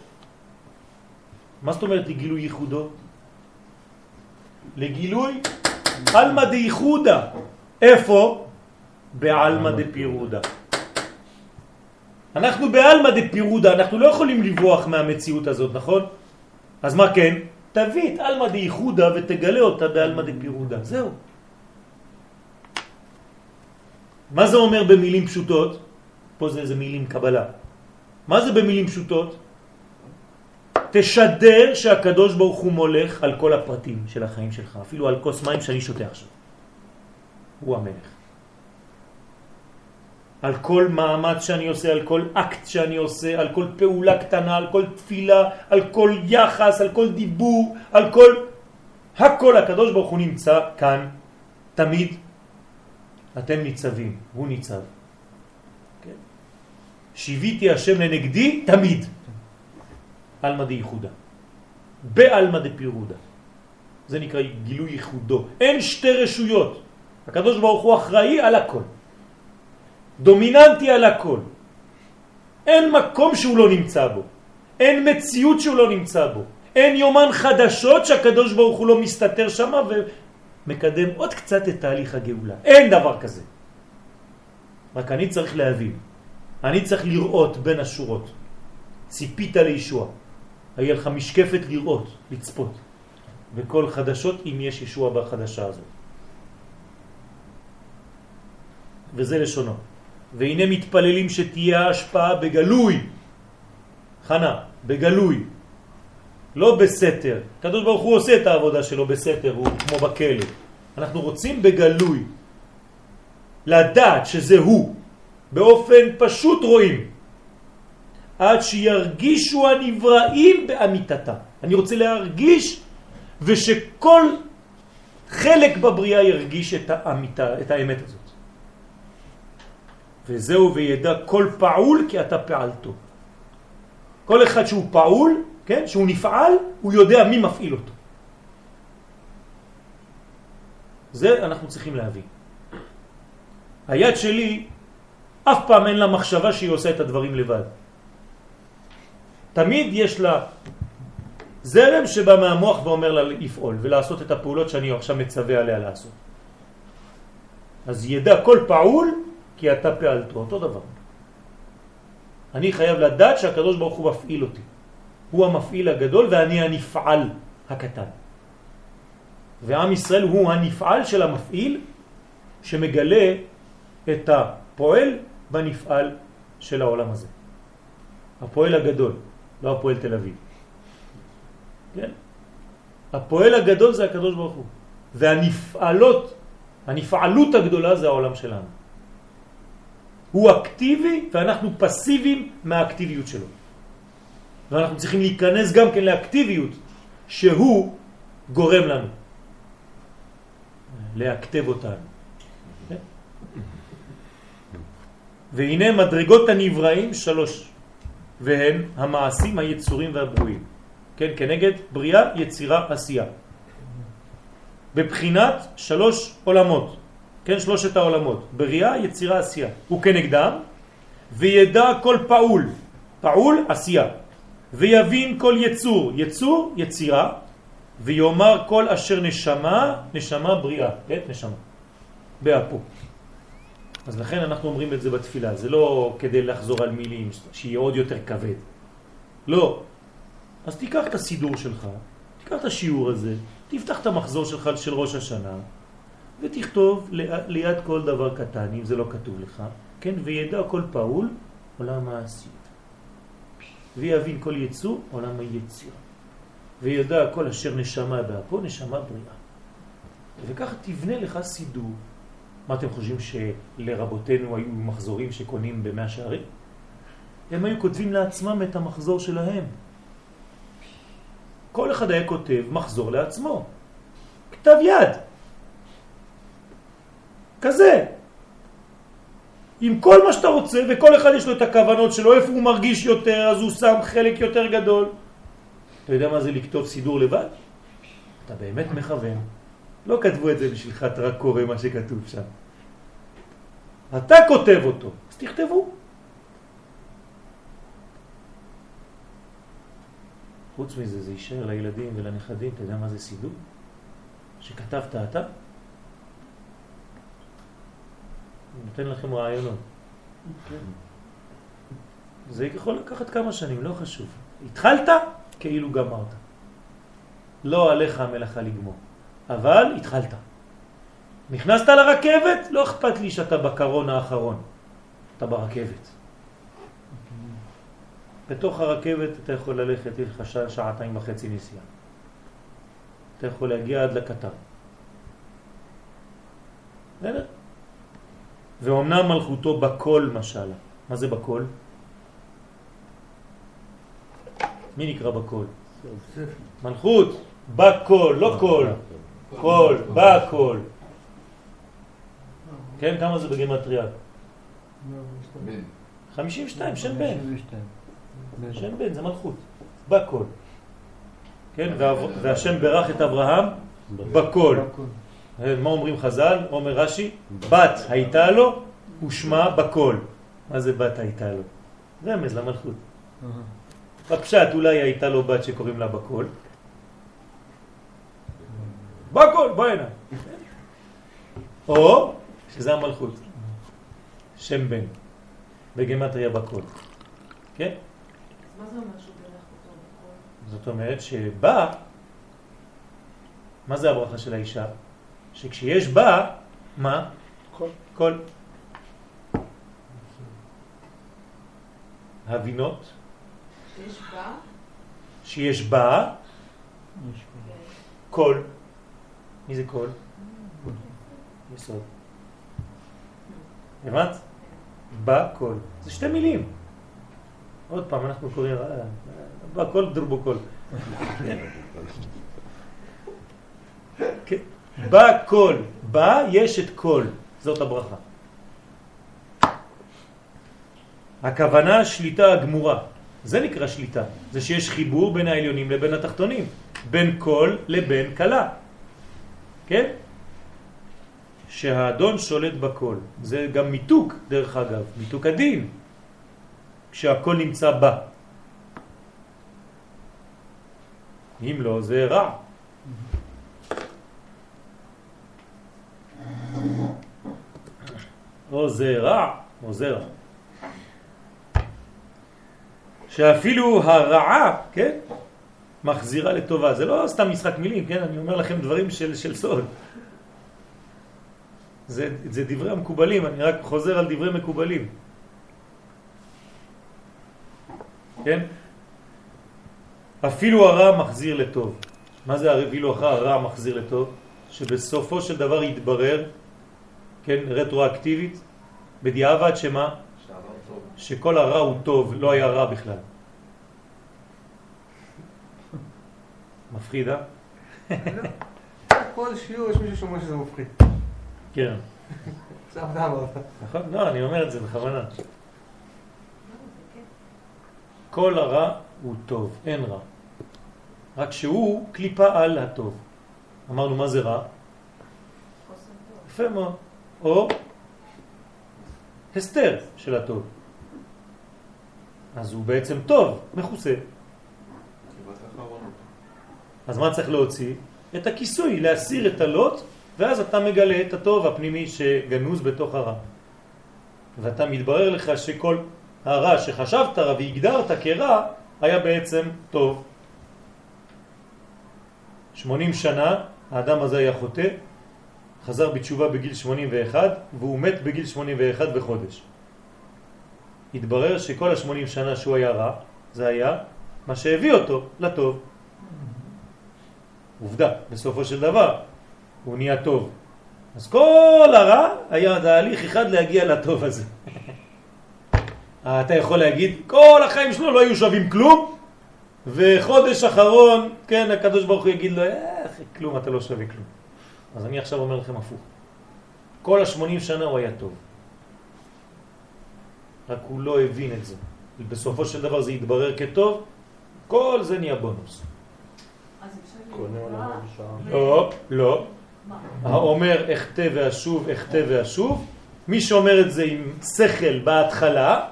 מה זאת אומרת לגילוי ייחודו? לגילוי עלמא דייחודה. איפה? בעלמא דפירודה. אנחנו בעלמא דפירודה, אנחנו לא יכולים לברוח מהמציאות הזאת, נכון? אז מה כן? תביא את עלמא דייחודה ותגלה אותה בעלמא דפירודה. זהו. מה זה אומר במילים פשוטות? פה זה איזה מילים קבלה. מה זה במילים פשוטות? תשדר שהקדוש ברוך הוא מולך על כל הפרטים של החיים שלך, אפילו על כוס מים שאני שותה עכשיו. הוא המלך. על כל מאמץ שאני עושה, על כל אקט שאני עושה, על כל פעולה קטנה, על כל תפילה, על כל יחס, על כל דיבור, על כל... הכל הקדוש ברוך הוא נמצא כאן, תמיד. אתם ניצבים, הוא ניצב. כן? שיוויתי השם לנגדי תמיד. אלמא דייחודה. באלמא דפירודה. זה נקרא גילוי ייחודו. אין שתי רשויות. הקדוש ברוך הוא אחראי על הכל. דומיננטי על הכל. אין מקום שהוא לא נמצא בו. אין מציאות שהוא לא נמצא בו. אין יומן חדשות שהקדוש ברוך הוא לא מסתתר שם ומקדם עוד קצת את תהליך הגאולה. אין דבר כזה. רק אני צריך להבין. אני צריך לראות בין השורות. ציפית לישוע. היה לך משקפת לראות, לצפות. בכל חדשות אם יש ישוע בחדשה הזאת. וזה לשונו. והנה מתפללים שתהיה השפעה בגלוי. חנה, בגלוי. לא בסתר. קדוש ברוך הוא עושה את העבודה שלו בסתר, הוא כמו בכלא. אנחנו רוצים בגלוי. לדעת שזה הוא. באופן פשוט רואים. עד שירגישו הנבראים באמיתתה. אני רוצה להרגיש ושכל חלק בבריאה ירגיש את האמיתה, את האמת הזאת. וזהו וידע כל פעול כי אתה פעלתו. כל אחד שהוא פעול, כן, שהוא נפעל, הוא יודע מי מפעיל אותו. זה אנחנו צריכים להבין. היד שלי, אף פעם אין לה מחשבה שהיא עושה את הדברים לבד. תמיד יש לה זרם שבא מהמוח ואומר לה לפעול ולעשות את הפעולות שאני עכשיו מצווה עליה לעשות. אז ידע כל פעול כי אתה פעלתו, אותו דבר. אני חייב לדעת שהקדוש ברוך הוא מפעיל אותי. הוא המפעיל הגדול ואני הנפעל הקטן. ועם ישראל הוא הנפעל של המפעיל שמגלה את הפועל בנפעל של העולם הזה. הפועל הגדול, לא הפועל תל אביב. כן? הפועל הגדול זה הקדוש ברוך הוא. והנפעלות, הנפעלות הגדולה זה העולם שלנו. הוא אקטיבי ואנחנו פסיביים מהאקטיביות שלו. ואנחנו צריכים להיכנס גם כן לאקטיביות שהוא גורם לנו. להכתב אותנו. והנה מדרגות הנבראים שלוש, והן המעשים היצורים והברואים. כן, כנגד בריאה, יצירה, עשייה. בבחינת שלוש עולמות, כן, שלושת העולמות, בריאה, יצירה, עשייה. הוא כנגדם, וידע כל פעול, פעול, עשייה. ויבין כל יצור, יצור, יצירה, ויאמר כל אשר נשמה, נשמה בריאה, כן, נשמה, באפו. אז לכן אנחנו אומרים את זה בתפילה, זה לא כדי לחזור על מילים, שיהיה עוד יותר כבד. לא, אז תיקח את הסידור שלך, תיקח את השיעור הזה, תפתח את המחזור שלך של ראש השנה, ותכתוב ליד כל דבר קטן, אם זה לא כתוב לך, כן, וידע כל פעול עולם העשייה. ויבין כל יצור עולם היציר. וידע כל אשר נשמה באפו, נשמה בריאה. וככה תבנה לך סידור. מה אתם חושבים שלרבותינו היו מחזורים שקונים במאה שערים? הם היו כותבים לעצמם את המחזור שלהם. כל אחד היה כותב מחזור לעצמו. כתב יד. כזה. עם כל מה שאתה רוצה, וכל אחד יש לו את הכוונות שלו, איפה הוא מרגיש יותר, אז הוא שם חלק יותר גדול. אתה יודע מה זה לכתוב סידור לבד? אתה באמת מכוון. לא כתבו את זה בשבילך, אתה רק קורא מה שכתוב שם. אתה כותב אותו, אז תכתבו. חוץ מזה, זה יישאר לילדים ולנכדים, אתה יודע מה זה סידור? שכתבת אתה? אני נותן לכם רעיונות. כן. זה יכול לקחת כמה שנים, לא חשוב. התחלת, כאילו גמרת. לא עליך המלאכה לגמור, אבל התחלת. נכנסת לרכבת, לא אכפת לי שאתה בקרון האחרון, אתה ברכבת. בתוך הרכבת אתה יכול ללכת, יש לך שעה, שעתיים וחצי נסיעה. אתה יכול להגיע עד לקטר. בסדר? ואומנם מלכותו בכל משלה. מה זה בכל? מי נקרא בכל? מלכות, בכל, לא כל. כל, בכל. כן, כמה זה בגמטריה? 52, שם בן. שם בן זה מלכות, בכל. כן, והשם ברך את אברהם בכל. מה אומרים חז"ל? אומר רש"י, בת הייתה לו ושמה בכל. מה זה בת הייתה לו? רמז למלכות. בפשט אולי הייתה לו בת שקוראים לה בקול. בקול, בוא הנה. או שזה המלכות, שם בן, בגמטריה בקול. כן? מה זה אומר שהוא בירך אותו בקול? זאת אומרת שבא, מה זה הברכה של האישה? שכשיש בה, מה? קול. קול. הבינות שיש בה? שיש בה קול. מי זה קול? יסוד. הבנת? בקול. זה שתי מילים. עוד פעם, אנחנו קוראים, אה, אה, בקול דרבו כן. בקול. בה יש את קול. זאת הברכה. הכוונה שליטה הגמורה. זה נקרא שליטה. זה שיש חיבור בין העליונים לבין התחתונים. בין קול לבין קלה. כן? שהאדון שולט בקול. זה גם מיתוק, דרך אגב, מיתוק הדין, כשהקול נמצא בה. אם לא, זה רע. או זה רע, או זה רע. שאפילו הרעה, כן, מחזירה לטובה. זה לא סתם משחק מילים, כן? אני אומר לכם דברים של, של סוד. זה, זה דברי המקובלים, אני רק חוזר על דברי מקובלים. כן? אפילו הרע מחזיר לטוב. מה זה אפילו הרע מחזיר לטוב? שבסופו של דבר יתברר, כן, רטרואקטיבית, בדיעבד שמה? שכל הרע הוא טוב, לא היה רע בכלל. מפחיד, אה? כל שיעור יש מישהו שאומר שזה מפחיד. כן. עכשיו אתה אמרת. נכון? לא, אני אומר את זה בכוונה. כל הרע הוא טוב, אין רע. רק שהוא קליפה על הטוב. אמרנו, מה זה רע? חוסר טוב. יפה מאוד. או הסתר של הטוב. אז הוא בעצם טוב, מכוסה. אז מה צריך להוציא? את הכיסוי, להסיר את הלוט, ואז אתה מגלה את הטוב הפנימי שגנוז בתוך הרע. ואתה מתברר לך שכל הרע שחשבת רע והגדרת כרע, היה בעצם טוב. 80 שנה האדם הזה היה חוטא, חזר בתשובה בגיל 81, והוא מת בגיל 81 וחודש. התברר שכל ה-80 שנה שהוא היה רע, זה היה מה שהביא אותו לטוב. עובדה, בסופו של דבר הוא נהיה טוב. אז כל הרע היה תהליך אחד להגיע לטוב הזה. אתה יכול להגיד, כל החיים שלו לא היו שווים כלום, וחודש אחרון, כן, הקדוש ברוך הוא יגיד לו, איך, כלום, אתה לא שווה כלום. אז אני עכשיו אומר לכם הפוך. כל השמונים שנה הוא היה טוב. רק הוא לא הבין את זה. בסופו של דבר זה יתברר כטוב, כל זה נהיה בונוס. לא, לא. מה? האומר אחטא ואשוב, אחטא ואשוב, מי שאומר את זה עם שכל בהתחלה,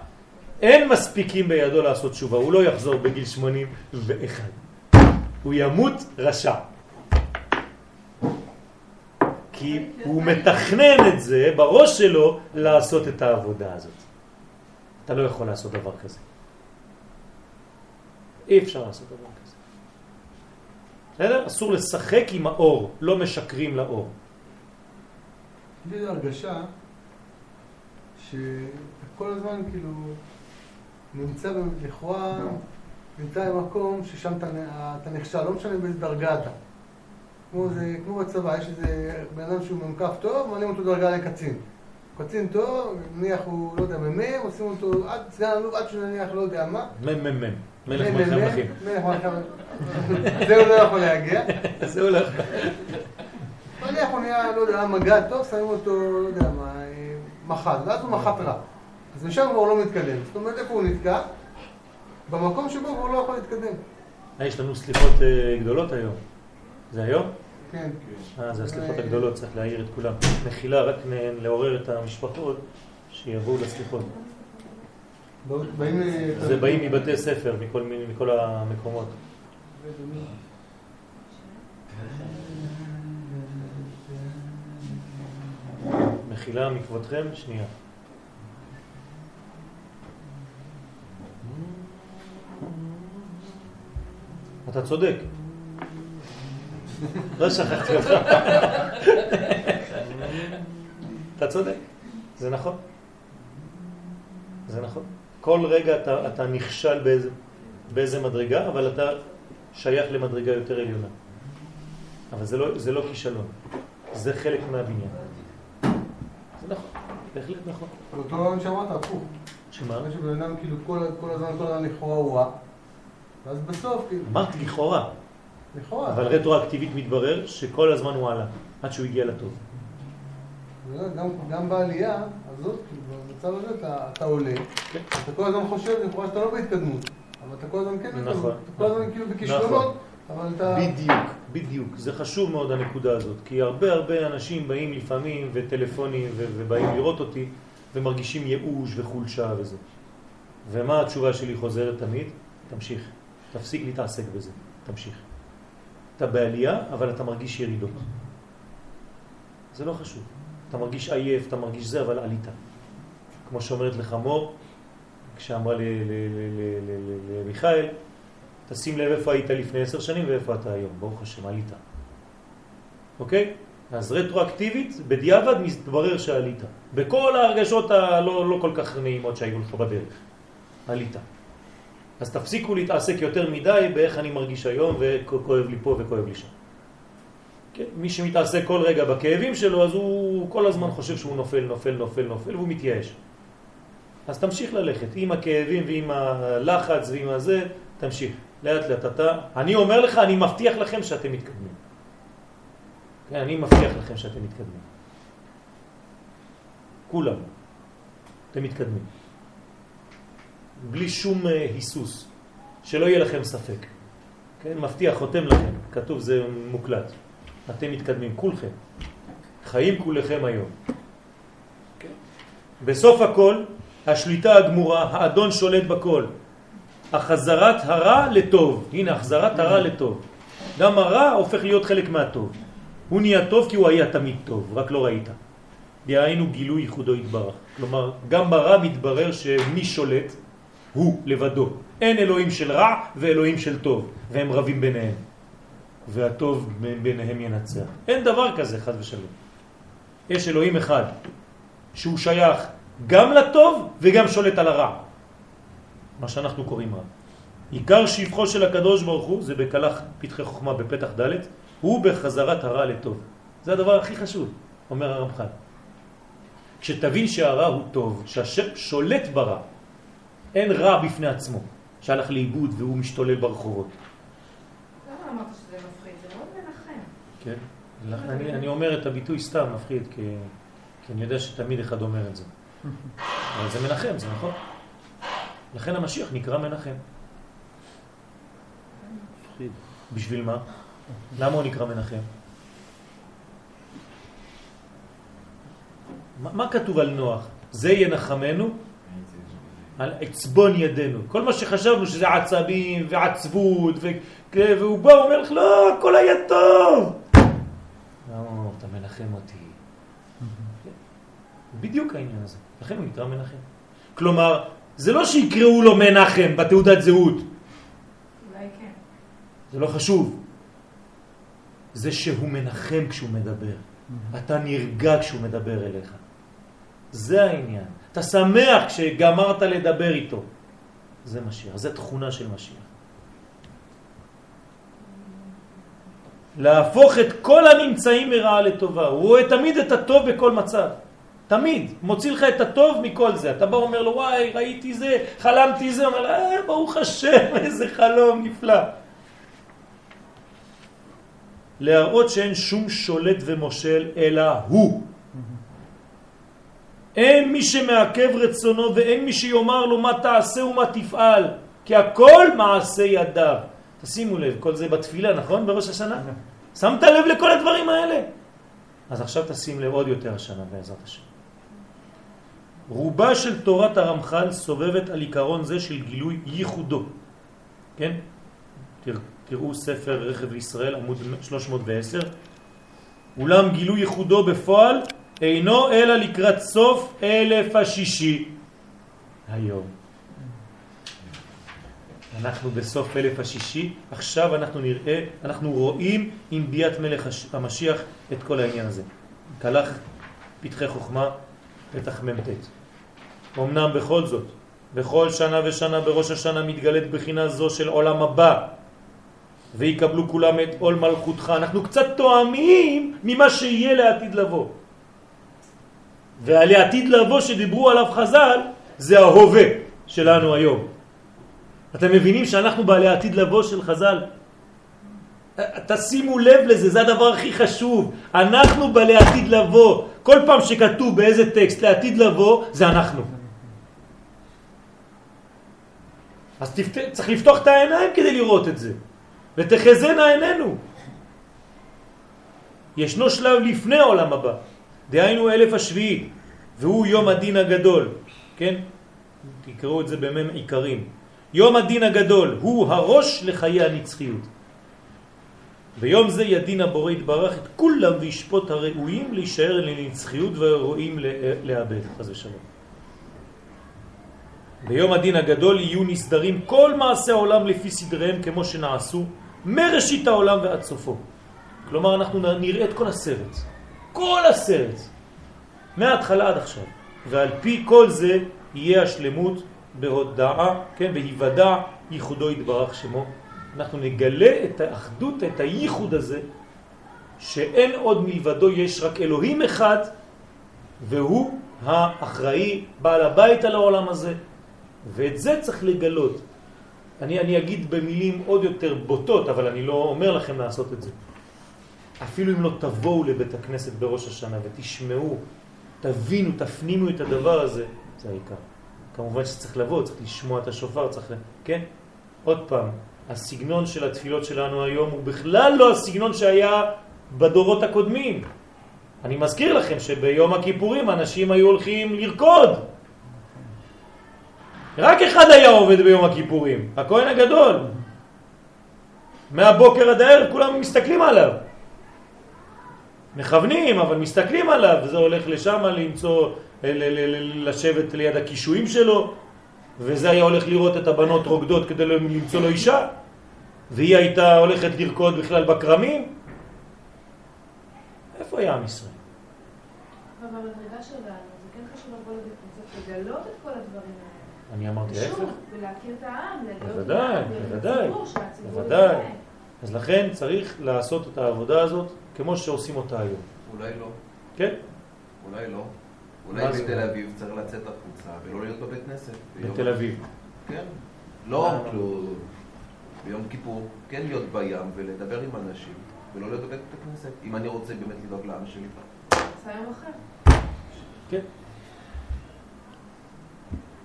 אין מספיקים בידו לעשות תשובה, הוא לא יחזור בגיל 81. הוא ימות רשע. כי הוא מתכנן את זה בראש שלו לעשות את העבודה הזאת. אתה לא יכול לעשות דבר כזה. אי אפשר לעשות דבר כזה. בסדר? אסור לשחק עם האור, לא משקרים לאור. יש לי הרגשה שכל הזמן כאילו נמצא לכאורה, נמצא במקום ששם אתה נכשל, לא משנה באיזה דרגה אתה. כמו, זה, כמו בצבא, יש איזה בן אדם שהוא ממקף טוב, מעלים אותו דרגה לקצין. קצין טוב, נניח הוא, לא יודע, מ"מ, עושים אותו עד סגן אלוף, עד שנניח לא יודע מה. מ"מ, מלך מ"מ, מלכי המלכים. מלך מלכי המלכים. זה הוא לא יכול להגיע. זה הולך. נניח הוא נהיה, לא יודע, מג"ד טוב, שמים אותו, לא יודע מה, מח"ט, ואז הוא מח"ט רע. אז משם כבר הוא לא מתקדם. זאת אומרת, איפה הוא נתקע? במקום שבו הוא לא יכול להתקדם. אה, יש לנו סליחות אה, גדולות היום. זה היום? כן. אה, זה הסליחות הגדולות, צריך להעיר את כולם. מחילה, רק לעורר את המשפחות שיבואו לסליחות. זה באים מבתי ספר, מכל המקומות. מחילה מכבודכם, שנייה. אתה צודק. לא שכחתי אותך. אתה צודק, זה נכון. זה נכון. כל רגע אתה, אתה נכשל באיזה, באיזה מדרגה, אבל אתה שייך למדרגה יותר עליונה. אבל זה לא, זה לא כישלון, זה חלק מהבניין. זה נכון, בהחלט נכון. אותו רעיון שאמרת, הפוך. שמה? שבן אדם כאילו כל כל הזמן, כל הזמן לכאורה הוא רע, ואז בסוף, כאילו, אמרתי לכאורה, לכאורה. אבל רטרואקטיבית מתברר שכל הזמן הוא עלה, עד שהוא הגיע לטוב. גם, גם בעלייה הזאת, כאילו, במצב הזה אתה, אתה עולה, כן. אתה כל הזמן חושב לכאורה שאתה לא בהתקדמות, אבל אתה כל הזמן כן נכון. בהתקדמות, אתה כל הזמן כאילו בכישלונות, אבל אתה... בדיוק, בדיוק. זה חשוב מאוד הנקודה הזאת, כי הרבה הרבה אנשים באים לפעמים וטלפונים ובאים לראות אותי ומרגישים ייאוש וחולשה וזה. ומה התשובה שלי חוזרת תמיד? תמשיך. תפסיק להתעסק בזה. תמשיך. אתה בעלייה, אבל אתה מרגיש ירידות. זה לא חשוב. אתה מרגיש עייף, אתה מרגיש זה, אבל עלית. כמו שאומרת לך מור, כשאמרה למיכאל, תשים לב איפה היית לפני עשר שנים ואיפה אתה היום, ברוך השם, עלית. אוקיי? אז רטרואקטיבית, בדיעבד מתברר שעלית. בכל ההרגשות הלא לא כל כך נעימות שהיו לך בדרך. עלית. אז תפסיקו להתעסק יותר מדי באיך אני מרגיש היום וכואב לי פה וכואב לי שם. כן? מי שמתעסק כל רגע בכאבים שלו, אז הוא כל הזמן חושב שהוא נופל, נופל, נופל, נופל, והוא מתייאש. אז תמשיך ללכת עם הכאבים ועם הלחץ ועם הזה, תמשיך. לאט לאט אתה, אני אומר לך, אני מבטיח לכם שאתם מתקדמים. כן, אני מבטיח לכם שאתם מתקדמים. כולם. אתם מתקדמים. בלי שום אה, היסוס, שלא יהיה לכם ספק. כן, מבטיח, חותם לכם, כתוב זה מוקלט. אתם מתקדמים, כולכם. חיים כולכם היום. כן. בסוף הכל, השליטה הגמורה, האדון שולט בכל. החזרת הרע לטוב. הנה, החזרת הרע לטוב. גם הרע הופך להיות חלק מהטוב. הוא נהיה טוב כי הוא היה תמיד טוב, רק לא ראית. דהיינו גילוי ייחודו יתברך. כלומר, גם ברע מתברר שמי שולט הוא לבדו. אין אלוהים של רע ואלוהים של טוב, והם רבים ביניהם. והטוב ביניהם ינצח. אין דבר כזה, חד ושלום. יש אלוהים אחד, שהוא שייך גם לטוב וגם שולט על הרע. מה שאנחנו קוראים רע. עיקר שבחו של הקדוש ברוך הוא, זה בקלח פתחי חוכמה בפתח ד', הוא בחזרת הרע לטוב. זה הדבר הכי חשוב, אומר הרמח"ל. כשתבין שהרע הוא טוב, שהשם שולט ברע, אין רע בפני עצמו, שהלך לאיבוד והוא משתולל ברחובות. למה אמרת שזה מפחיד? זה מאוד מנחם. כן? אני, אני אומר את הביטוי סתם מפחיד, כי, כי אני יודע שתמיד אחד אומר את זה. אבל זה מנחם, זה נכון? לכן המשיח נקרא מנחם. בשביל מה? למה הוא נקרא מנחם? מה, מה כתוב על נוח? זה ינחמנו על עצבון ידינו. כל מה שחשבנו שזה עצבים ועצבות ו... והוא בא ואומר לך לא, הכל היה טוב. לא, אתה מנחם אותי. בדיוק העניין הזה. לכן הוא נקרא מנחם. כלומר, זה לא שיקראו לו מנחם בתעודת זהות. אולי כן. זה לא חשוב. זה שהוא מנחם כשהוא מדבר. אתה נרגע כשהוא מדבר אליך. זה העניין. אתה שמח כשגמרת לדבר איתו. זה משיח, זה תכונה של משיח. להפוך את כל הנמצאים מרעה לטובה. הוא רואה תמיד את הטוב בכל מצב. תמיד. מוציא לך את הטוב מכל זה. אתה בא ואומר לו, וואי, ראיתי זה, חלמתי זה. אומר לו, אה, ברוך השם, איזה חלום נפלא. להראות שאין שום שולט ומושל אלא הוא. אין מי שמעכב רצונו ואין מי שיאמר לו מה תעשה ומה תפעל, כי הכל מעשה ידיו. תשימו לב, כל זה בתפילה, נכון? בראש השנה? שמת לב לכל הדברים האלה? אז עכשיו תשים לב עוד יותר השנה בעזרת השם. רובה של תורת הרמח"ל סובבת על עיקרון זה של גילוי ייחודו. כן? תר, תראו ספר רכב לישראל עמוד 310. אולם גילוי ייחודו בפועל אינו אלא לקראת סוף אלף השישי היום. אנחנו בסוף אלף השישי, עכשיו אנחנו נראה, אנחנו רואים עם ביאת מלך המשיח את כל העניין הזה. כלך פתחי חוכמה, פתח מ"ט. אמנם בכל זאת, בכל שנה ושנה בראש השנה מתגלית בחינה זו של עולם הבא, ויקבלו כולם את עול מלכותך. אנחנו קצת תואמים ממה שיהיה לעתיד לבוא. ועל העתיד לבוא שדיברו עליו חז"ל, זה ההווה שלנו היום. אתם מבינים שאנחנו בעלי עתיד לבוא של חז"ל? תשימו לב לזה, זה הדבר הכי חשוב. אנחנו בעלי עתיד לבוא. כל פעם שכתוב באיזה טקסט לעתיד לבוא, זה אנחנו. אז תפת... צריך לפתוח את העיניים כדי לראות את זה. ותחזנה עינינו. ישנו שלב לפני העולם הבא, דהיינו אלף השביעי, והוא יום הדין הגדול, כן? תקראו את זה במם עיקרים. יום הדין הגדול הוא הראש לחיי הנצחיות. ביום זה ידין הבורא יתברך את כולם וישפוט הראויים להישאר לנצחיות והראויים לאבד, חס ושלום. ביום הדין הגדול יהיו נסדרים כל מעשי העולם לפי סדריהם כמו שנעשו מראשית העולם ועד סופו. כלומר אנחנו נראה את כל הסרט, כל הסרט, מההתחלה עד עכשיו. ועל פי כל זה יהיה השלמות בהודעה, כן, בהיוודע ייחודו יתברך שמו. אנחנו נגלה את האחדות, את הייחוד הזה, שאין עוד מלבדו, יש רק אלוהים אחד, והוא האחראי, בעל הבית על העולם הזה, ואת זה צריך לגלות. אני, אני אגיד במילים עוד יותר בוטות, אבל אני לא אומר לכם לעשות את זה. אפילו אם לא תבואו לבית הכנסת בראש השנה ותשמעו, תבינו, תפנימו את הדבר הזה, זה העיקר. כמובן שצריך לבוא, צריך לשמוע את השופר, צריך... כן? עוד פעם, הסגנון של התפילות שלנו היום הוא בכלל לא הסגנון שהיה בדורות הקודמים. אני מזכיר לכם שביום הכיפורים אנשים היו הולכים לרקוד. רק אחד היה עובד ביום הכיפורים, הכהן הגדול. מהבוקר עד הערב כולם מסתכלים עליו. מכוונים, אבל מסתכלים עליו, וזה הולך לשם למצוא, לשבת ליד הקישואים שלו, וזה היה הולך לראות את הבנות רוקדות כדי למצוא לו אישה, והיא הייתה הולכת לרקוד בכלל בקרמים. איפה היה עם ישראל? אבל במדרגה שלנו, זה כן חשוב לבוא לבית לגלות את כל הדברים האלה. אני אמרתי ההפך. ולהכיר את העם, לגלות בוודאי, בוודאי, בוודאי. אז לכן צריך לעשות את העבודה הזאת כמו שעושים אותה היום. אולי לא. כן? אולי לא. אולי זה? בתל אביב צריך לצאת החוצה ולא להיות בבית כנסת. בתל אביב. כן. לא, אה. כאילו, ביום כיפור, כן להיות בים ולדבר עם אנשים, ולא להיות בבית הכנסת, אם אני רוצה באמת לדאוג לעם שלי. זה יום אחר. כן.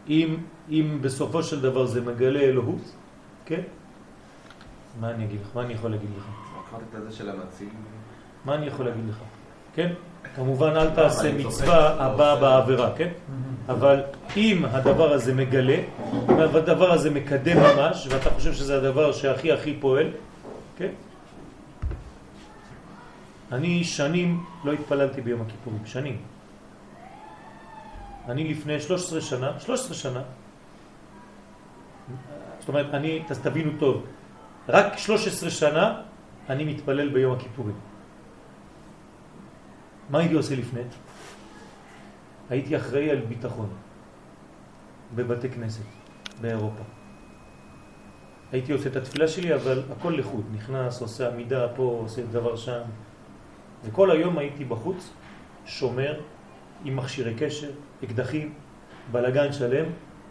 אם, אם בסופו של דבר זה מגלה אלוהות, כן? מה אני אגיד לך? מה אני יכול להגיד לך? לקחת את הזה של הנציג. מה אני יכול להגיד לך? כן? כמובן אל תעשה מצווה הבאה. בעבירה, כן? אבל אם הדבר הזה מגלה, אם הדבר הזה מקדם ממש, ואתה חושב שזה הדבר שהכי הכי פועל, כן? אני שנים לא התפללתי ביום הכיפורים, שנים. אני לפני 13 שנה, 13 שנה, זאת אומרת, אני, תבינו טוב, רק 13 שנה אני מתפלל ביום הכיפורים. מה הייתי עושה לפני? הייתי אחראי על ביטחון בבתי כנסת באירופה. הייתי עושה את התפילה שלי, אבל הכל לחוד, נכנס, עושה עמידה פה, עושה דבר שם. וכל היום הייתי בחוץ, שומר, עם מכשירי קשר, אקדחים, בלגן שלם,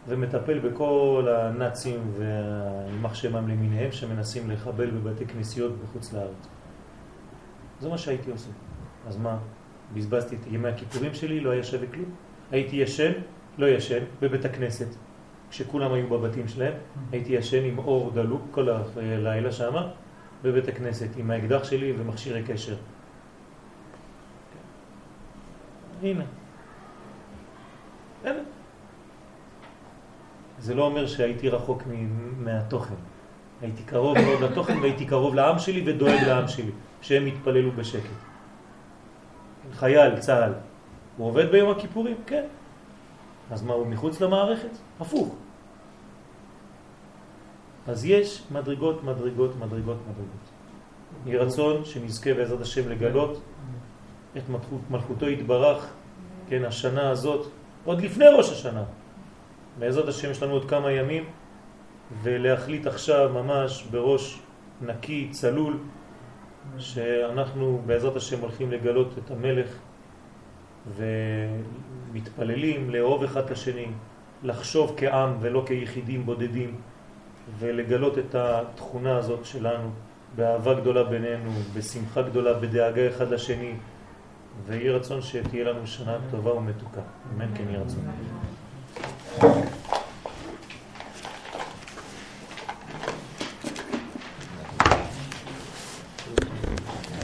ומטפל בכל הנאצים והיימח שמם למיניהם שמנסים לחבל בבתי כנסיות בחוץ לארץ. זה מה שהייתי עושה. אז מה, בזבזתי את ימי הכיפורים שלי, לא היה שווה כלום? הייתי ישן, לא ישן, בבית הכנסת, כשכולם היו בבתים שלהם, הייתי ישן עם אור דלוק כל הלילה שם, בבית הכנסת, עם האקדח שלי ומכשירי קשר. הנה. אין. זה לא אומר שהייתי רחוק מהתוכן. הייתי קרוב מאוד לתוכן והייתי קרוב לעם שלי ודואג לעם שלי, שהם יתפללו בשקט. חייל, צה"ל, הוא עובד ביום הכיפורים? כן. אז מה, הוא מחוץ למערכת? הפוך. אז יש מדרגות, מדרגות, מדרגות, מדרגות. יהי רצון שנזכה בעזרת השם לגלות את מלכות, מלכותו יתברך, כן, השנה הזאת, עוד לפני ראש השנה. בעזרת השם יש לנו עוד כמה ימים, ולהחליט עכשיו ממש בראש נקי, צלול, שאנחנו בעזרת השם הולכים לגלות את המלך ומתפללים לאהוב אחד את השני, לחשוב כעם ולא כיחידים בודדים ולגלות את התכונה הזאת שלנו באהבה גדולה בינינו, בשמחה גדולה, בדאגה אחד לשני ויהי רצון שתהיה לנו שנה טובה ומתוקה. אמן כן יהי רצון.